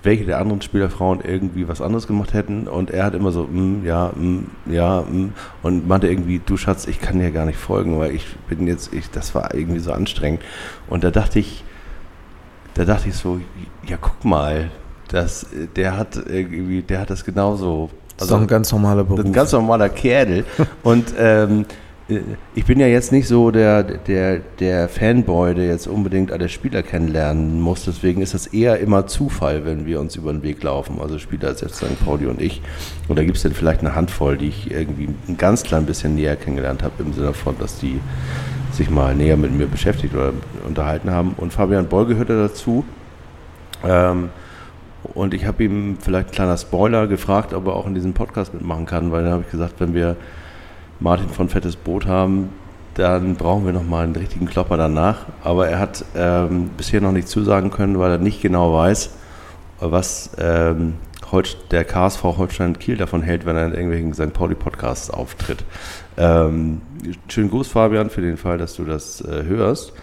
welche der anderen Spielerfrauen irgendwie was anderes gemacht hätten und er hat immer so, mm, ja, mm, ja, mm, und meinte irgendwie, du Schatz, ich kann dir gar nicht folgen, weil ich bin jetzt, ich, das war irgendwie so anstrengend und da dachte ich, da dachte ich so, ja, guck mal, das, der hat irgendwie, der hat das genauso. Das ist doch ein ganz normaler Das ist Beruf. ein ganz normaler Kerl. Und ähm, äh, ich bin ja jetzt nicht so der, der, der Fanboy, der jetzt unbedingt alle Spieler kennenlernen muss. Deswegen ist das eher immer Zufall, wenn wir uns über den Weg laufen. Also Spieler jetzt St. Pauli und ich. Und da gibt es dann vielleicht eine Handvoll, die ich irgendwie ein ganz klein bisschen näher kennengelernt habe, im Sinne von, dass die sich mal näher mit mir beschäftigt oder unterhalten haben. Und Fabian Boll gehörte dazu. Ähm, und ich habe ihm vielleicht ein kleiner Spoiler gefragt, ob er auch in diesem Podcast mitmachen kann, weil dann habe ich gesagt, wenn wir Martin von Fettes Boot haben, dann brauchen wir nochmal einen richtigen Klopper danach. Aber er hat ähm, bisher noch nicht zusagen können, weil er nicht genau weiß, was ähm, der KSV Holstein Kiel davon hält, wenn er in irgendwelchen St. Pauli Podcasts auftritt. Ähm, schönen Gruß, Fabian, für den Fall, dass du das äh, hörst.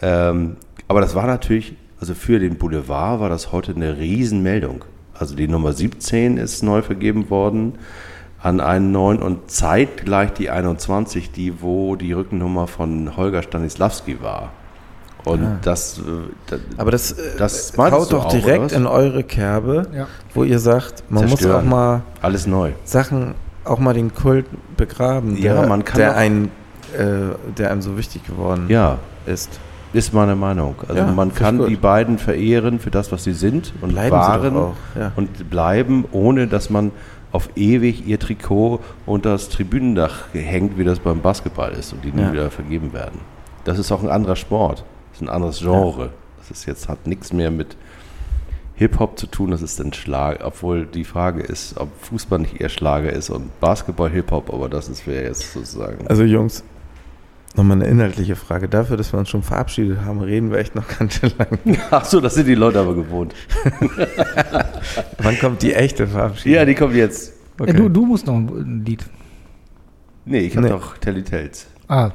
Ähm, aber das war natürlich, also für den Boulevard war das heute eine Riesenmeldung. Also die Nummer 17 ist neu vergeben worden an einen neuen und zeitgleich die 21, die wo die Rückennummer von Holger Stanislawski war. Und Ah. das, äh, da- Aber das, äh, Das meinst haut doch auch, direkt in eure Kerbe, Ja. wo ihr sagt, man muss auch Zerstören. mal alles neu. Sachen, auch mal den Kult begraben, Ja, der, man kann der, auch- ein, äh, der einem so wichtig geworden Ja, ist. ist meine Meinung. Also Ja, man kann gut. die beiden verehren für das, was sie sind und Bleiben waren sie doch auch. Ja. und bleiben, ohne dass man auf ewig ihr Trikot unter das Tribünendach hängt, wie das beim Basketball ist und die nie Ja. wieder vergeben werden. Das ist auch ein anderer Sport. Das ist ein anderes Genre. Das ist jetzt hat nichts mehr mit Hip-Hop zu tun, das ist ein Schlag, obwohl die Frage ist, ob Fußball nicht eher Schlager ist und Basketball Hip-Hop, aber das ist wäre jetzt sozusagen. Also Jungs, nochmal eine inhaltliche Frage. Dafür, dass wir uns schon verabschiedet haben, reden wir echt noch ganz schön lang. *laughs* Ach so, das sind die Leute aber gewohnt. *laughs* Wann kommt die echte Verabschiedung? Ja, die kommt jetzt. okay. Ja, du, du musst noch ein Lied. Nee, ich habe Nee. doch Telly Tales. Ah,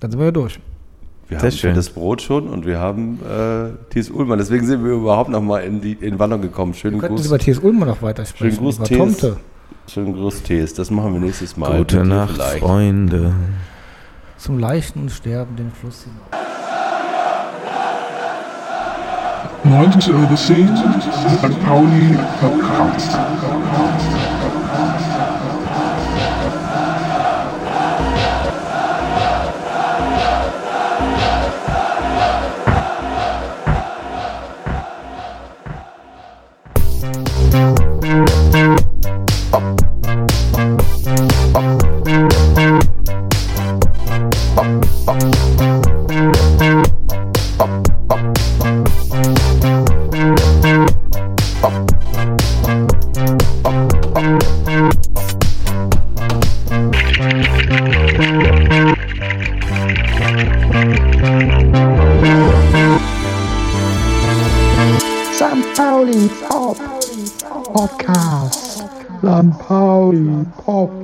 dann sind wir ja durch. Wir Sehr haben schön. das Brot schon und wir haben äh, Thies Ullmann. Deswegen sind wir überhaupt noch mal in, die, in Wandlung gekommen. Schönen Wir Gruß, über T.S. Ulmer noch weiter sprechen. Schönen Gruß, T.S. Schönen Gruß, Thies. Das machen wir nächstes Mal. Gute Nacht, vielleicht. Freunde. Zum Leichten und Sterben den Fluss hinauf. 90 over 10, St. Pauli Podcast.